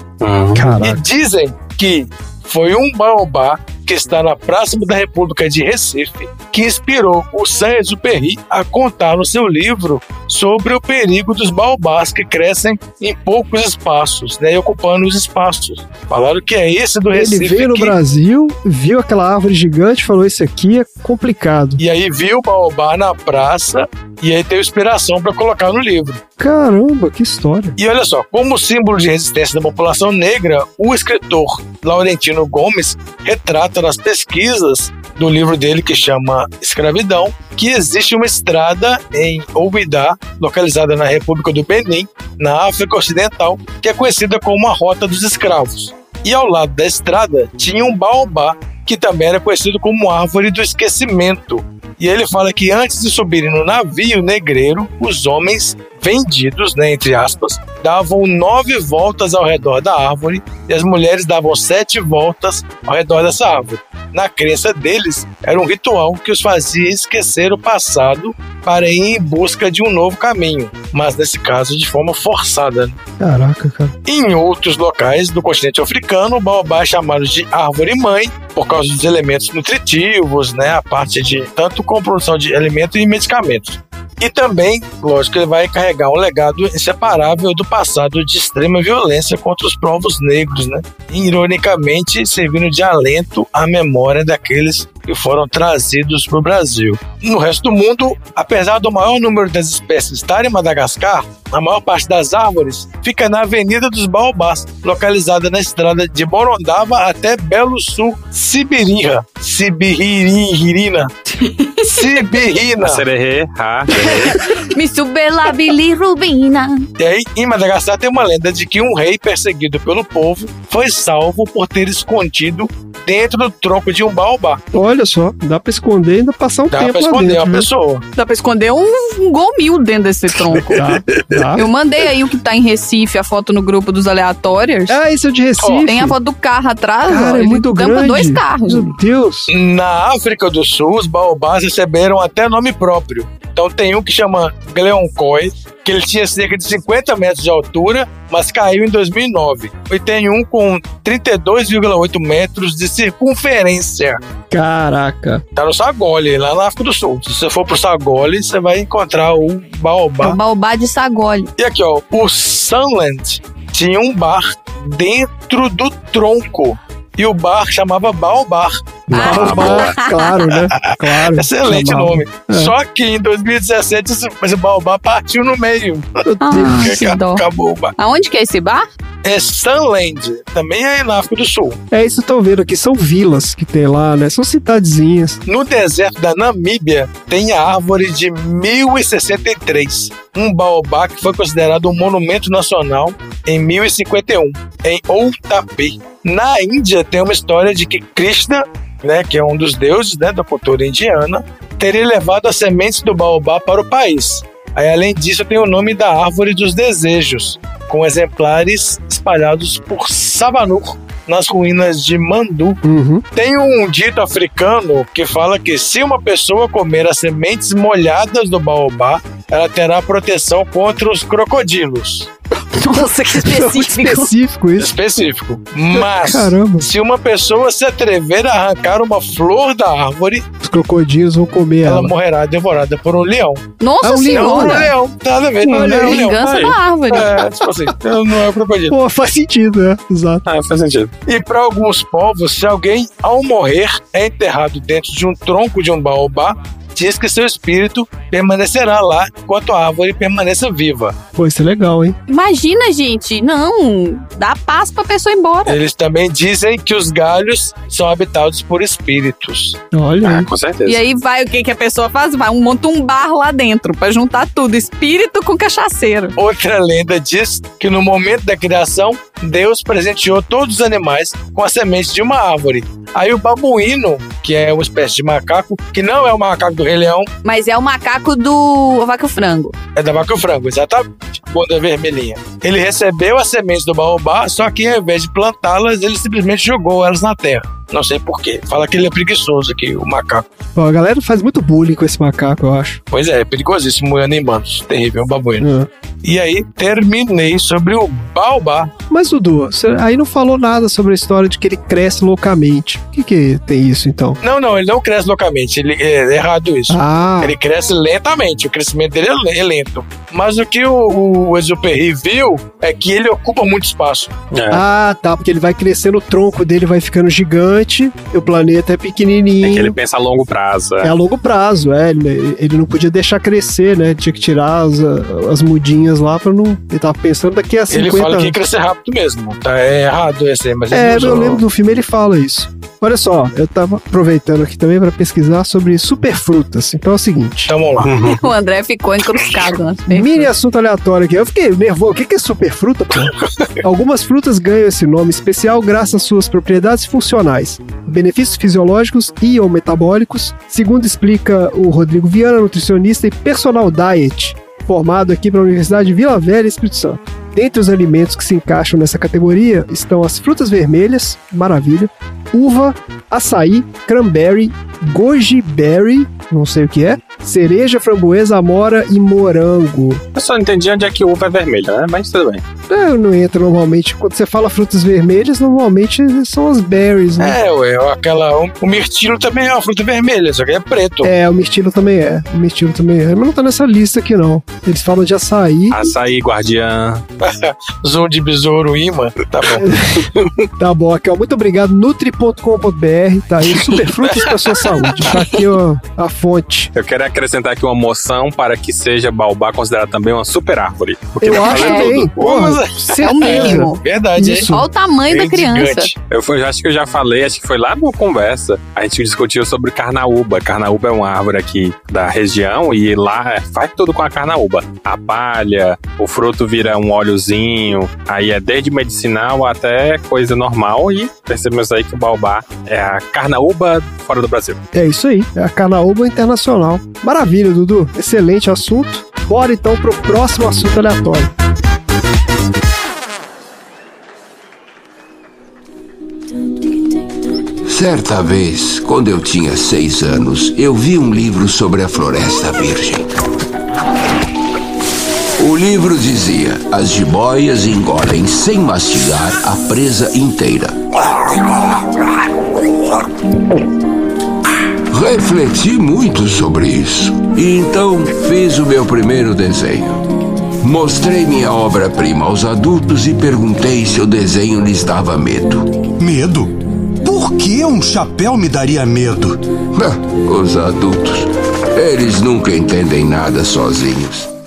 E dizem que foi um baobá que está na Praça da República de Recife que inspirou o Saint-Exupéry a contar no seu livro sobre o perigo dos baobás que crescem em poucos espaços, né, e ocupando os espaços. Falaram que é esse do Recife Ele veio no que- Brasil, viu aquela árvore gigante falou: Isso aqui é complicado. E aí viu o baobá na praça e aí teve inspiração para colocar no livro. Caramba, que história. E olha só, como símbolo de resistência da população negra, o escritor Laurentino Gomes retrata nas pesquisas do livro dele que chama Escravidão, que existe uma estrada em Oubidá, localizada na República do Benin, na África Ocidental, que é conhecida como a Rota dos Escravos. E ao lado da estrada tinha um baobá, que também era conhecido como árvore do esquecimento. E ele fala que antes de subirem no navio negreiro, os homens vendidos, né, entre aspas, davam nove voltas ao redor da árvore e as mulheres davam sete voltas ao redor dessa árvore. Na crença deles, era um ritual que os fazia esquecer o passado para ir em busca de um novo caminho, mas nesse caso de forma forçada. né? Caraca, cara. Em outros locais do continente africano, o baobá é chamado de árvore mãe por causa dos elementos nutritivos, né, a parte de tanto com produção de alimentos e medicamentos. E também, lógico, ele vai carregar um legado inseparável do passado de extrema violência contra os povos negros, né? Ironicamente, servindo de alento à memória daqueles que foram trazidos para o Brasil. No resto do mundo, apesar do maior número das espécies estar em Madagascar, a maior parte das árvores fica na Avenida dos Baobás, localizada na estrada de Morondava até Belo Sul, Sibirira. Sibiririna. Sibirina. Sererê, ha, Me subela bilirrubina. E aí, em Madagascar tem uma lenda de que um rei perseguido pelo povo foi salvo por ter escondido dentro do tronco de um baobá. Olha só, dá pra esconder e ainda passar um Dá tempo pra lá esconder dentro, uma né? pessoa. Dá pra esconder um, um gol mil dentro desse tronco. Tá, Eu mandei aí o que tá em Recife, a foto no grupo dos aleatórios. Ah, esse é o de Recife. Tem a foto do carro atrás, ó. Cara, é Ele muito tampa grande. dois carros. Meu Deus. Na África do Sul, os baobás receberam até nome próprio. Então tem um que chama Gleoncoi, que ele tinha cerca de 50 metros de altura, mas caiu em 2009. E tem um com 32,8 metros de circunferência. Caraca. Tá no Sagole, lá na África do Sul. Se você for pro Sagole, você vai encontrar o É baobá. o baobá de Sagole. E aqui, ó, o Sunland tinha um bar dentro do tronco. E o bar chamava Baobar. Baobá, claro, né? Claro. Excelente Chamava. nome. É. Só que em 2017 esse, esse Baobá partiu no meio. Ah, que dó. Acabou o. Aonde que é esse bar? É Sunland, também é na África do Sul. É isso que estão vendo aqui, são vilas que tem lá, né? São cidadezinhas. No deserto da Namíbia tem a árvore de 1063, um baobá que foi considerado um monumento nacional em 1051, em Outapi. Na Índia tem uma história de que Krishna, né, que é um dos deuses né, da cultura indiana, teria levado as sementes do baobá para o país. Aí, além disso, tem o nome da árvore dos desejos, com exemplares espalhados por Sabanur, nas ruínas de Mandu. Uhum. Tem um dito africano que fala que se uma pessoa comer as sementes molhadas do baobá, ela terá proteção contra os crocodilos. Nossa, que específico. específico isso. Específico. Mas, Caramba. se uma pessoa se atrever a arrancar uma flor da árvore, Os crocodilos vão comer ela ela. morrerá devorada por um leão. Nossa É um leão, Não, um leão, nada a ver. É um leão. Vingança Aí. da árvore. É, tipo assim, não é um crocodilo. Pô, faz sentido, né? Exato. Ah, faz sentido. E para alguns povos, se alguém, ao morrer, é enterrado dentro de um tronco de um baobá, diz que seu espírito permanecerá lá enquanto a árvore permaneça viva. Pô, isso é legal, hein? Imagina, gente. Não. Dá paz pra pessoa ir embora. Eles também dizem que os galhos são habitados por espíritos. Olha Ah, com certeza. E aí vai o que, que a pessoa faz? Vai, um- monta um bar lá dentro pra juntar tudo, espírito com cachaceiro. Outra lenda diz que no momento da criação, Deus presenteou todos os animais com a semente de uma árvore. Aí o babuíno, que é uma espécie de macaco, que não é o macaco do Rei Leão, Mas é o macaco do vaca frango. é da vaca e frango, exatamente. Bunda vermelhinha. Ele recebeu as sementes do baobá, só que ao invés de plantá-las, ele simplesmente jogou elas na terra. Não sei porquê. Fala que ele é preguiçoso aqui, o macaco. Pô, a galera faz muito bullying com esse macaco, eu acho. Pois é, é perigosíssimo, moendo em bandos. Terrível, um babuíno. É. E aí, terminei sobre o baobá. Mas, Dudu, você aí não falou nada sobre a história de que ele cresce loucamente. O que que tem isso, então? Não, não, ele não cresce loucamente. Ele, é errado isso. Ah, Ele cresce lentamente, o crescimento dele é é lento. Mas o que o, o Exuperry viu é que ele ocupa muito espaço. É. ah, tá, porque ele vai crescendo, o tronco dele vai ficando gigante, e o planeta é pequenininho. É que ele pensa a longo prazo. É É. a longo prazo, é. Ele, ele não podia deixar crescer, né? Tinha que tirar as, as mudinhas lá pra não. Ele tava pensando daqui a 50 Ele fala que anos. ia crescer rápido mesmo. Tá é errado esse aí, mas ele É, eu lembro do filme, ele fala isso. Olha só, eu tava aproveitando aqui também pra pesquisar sobre superfrutas. Então é o seguinte. Então vamos lá. O André ficou encruscado. Mini assunto aleatório aqui. Eu fiquei nervoso. O que que é superfruta, pô? Algumas frutas ganham esse nome especial graças às suas propriedades funcionais, benefícios fisiológicos e ou metabólicos, segundo explica o Rodrigo Viana, nutricionista e personal diet, formado aqui pela Universidade de Vila Velha, Espírito Santo. Dentre os alimentos que se encaixam nessa categoria estão as frutas vermelhas, maravilha, uva, açaí, cranberry, goji berry, não sei o que é, cereja, framboesa, amora e morango. Eu só não entendi onde é que uva é vermelha, né? Mas tudo bem. É, não entra normalmente. Quando você fala frutas vermelhas, normalmente são as berries, né? É, ué, aquela. O, o mirtilo também é uma fruta vermelha, só que é preto. É, o mirtilo também é. O mirtilo também é. Mas não tá nessa lista aqui, não. Eles falam de açaí. Açaí, guardiã. Zoom de besouro imã. Tá bom. Tá bom, aqui, ó. Muito obrigado. Nutri.com.br. Tá aí. Superfrutas pra sua saúde. Tá aqui, ó, a fonte. Eu quero acrescentar aqui uma moção para que seja baobá considerado também uma super árvore. Porque Eu acho que tem. tudo. Porra, É o mínimo. Verdade, hein? Olha o tamanho da Bem criança. gigante. Eu fui- acho que eu já falei, acho que foi lá numa conversa. A gente discutiu sobre carnaúba. Carnaúba é uma árvore aqui da região e lá é- faz tudo com a carnaúba. A palha, o fruto vira um óleozinho, aí é desde medicinal até coisa normal e percebemos aí que o baobá é a carnaúba fora do Brasil. É isso aí. É a Carnaúba Internacional. Maravilha, Dudu. Excelente assunto. Bora então pro próximo assunto aleatório. Certa vez, quando eu tinha seis anos, eu vi um livro sobre a Floresta Virgem. O livro dizia: as jiboias engolem sem mastigar a presa inteira. Refleti muito sobre isso e então fiz o meu primeiro desenho. Mostrei minha obra-prima aos adultos e perguntei se o desenho lhes dava medo. Medo? Por que um chapéu me daria medo? Os adultos, eles nunca entendem nada sozinhos.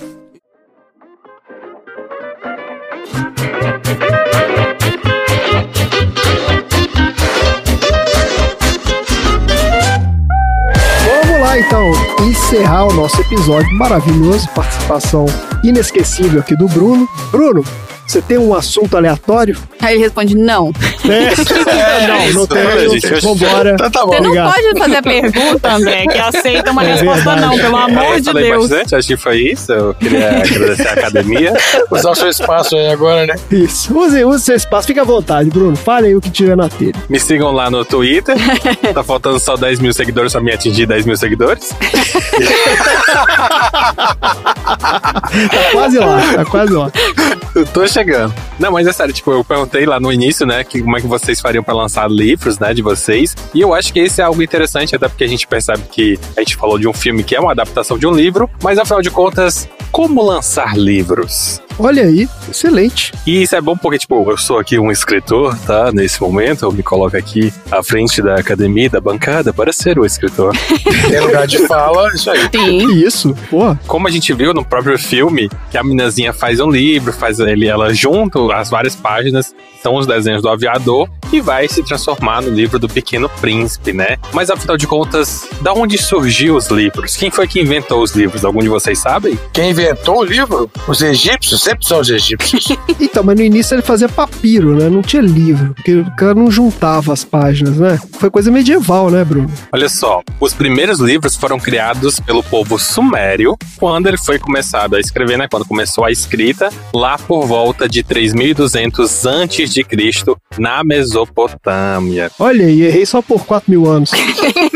Vamos lá então encerrar o nosso episódio maravilhoso, participação inesquecível aqui do Bruno. Bruno, você tem um assunto aleatório? Aí ele responde: não. É, não, não tem. gente, Vambora. Então tá bom. Você não Obrigado. pode fazer a pergunta, André, que aceita uma É resposta verdade. não, pelo amor eu de falei Deus. bastante, acho que foi isso. Eu queria agradecer a academia. Usar o seu espaço aí agora, né? Isso. Use, use seu espaço. Fique à vontade, Bruno. Fale aí o que tiver na telha. Me sigam lá no Twitter. Tá faltando só 10 mil seguidores pra me atingir 10 mil seguidores. Tá quase lá, tá quase lá. Eu tô chegando. Não, mas é sério, tipo, eu perguntei lá no início, né, que como é que vocês fariam pra lançar livros, né, de vocês. E eu acho que esse é algo interessante, até porque a gente percebe que a gente falou de um filme que é uma adaptação de um livro, mas afinal de contas, como lançar livros? Olha aí, excelente. E isso é bom porque, tipo, eu sou aqui um escritor, tá? Nesse momento, eu me coloco aqui à frente da academia, da bancada, para ser o escritor. Tem lugar de fala, isso aí. Sim. Isso, porra. Como a gente viu no próprio filme, que a minazinha faz um livro, faz ele, ela junto as várias páginas, são os desenhos do aviador, e vai se transformar no livro do Pequeno Príncipe, né? Mas afinal de contas, da onde surgiu os livros? Quem foi que inventou os livros? Algum de vocês sabem? Quem inventou o livro? Os egípcios, sempre são os egípcios. Então, mas no início ele fazia papiro, né? Não tinha livro, porque o cara não juntava as páginas, né? Foi coisa medieval, né, Bruno? Olha só, os primeiros livros foram criados pelo povo sumério quando ele foi começado a escrever, né? Quando começou a escrita, lá por volta de 3200 antes de Cristo, na Mesopotâmia. Olha aí, errei só por 4 mil anos.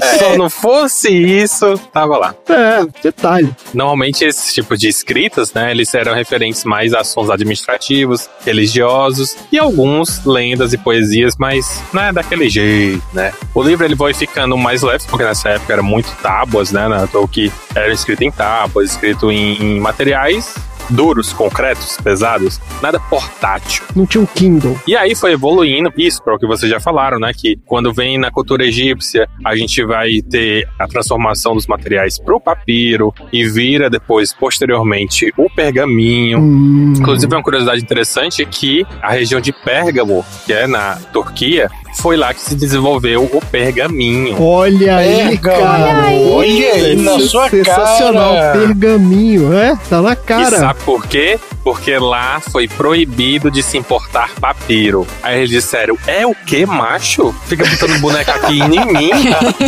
Se não fosse isso, tava lá. É, detalhe. Normalmente esses tipos de escritas, né, eles eram referentes mais a assuntos administrativos, religiosos e alguns lendas e poesias, mas não é daquele jeito, né? O livro ele vai ficando mais leve, porque nessa época era muito tábuas, né, né ou que era escrito em tábuas, escrito em, em materiais duros, concretos, pesados, nada portátil. Não tinha um Kindle. E aí foi evoluindo, isso para o que vocês já falaram, né? Que quando vem na cultura egípcia, a gente vai ter a transformação dos materiais pro papiro e vira depois, posteriormente, o pergaminho. Hum, Inclusive, uma curiosidade interessante é que a região de Pérgamo, que é na Turquia, foi lá que se desenvolveu o pergaminho. Olha aí, Pergaminho. cara. Olha aí, na Isso é sua Sensacional. cara. Pergaminho, é? Tá na E cara. sabe por quê? Porque lá foi proibido de se importar papiro. Aí eles disseram: É o que, macho? Fica botando boneca aqui em mim?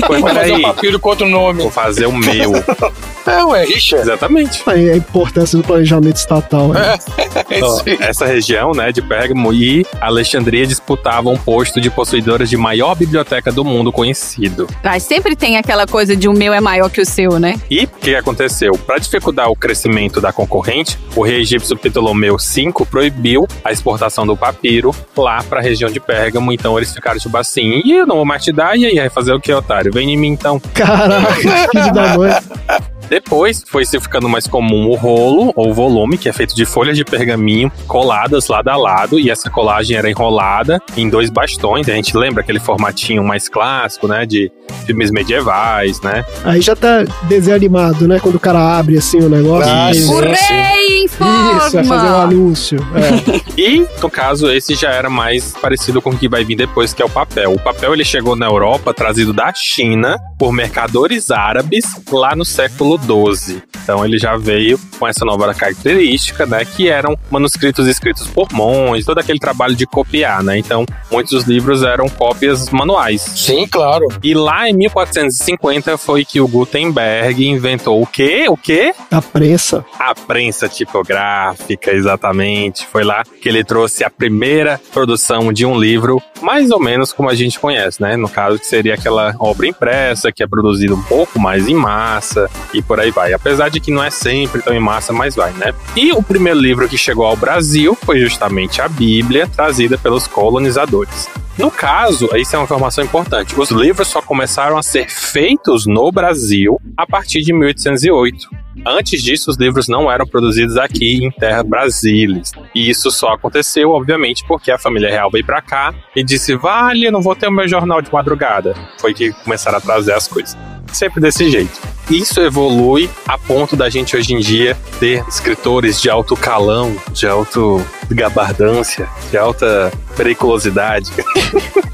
Pois Vou fazer um peraí. papiro com outro nome. Vou fazer o meu. É, ué, Richard. Exatamente. Aí a importância do planejamento estatal. Né? Ó, essa região, né, de Pérgamo e Alexandria disputavam o posto de possuidoras de maior biblioteca do mundo conhecido. Mas sempre tem aquela coisa de o meu é maior que o seu, né? E o que aconteceu? Para dificultar o crescimento da concorrente, o rei egípcio Ptolomeu V proibiu a exportação do papiro lá para a região de Pérgamo. Então eles ficaram tipo assim: e eu não vou mais te dar, e aí vai fazer o que, otário? Vem em mim então. Caraca, filho da mãe. Depois foi se ficando mais comum o rolo ou volume, que é feito de folhas de pergaminho coladas lado a lado, e essa colagem era enrolada em dois bastões. A gente lembra aquele formatinho mais clássico, né, de filmes medievais, né? Aí já tá desenho animado, né? Quando o cara abre assim o negócio. Ah, Isso. O rei informa! Isso, vai fazer um anúncio. É. E, no caso, esse já era mais parecido com o que vai vir depois, que é o papel. O papel ele chegou na Europa trazido da China por mercadores árabes lá no século XII. Então ele já veio com essa nova característica, né? Que eram manuscritos escritos por monges, todo aquele trabalho de copiar, né? Então, muitos dos livros eram cópias manuais. Sim, claro. E lá em 1450 foi que o Gutenberg inventou o quê? O quê? A prensa. A prensa tipográfica, exatamente. Foi lá que ele trouxe a primeira produção de um livro, mais ou menos como a gente conhece, né? No caso, que seria aquela obra impressa, que é produzida um pouco mais em massa e por aí vai. Apesar de que não é sempre tão em massa, mas vai, né? E o primeiro livro que chegou ao Brasil foi justamente a Bíblia, trazida pelos colonizadores. No caso, isso é uma informação importante. Os livros só começaram a ser feitos no Brasil a partir de 1808. Antes disso, os livros não eram produzidos aqui em terra brasilis. E isso só aconteceu, obviamente, porque a família real veio pra cá e disse: Vale, não vou ter o meu jornal de madrugada. Foi que começaram a trazer as coisas. Sempre desse jeito. Isso evolui a ponto da gente hoje em dia ter escritores de alto calão, de alto gabardância, de alta periculosidade.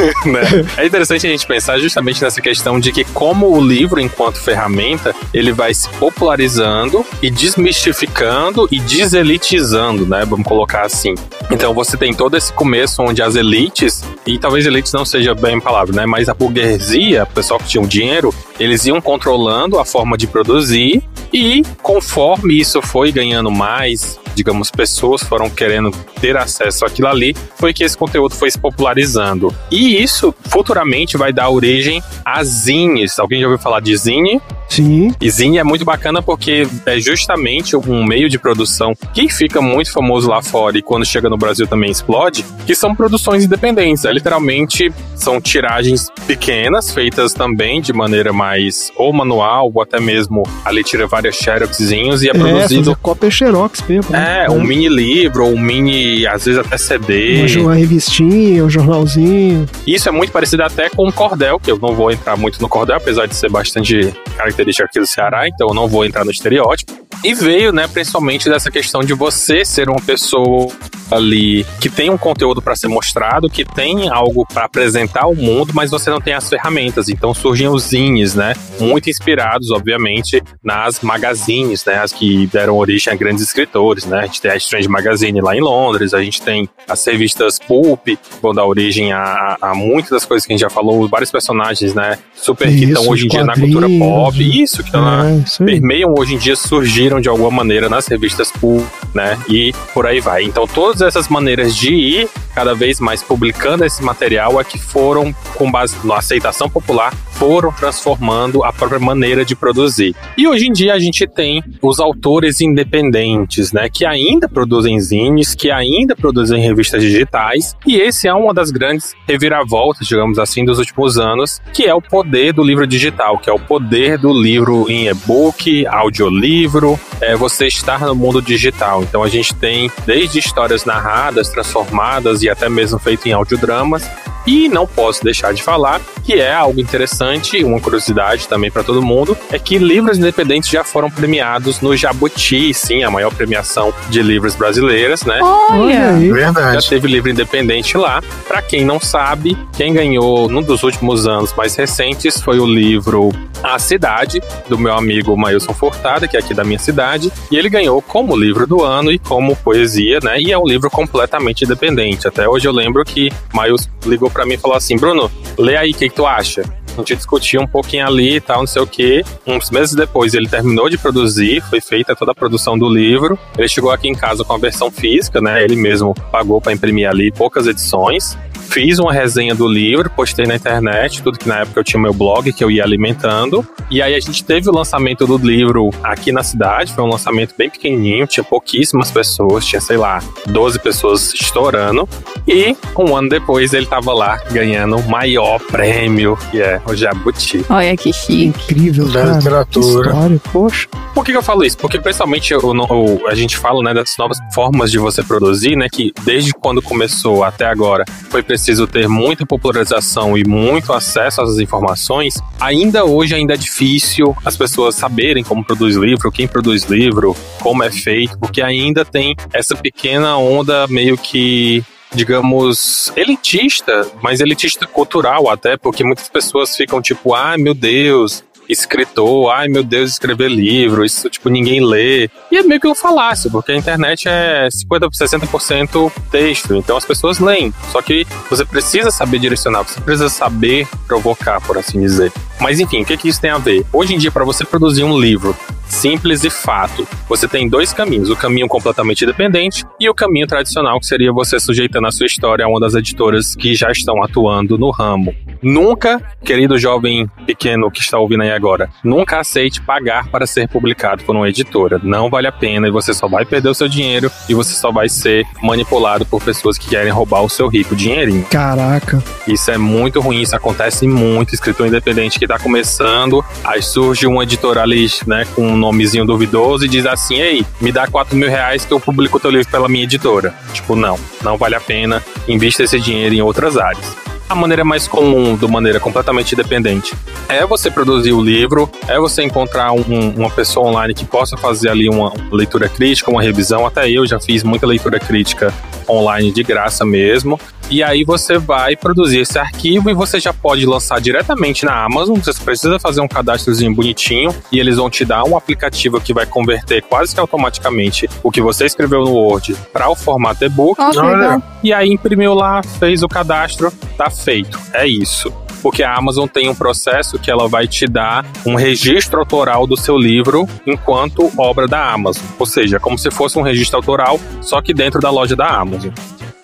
né? É interessante a gente pensar justamente nessa questão de que como o livro, enquanto ferramenta, ele vai se popularizando e desmistificando e deselitizando, né? Vamos colocar assim. Então você tem todo esse começo onde as elites, e talvez elites não seja bem a palavra, né? Mas a burguesia, o pessoal que tinha o dinheiro, eles iam controlando a forma de produzir e conforme isso foi ganhando mais, digamos, pessoas foram querendo ter acesso àquilo ali, foi que esse conteúdo foi se popularizando. E isso futuramente vai dar origem a zines. Alguém já ouviu falar de zine? Sim. E zine é muito bacana porque é justamente um meio de produção que fica muito famoso lá fora e quando chega no Brasil também explode, que são produções independentes. É, literalmente são tiragens pequenas, feitas também de maneira mais ou manual, ou até mesmo ali tira várias xeroxzinhos e é, É, produzido. cópia xerox mesmo. né? É, um mini livro, ou um mini, às vezes até CD. Uma, uma revistinha, um jornalzinho. Isso é muito parecido até com o cordel, que eu não vou entrar muito no cordel, apesar de ser bastante característica aqui do Ceará, então eu não vou entrar no estereótipo. E veio, né, principalmente dessa questão de você ser uma pessoa ali que tem um conteúdo para ser mostrado, que tem algo para apresentar ao mundo, mas você não tem as ferramentas. Então surgem os zines, né? Muito inspirados, obviamente, nas magazines, né? As que deram origem a grandes escritores, né? A gente tem a Strange Magazine lá em Londres, a gente tem as revistas Pulp, que vão dar origem a, a muitas das coisas que a gente já falou, vários personagens, né? Super que Isso, estão hoje em dia na cultura pop. Isso, que estão É, permeiam hoje em dia surgiram de alguma maneira nas revistas Pulp, né? E por aí vai. Então todas essas maneiras de ir cada vez mais publicando esse material é que foram, com base na aceitação popular, foram transformando a própria maneira de produzir. E hoje em dia a gente tem os autores independentes, né, que ainda produzem zines, que ainda produzem revistas digitais, e esse é uma das grandes reviravoltas, digamos assim, dos últimos anos, que é o poder do livro digital, que é o poder do livro em e-book, audiolivro, é você estar no mundo digital. Então a gente tem desde histórias narradas, transformadas e até mesmo feito em audiodramas, e não posso deixar de falar que é algo interessante, uma curiosidade também para todo mundo, é que livros independentes já foram premiados no Jabuti, sim, a maior premiação de livros brasileiras, né? Olha! Verdade. Já teve livro independente lá. Para quem não sabe, quem ganhou num dos últimos anos mais recentes foi o livro A Cidade, do meu amigo Mailson Furtada, que é aqui da minha cidade, e ele ganhou como livro do ano e como poesia, né? E é um livro completamente independente. Até hoje eu lembro que Mailson ligou para mim e falou assim: Bruno, lê aí, o que, que tu acha? A gente discutiu um pouquinho ali e tal, não sei o quê. Uns meses depois ele terminou de produzir, foi feita toda a produção do livro. Ele chegou aqui em casa com a versão física, né? Ele mesmo pagou para imprimir ali poucas edições. Fiz uma resenha do livro, postei na internet, tudo que na época eu tinha meu blog que eu ia alimentando. E aí a gente teve o lançamento do livro aqui na cidade, foi um lançamento bem pequenininho, tinha pouquíssimas pessoas, tinha, sei lá, 12 pessoas estourando. E um ano depois ele tava lá ganhando o maior prêmio, que é o Jabuti. Olha que chique. Incrível, Da cara. Literatura. história, poxa. Por que, que eu falo isso? Porque principalmente o- o- a gente fala né, das novas formas de você produzir, né? Que desde quando começou até agora foi preciso ter muita popularização e muito acesso às informações. Ainda hoje ainda é difícil as pessoas saberem como produz livro, quem produz livro, como é feito, porque ainda tem essa pequena onda meio que digamos, elitista, mas elitista cultural até, porque muitas pessoas ficam tipo, ai meu Deus, escritor, ai meu Deus, escrever livro, isso tipo ninguém lê. E é meio que um falácio, porque a internet é 50, 60% texto, então as pessoas leem. Só que você precisa saber direcionar, você precisa saber provocar, por assim dizer. Mas enfim, o que, que isso tem a ver? Hoje em dia, para você produzir um livro simples e fato, você tem dois caminhos: o caminho completamente independente e o caminho tradicional, que seria você sujeitando a sua história a uma das editoras que já estão atuando no ramo. Nunca, querido jovem pequeno que está ouvindo aí agora, nunca aceite pagar para ser publicado por uma editora. Não vale a pena e você só vai perder o seu dinheiro e você só vai ser manipulado por pessoas que querem roubar o seu rico dinheirinho. Caraca. Isso é muito ruim, isso acontece muito. Escritor independente que tá começando, aí surge um editor ali, né, com um nomezinho duvidoso e diz assim: Ei, me dá 4 mil reais que eu publico teu livro pela minha editora. Tipo, não, não vale a pena. Invista esse dinheiro em outras áreas. A maneira mais comum, de maneira completamente independente, é você produzir o livro, é você encontrar um- uma pessoa online que possa fazer ali uma leitura crítica, uma revisão. Até eu já fiz muita leitura crítica online de graça mesmo. E aí você vai produzir esse arquivo e você já pode lançar diretamente na Amazon. Você precisa fazer um cadastrozinho bonitinho e eles vão te dar um aplicativo que vai converter quase que automaticamente o que você escreveu no Word para o formato e-book. Legal. E aí imprimiu lá, fez o cadastro, tá feito. É isso. Porque a Amazon tem um processo que ela vai te dar um registro autoral do seu livro enquanto obra da Amazon. Ou seja, como se fosse um registro autoral, só que dentro da loja da Amazon.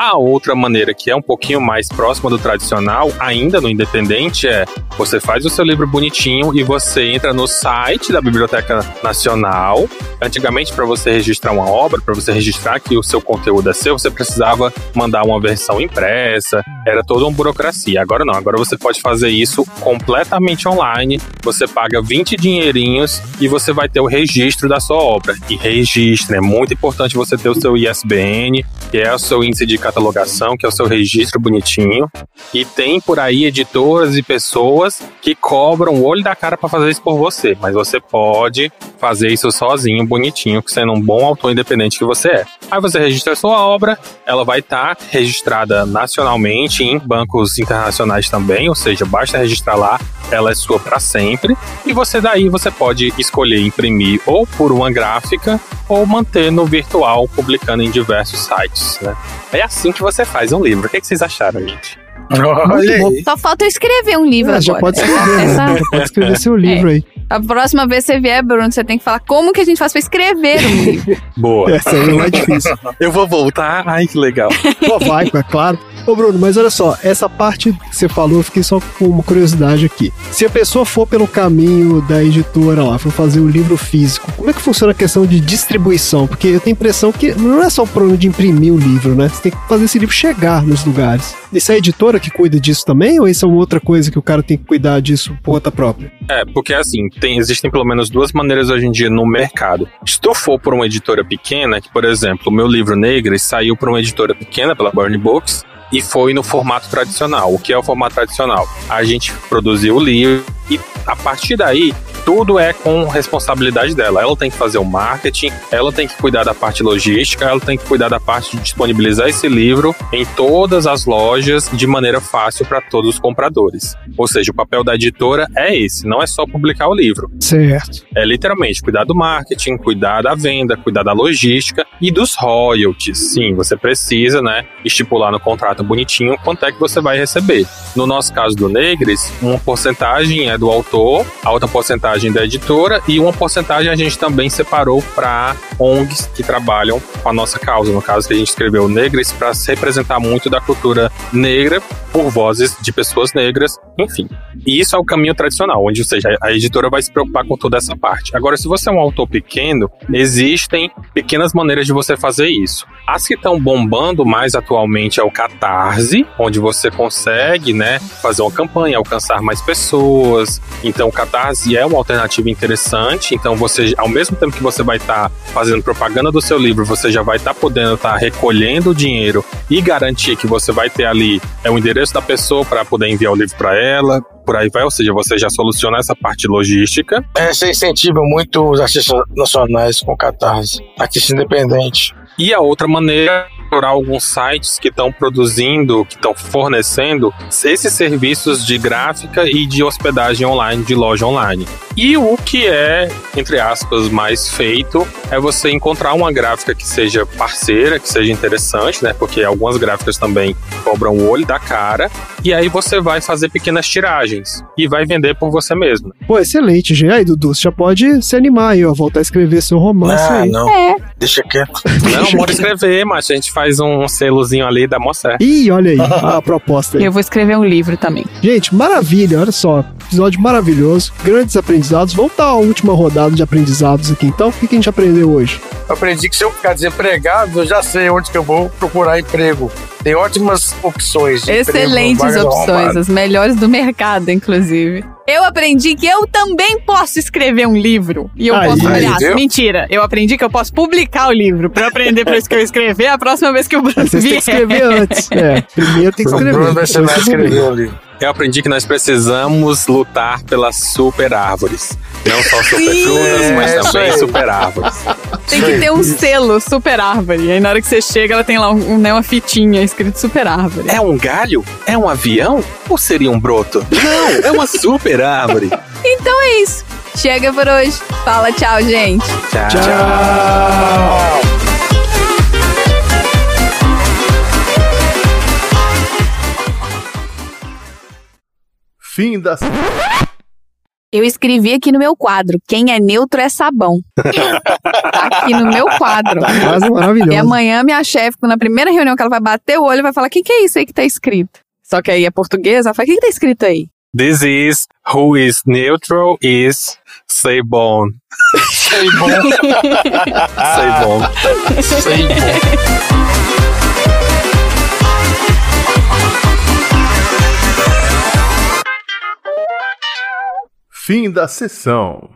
A outra maneira, que é um pouquinho mais próxima do tradicional, ainda no independente, é você faz o seu livro bonitinho e você entra no site da Biblioteca Nacional. Antigamente, para você registrar uma obra, para você registrar que o seu conteúdo é seu, você precisava mandar uma versão impressa, era toda uma burocracia. Agora não, agora você pode fazer isso completamente online. Você paga 20 dinheirinhos e você vai ter o registro da sua obra. E registro, é muito importante você ter o seu ISBN, que é o seu índice de catalogação, que é o seu registro bonitinho. E tem por aí editoras e pessoas que cobram o olho da cara para fazer isso por você, mas você pode fazer isso sozinho, bonitinho, sendo um bom autor independente que você é. Aí você registra a sua obra, ela vai estar registrada nacionalmente em bancos internacionais também, ou seja, basta registrar lá, ela é sua para sempre. E você daí você pode escolher imprimir ou por uma gráfica ou manter no virtual, publicando em diversos sites, né? É assim que você faz um livro. O que, que vocês acharam, gente? Olha aí. Só falta eu escrever um livro É, agora. já pode escrever, né? Já pode escrever seu livro aí. A próxima vez que você vier, Bruno, você tem que falar como que a gente faz pra escrever um livro. Boa. Essa aí não é difícil. Eu vou voltar. Ai, que legal. Pô, vai, é claro. Ô, Bruno, mas olha só, essa parte que você falou, eu fiquei só com uma curiosidade aqui. Se a pessoa for pelo caminho da editora lá, for fazer o livro físico, como é que funciona a questão de distribuição? Porque eu tenho a impressão que não é só o problema de imprimir o livro, né? Você tem que fazer esse livro chegar nos lugares. Isso é a editora que cuida disso também? Ou isso é uma outra coisa que o cara tem que cuidar disso por conta própria? É, porque assim, tem, existem pelo menos duas maneiras hoje em dia no mercado. Se tu for por uma editora pequena, que por exemplo, o meu livro Negras saiu por uma editora pequena, pela Burn Books, e foi no formato tradicional. O que é o formato tradicional? A gente produziu o livro e a partir daí tudo é com responsabilidade dela. Ela tem que fazer o marketing, ela tem que cuidar da parte logística, ela tem que cuidar da parte de disponibilizar esse livro em todas as lojas de maneira fácil para todos os compradores. Ou seja, o papel da editora é esse, não é só publicar o livro. Certo. É literalmente cuidar do marketing, cuidar da venda, cuidar da logística e dos royalties. Sim, você precisa, né, estipular no contrato bota bonitinho quanto é que você vai receber. No nosso caso do Negres, uma porcentagem é do autor, a outra porcentagem da editora e uma porcentagem a gente também separou para ONGs que trabalham com a nossa causa. No caso que a gente escreveu Negres para se representar muito da cultura negra por vozes de pessoas negras, enfim. E isso é o caminho tradicional, onde, ou seja, a editora vai se preocupar com toda essa parte. Agora, se você é um autor pequeno, existem pequenas maneiras de você fazer isso. As que estão bombando mais atualmente é o Catarse, onde você consegue, né, fazer uma campanha, alcançar mais pessoas. Então, o Catarse é uma alternativa interessante. Então, você, ao mesmo tempo que você vai estar tá fazendo propaganda do seu livro, você já vai estar tá podendo estar tá recolhendo o dinheiro e garantir que você vai ter ali é o endereço da pessoa para poder enviar o livro para ela, por aí vai, ou seja, você já soluciona essa parte logística. É, você incentiva muito os artistas nacionais com Catarse, artista independente. E a outra maneira procurar alguns sites que estão produzindo, que estão fornecendo esses serviços de gráfica e de hospedagem online, de loja online. E o que é, entre aspas, mais feito é você encontrar uma gráfica que seja parceira, que seja interessante, né? Porque algumas gráficas também cobram o olho da cara. E aí você vai fazer pequenas tiragens e vai vender por você mesmo. Pô, excelente, já. Aí, Dudu, você já pode se animar aí, ó. Voltar a escrever seu romance ah, aí. Não. É. Deixa quieto. Não, bora escrever, mas a gente faz um selozinho ali da moça. Ih, olha aí a proposta aí. Eu vou escrever um livro também. Gente, maravilha, olha só. Episódio maravilhoso, grandes aprendizados. Vamos dar a última rodada de aprendizados aqui então. O que a gente aprendeu hoje? Eu aprendi que se eu ficar desempregado, eu já sei onde que eu vou procurar emprego. Tem ótimas opções. De Excelentes emprego, opções, as melhores do mercado, inclusive. Eu aprendi que eu também posso escrever um livro. E eu Aí, posso, aí, aliás, viu? mentira. Eu aprendi que eu posso publicar o livro. Pra aprender pra isso que eu escrever a próxima vez que o Bruno têm vier. que escrever antes. É, primeiro tem que O escrever. Bruno vai publica. escrever o livro. Eu aprendi que nós precisamos lutar pelas super árvores. Não só super Sim, frutas, mas é também aí. super árvores. Tem que ter um selo super árvore. E aí na hora que você chega, ela tem lá um, né, uma fitinha escrito super árvore. É um galho? É um avião? Ou seria um broto? Não, é uma super árvore. Então é isso. Chega por hoje. Fala tchau, gente. Tchau. Fim da. Eu escrevi aqui no meu quadro: quem é neutro é sabão. tá aqui no meu quadro. Frase maravilhosa. E amanhã minha chefe, na primeira reunião que ela vai bater o olho, vai falar: o que, que é isso aí que tá escrito? Só que aí é português, ela fala: o que, que tá escrito aí? This is who is neutral is Sabon. Sei bom. Sabon. Fim da sessão.